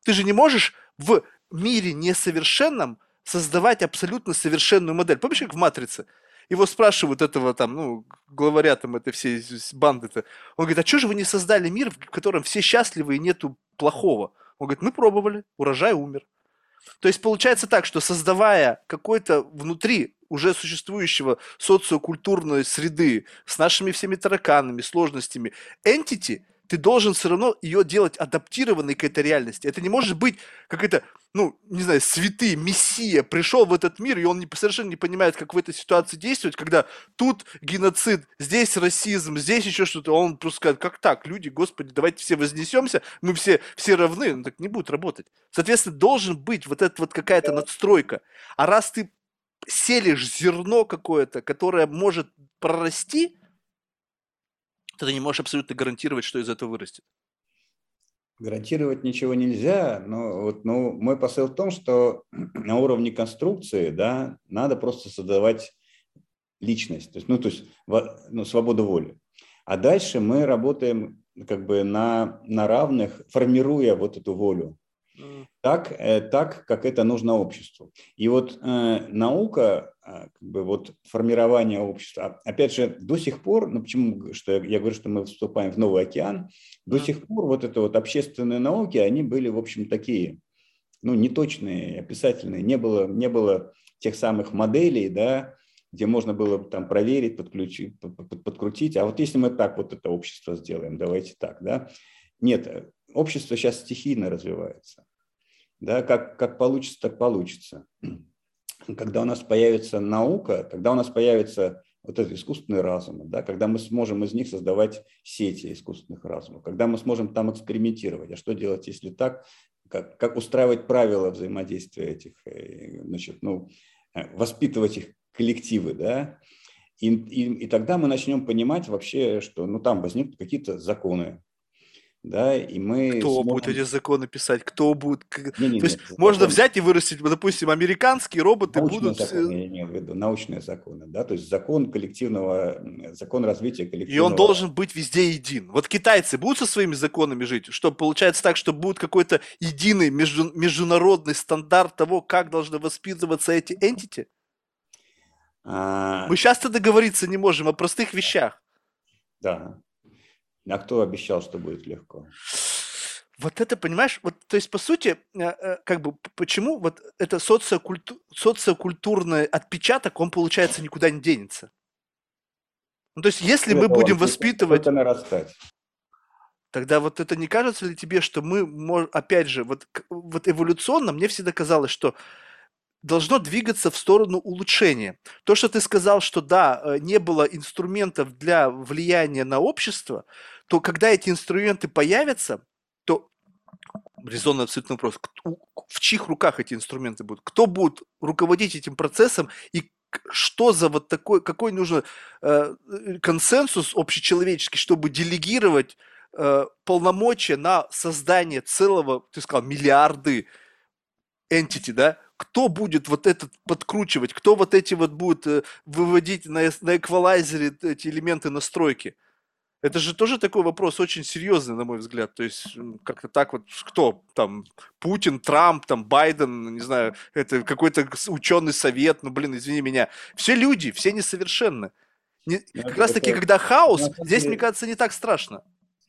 Ты же не можешь в мире несовершенном создавать абсолютно совершенную модель. Помнишь, как в «Матрице»? Его спрашивают этого там, ну, главаря там этой всей банды-то. Он говорит, а что же вы не создали мир, в котором все счастливы и нету плохого? Он говорит, мы пробовали, урожай умер. То есть получается так, что создавая какой-то внутри уже существующего социокультурной среды с нашими всеми тараканами, сложностями, entity, ты должен все равно ее делать адаптированной к этой реальности. Это не может быть какая-то, ну, не знаю, святый, мессия пришел в этот мир, и он не, совершенно не понимает, как в этой ситуации действовать, когда тут геноцид, здесь расизм, здесь еще что-то. Он просто скажет, как так, люди, господи, давайте все вознесемся, мы все, все равны. Ну, так не будет работать. Соответственно, должен быть вот эта вот какая-то надстройка. А раз ты селишь зерно какое-то, которое может прорасти, то ты не можешь абсолютно гарантировать, что из этого вырастет. Гарантировать ничего нельзя, но вот, ну, мой посыл в том, что на уровне конструкции да, надо просто создавать личность, то есть, ну, то есть ну, свободу воли. А дальше мы работаем как бы на, на равных, формируя вот эту волю так, э, так, как это нужно обществу. И вот э, наука, э, как бы вот формирование общества, опять же, до сих пор, ну почему что я, я говорю, что мы вступаем в новый океан, до сих пор вот это вот общественные науки, они были, в общем, такие, ну, неточные, описательные, не было, не было тех самых моделей, да, где можно было там проверить, подключить, подкрутить. А вот если мы так вот это общество сделаем, давайте так, да. Нет, общество сейчас стихийно развивается. Да, как, как получится, так получится. Когда у нас появится наука, когда у нас появится вот этот искусственный разум, да, когда мы сможем из них создавать сети искусственных разумов, когда мы сможем там экспериментировать. А что делать, если так? Как, как устраивать правила взаимодействия этих, э, значит, ну, э, воспитывать их коллективы, да, и, и, и тогда мы начнем понимать вообще, что ну, там возникнут какие-то законы, да, и мы... Кто сможем... будет эти законы писать, кто будет... Не, не, То есть нет, можно закон... взять и вырастить, допустим, американские роботы научные будут... Законы, я имею в виду, научные законы, да, то есть закон коллективного, закон развития коллективного... И он должен быть везде един. Вот китайцы будут со своими законами жить, что получается так, что будет какой-то единый между... международный стандарт того, как должны воспитываться эти entity? А... Мы часто договориться не можем о простых вещах. Да, а кто обещал, что будет легко? Вот это, понимаешь, вот, то есть, по сути, э, э, как бы, почему вот это социокульту, социокультурный отпечаток, он, получается, никуда не денется? Ну, то есть, если мы будем воспитывать... нарастать. Тогда вот это не кажется ли тебе, что мы, опять же, вот, вот эволюционно мне всегда казалось, что должно двигаться в сторону улучшения. То, что ты сказал, что да, э, не было инструментов для влияния на общество, то когда эти инструменты появятся, то резонный абсолютно вопрос, в чьих руках эти инструменты будут, кто будет руководить этим процессом и что за вот такой, какой нужен э, консенсус общечеловеческий, чтобы делегировать э, полномочия на создание целого, ты сказал, миллиарды entity, да, кто будет вот этот подкручивать, кто вот эти вот будет э, выводить на, на эквалайзере эти элементы настройки? Это же тоже такой вопрос очень серьезный, на мой взгляд. То есть как-то так вот, кто там, Путин, Трамп, там, Байден, не знаю, это какой-то ученый совет, ну, блин, извини меня. Все люди, все несовершенны. Не, как раз таки, когда хаос, здесь, мне кажется, не так страшно.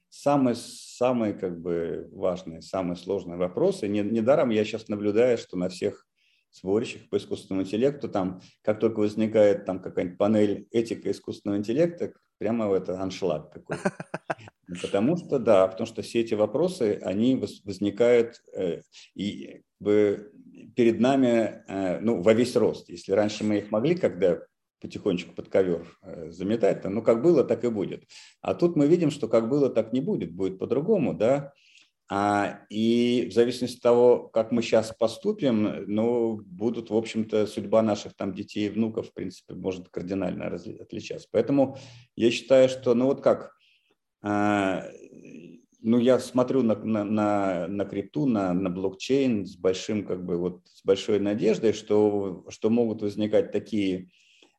Самый, самый как бы важный, самый сложный вопрос. И не, недаром я сейчас наблюдаю, что на всех сборщиков по искусственному интеллекту, там, как только возникает там какая-нибудь панель этика искусственного интеллекта, прямо в это аншлаг какой-то. Потому что, да, потому что все эти вопросы, они возникают э, и бы, перед нами э, ну, во весь рост. Если раньше мы их могли, когда потихонечку под ковер э, заметать, то, ну, как было, так и будет. А тут мы видим, что как было, так не будет, будет по-другому, да, и в зависимости от того, как мы сейчас поступим, ну, будут, в общем-то, судьба наших там детей и внуков, в принципе, может кардинально отличаться. Поэтому я считаю, что, ну, вот как, а, ну, я смотрю на, на, на, на крипту, на, на блокчейн с большим, как бы, вот, с большой надеждой, что, что могут возникать такие,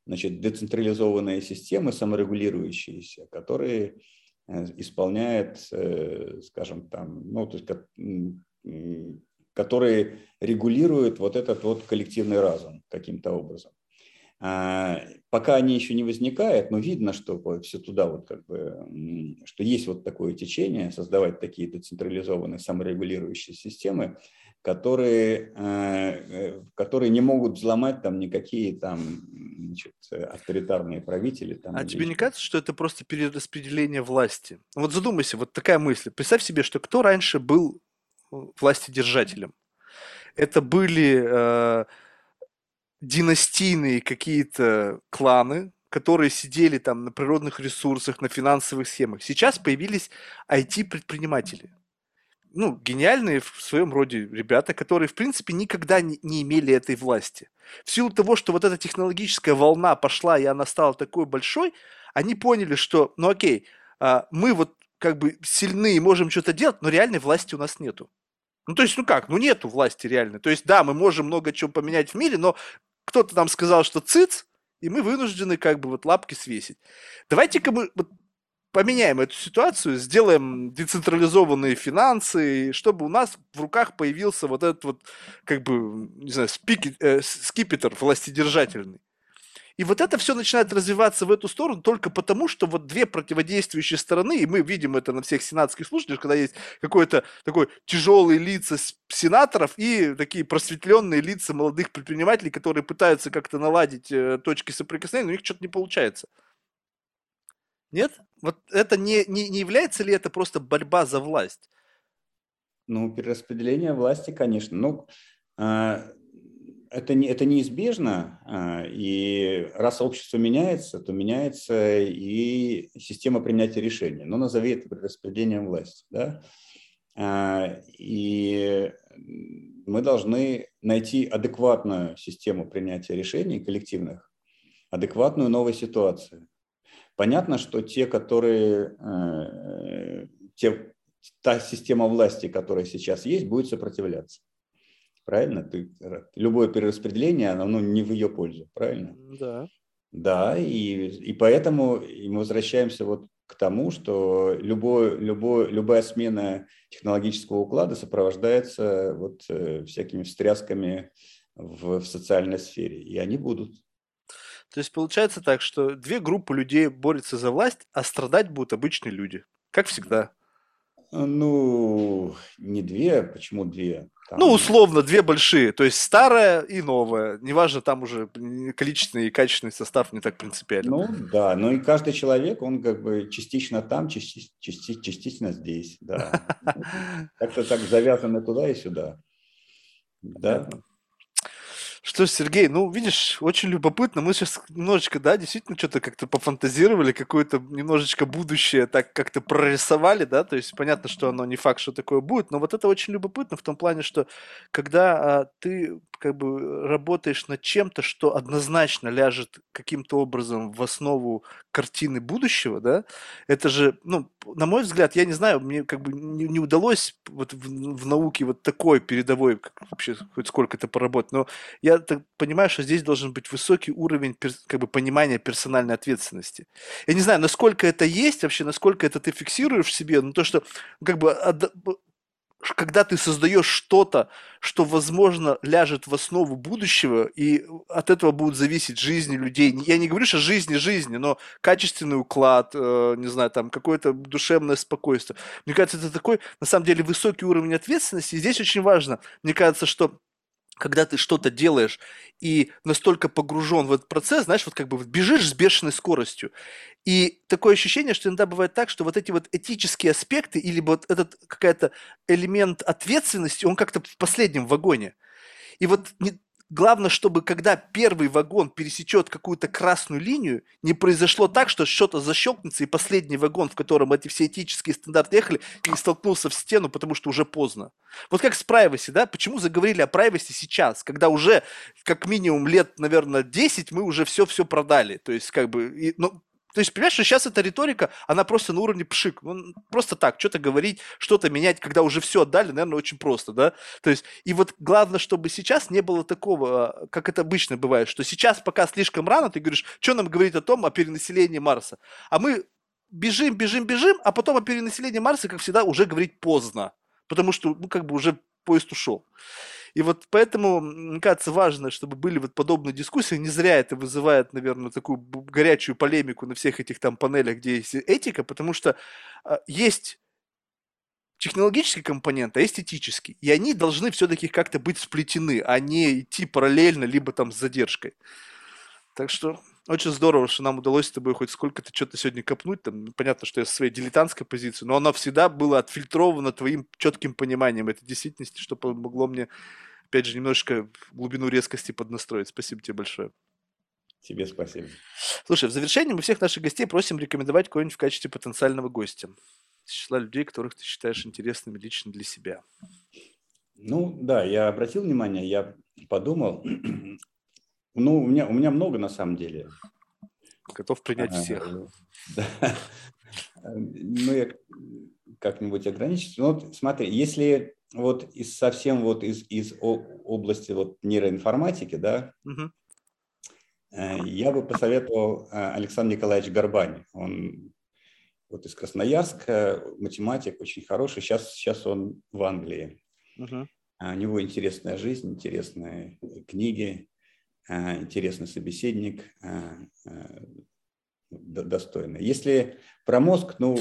значит, децентрализованные системы, саморегулирующиеся, которые Э, исполняет, э, скажем, там, ну, то есть, которые регулируют вот этот вот коллективный разум каким-то образом. А, пока они еще не возникают, но видно, что все туда вот как бы, что есть вот такое течение, создавать такие децентрализованные саморегулирующие системы, которые, э, которые не могут взломать там никакие там значит, авторитарные правители. Там, а тебе не кажется, что это просто перераспределение власти? Вот задумайся, вот такая мысль. Представь себе, что кто раньше был властедержателем? Это были э, династийные какие-то кланы, которые сидели там на природных ресурсах, на финансовых схемах. Сейчас появились IT-предприниматели. Ну, гениальные в своем роде ребята, которые, в принципе, никогда не, не имели этой власти. В силу того, что вот эта технологическая волна пошла, и она стала такой большой, они поняли, что, ну окей, а, мы вот как бы сильны и можем что-то делать, но реальной власти у нас нету. Ну, то есть, ну как, ну нету власти реальной. То есть, да, мы можем много чего поменять в мире, но кто-то нам сказал, что циц, и мы вынуждены как бы вот лапки свесить. Давайте-ка мы вот поменяем эту ситуацию, сделаем децентрализованные финансы, чтобы у нас в руках появился вот этот вот, как бы, не знаю, спики, э, скипетр властедержательный. И вот это все начинает развиваться в эту сторону только потому, что вот две противодействующие стороны, и мы видим это на всех сенатских слушаниях, когда есть какой-то такой тяжелый лица сенаторов и такие просветленные лица молодых предпринимателей, которые пытаются как-то наладить э, точки соприкосновения, но у них что-то не получается. Нет? Вот это не, не, не является ли это просто борьба за власть? Ну, перераспределение власти, конечно. Ну, а, это, не, это неизбежно, а, и раз общество меняется, то меняется и система принятия решений. Ну, назови это распределением власти. Да? А, и мы должны найти адекватную систему принятия решений коллективных, адекватную новой ситуации. Понятно, что те, которые, э, те, та система власти, которая сейчас есть, будет сопротивляться. Правильно? Ты, любое перераспределение, оно ну, не в ее пользу, правильно? Да. Да, и, и поэтому мы возвращаемся вот к тому, что любой, любой, любая смена технологического уклада сопровождается вот э, всякими встрясками в, в социальной сфере, и они будут. То есть получается так, что две группы людей борются за власть, а страдать будут обычные люди, как всегда. Ну, не две, почему две? Там... Ну, условно, две большие, то есть старая и новая. Неважно, там уже количественный и качественный состав не так принципиально. Ну, да, ну и каждый человек, он как бы частично там, частично, частично здесь, да. Как-то так завязаны туда и сюда. Да. Что ж, Сергей, ну, видишь, очень любопытно. Мы сейчас немножечко, да, действительно что-то как-то пофантазировали, какое-то немножечко будущее так как-то прорисовали, да, то есть понятно, что оно не факт, что такое будет, но вот это очень любопытно в том плане, что когда а, ты как бы работаешь над чем-то, что однозначно ляжет каким-то образом в основу картины будущего, да, это же, ну, на мой взгляд, я не знаю, мне как бы не, не удалось вот в, в науке вот такой передовой, как вообще хоть сколько-то поработать, но я так понимаю, что здесь должен быть высокий уровень как бы понимания персональной ответственности. Я не знаю, насколько это есть вообще, насколько это ты фиксируешь в себе, но то, что как бы когда ты создаешь что-то, что, возможно, ляжет в основу будущего, и от этого будут зависеть жизни людей. Я не говорю, что жизни жизни, но качественный уклад, э, не знаю, там какое-то душевное спокойствие. Мне кажется, это такой, на самом деле, высокий уровень ответственности. И здесь очень важно, мне кажется, что когда ты что-то делаешь и настолько погружен в этот процесс, знаешь, вот как бы бежишь с бешеной скоростью. И такое ощущение, что иногда бывает так, что вот эти вот этические аспекты или вот этот какой-то элемент ответственности, он как-то в последнем вагоне. И вот не, Главное, чтобы когда первый вагон пересечет какую-то красную линию, не произошло так, что что-то защелкнется, и последний вагон, в котором эти все этические стандарты ехали, не столкнулся в стену, потому что уже поздно. Вот как с privacy, да? Почему заговорили о privacy сейчас, когда уже как минимум лет, наверное, 10 мы уже все-все продали. То есть, как бы, и, ну, то есть, понимаешь, что сейчас эта риторика, она просто на уровне пшик. Ну, просто так, что-то говорить, что-то менять, когда уже все отдали, наверное, очень просто, да? То есть, и вот главное, чтобы сейчас не было такого, как это обычно бывает, что сейчас пока слишком рано, ты говоришь, что нам говорить о том, о перенаселении Марса. А мы бежим, бежим, бежим, а потом о перенаселении Марса, как всегда, уже говорить поздно. Потому что, ну, как бы уже поезд ушел. И вот поэтому, мне кажется, важно, чтобы были вот подобные дискуссии. Не зря это вызывает, наверное, такую горячую полемику на всех этих там панелях, где есть этика, потому что э, есть технологический компонент, а эстетический. И они должны все-таки как-то быть сплетены, а не идти параллельно, либо там с задержкой. Так что очень здорово, что нам удалось с тобой хоть сколько-то что-то сегодня копнуть. Там, понятно, что я со своей дилетантской позиции, но оно всегда было отфильтровано твоим четким пониманием этой действительности, что помогло мне, опять же, немножечко глубину резкости поднастроить. Спасибо тебе большое. Тебе спасибо. Слушай, в завершении мы всех наших гостей просим рекомендовать кого-нибудь в качестве потенциального гостя. Из числа людей, которых ты считаешь интересными лично для себя. Ну, да, я обратил внимание, я подумал. Ну, у меня, у меня много на самом деле. Готов принять а, всех. Да. Ну, я как-нибудь ограничусь. Ну, вот смотри, если вот из совсем вот из, из области вот нейроинформатики, да, угу. я бы посоветовал э, Александр Николаевич Горбань. Он вот из Красноярска, математик очень хороший. Сейчас, сейчас он в Англии. Угу. У него интересная жизнь, интересные книги. Э, интересный собеседник, э, э, достойный. Если про мозг, ну,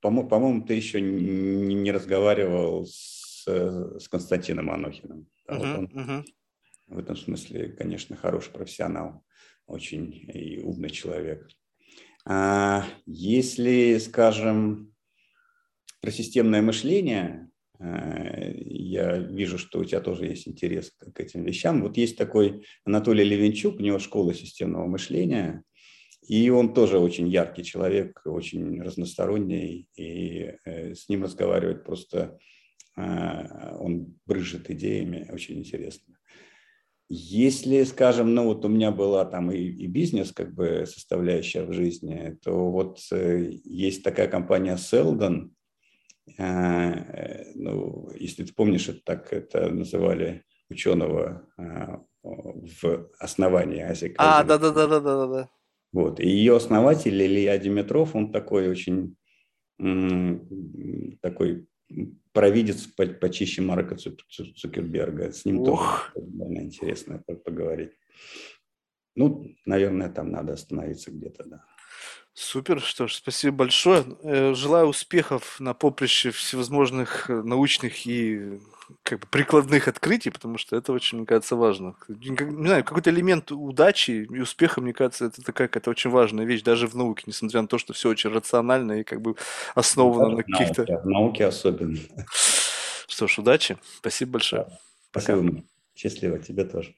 по-моему, ты еще не разговаривал с, с Константином Анохиным. Да, uh-huh, вот он uh-huh. В этом смысле, конечно, хороший профессионал, очень и умный человек. А если, скажем, про системное мышление, я вижу, что у тебя тоже есть интерес к этим вещам. Вот есть такой Анатолий Левенчук, у него школа системного мышления, и он тоже очень яркий человек, очень разносторонний, и э, с ним разговаривать просто, э, он брыжет идеями, очень интересно. Если, скажем, ну вот у меня была там и, и бизнес как бы составляющая в жизни, то вот есть такая компания Seldon, ну, если ты помнишь, это так это называли ученого а, в основании Азии. А, да, да, да, да, да, да. Вот. И ее основатель Илья Димитров, он такой очень такой провидец почище Марка Цукерберга. С ним Ох. тоже довольно интересно поговорить. Ну, наверное, там надо остановиться где-то, да. Супер, что ж, спасибо большое. Э, желаю успехов на поприще всевозможных э, научных и как бы прикладных открытий, потому что это очень, мне кажется, важно. Не знаю, какой-то элемент удачи и успеха, мне кажется, это такая какая-то очень важная вещь даже в науке, несмотря на то, что все очень рационально и как бы основано да, на каких-то... В науке особенно. Что ж, удачи. Спасибо большое. Спасибо. Пока. Счастливо. Тебе тоже.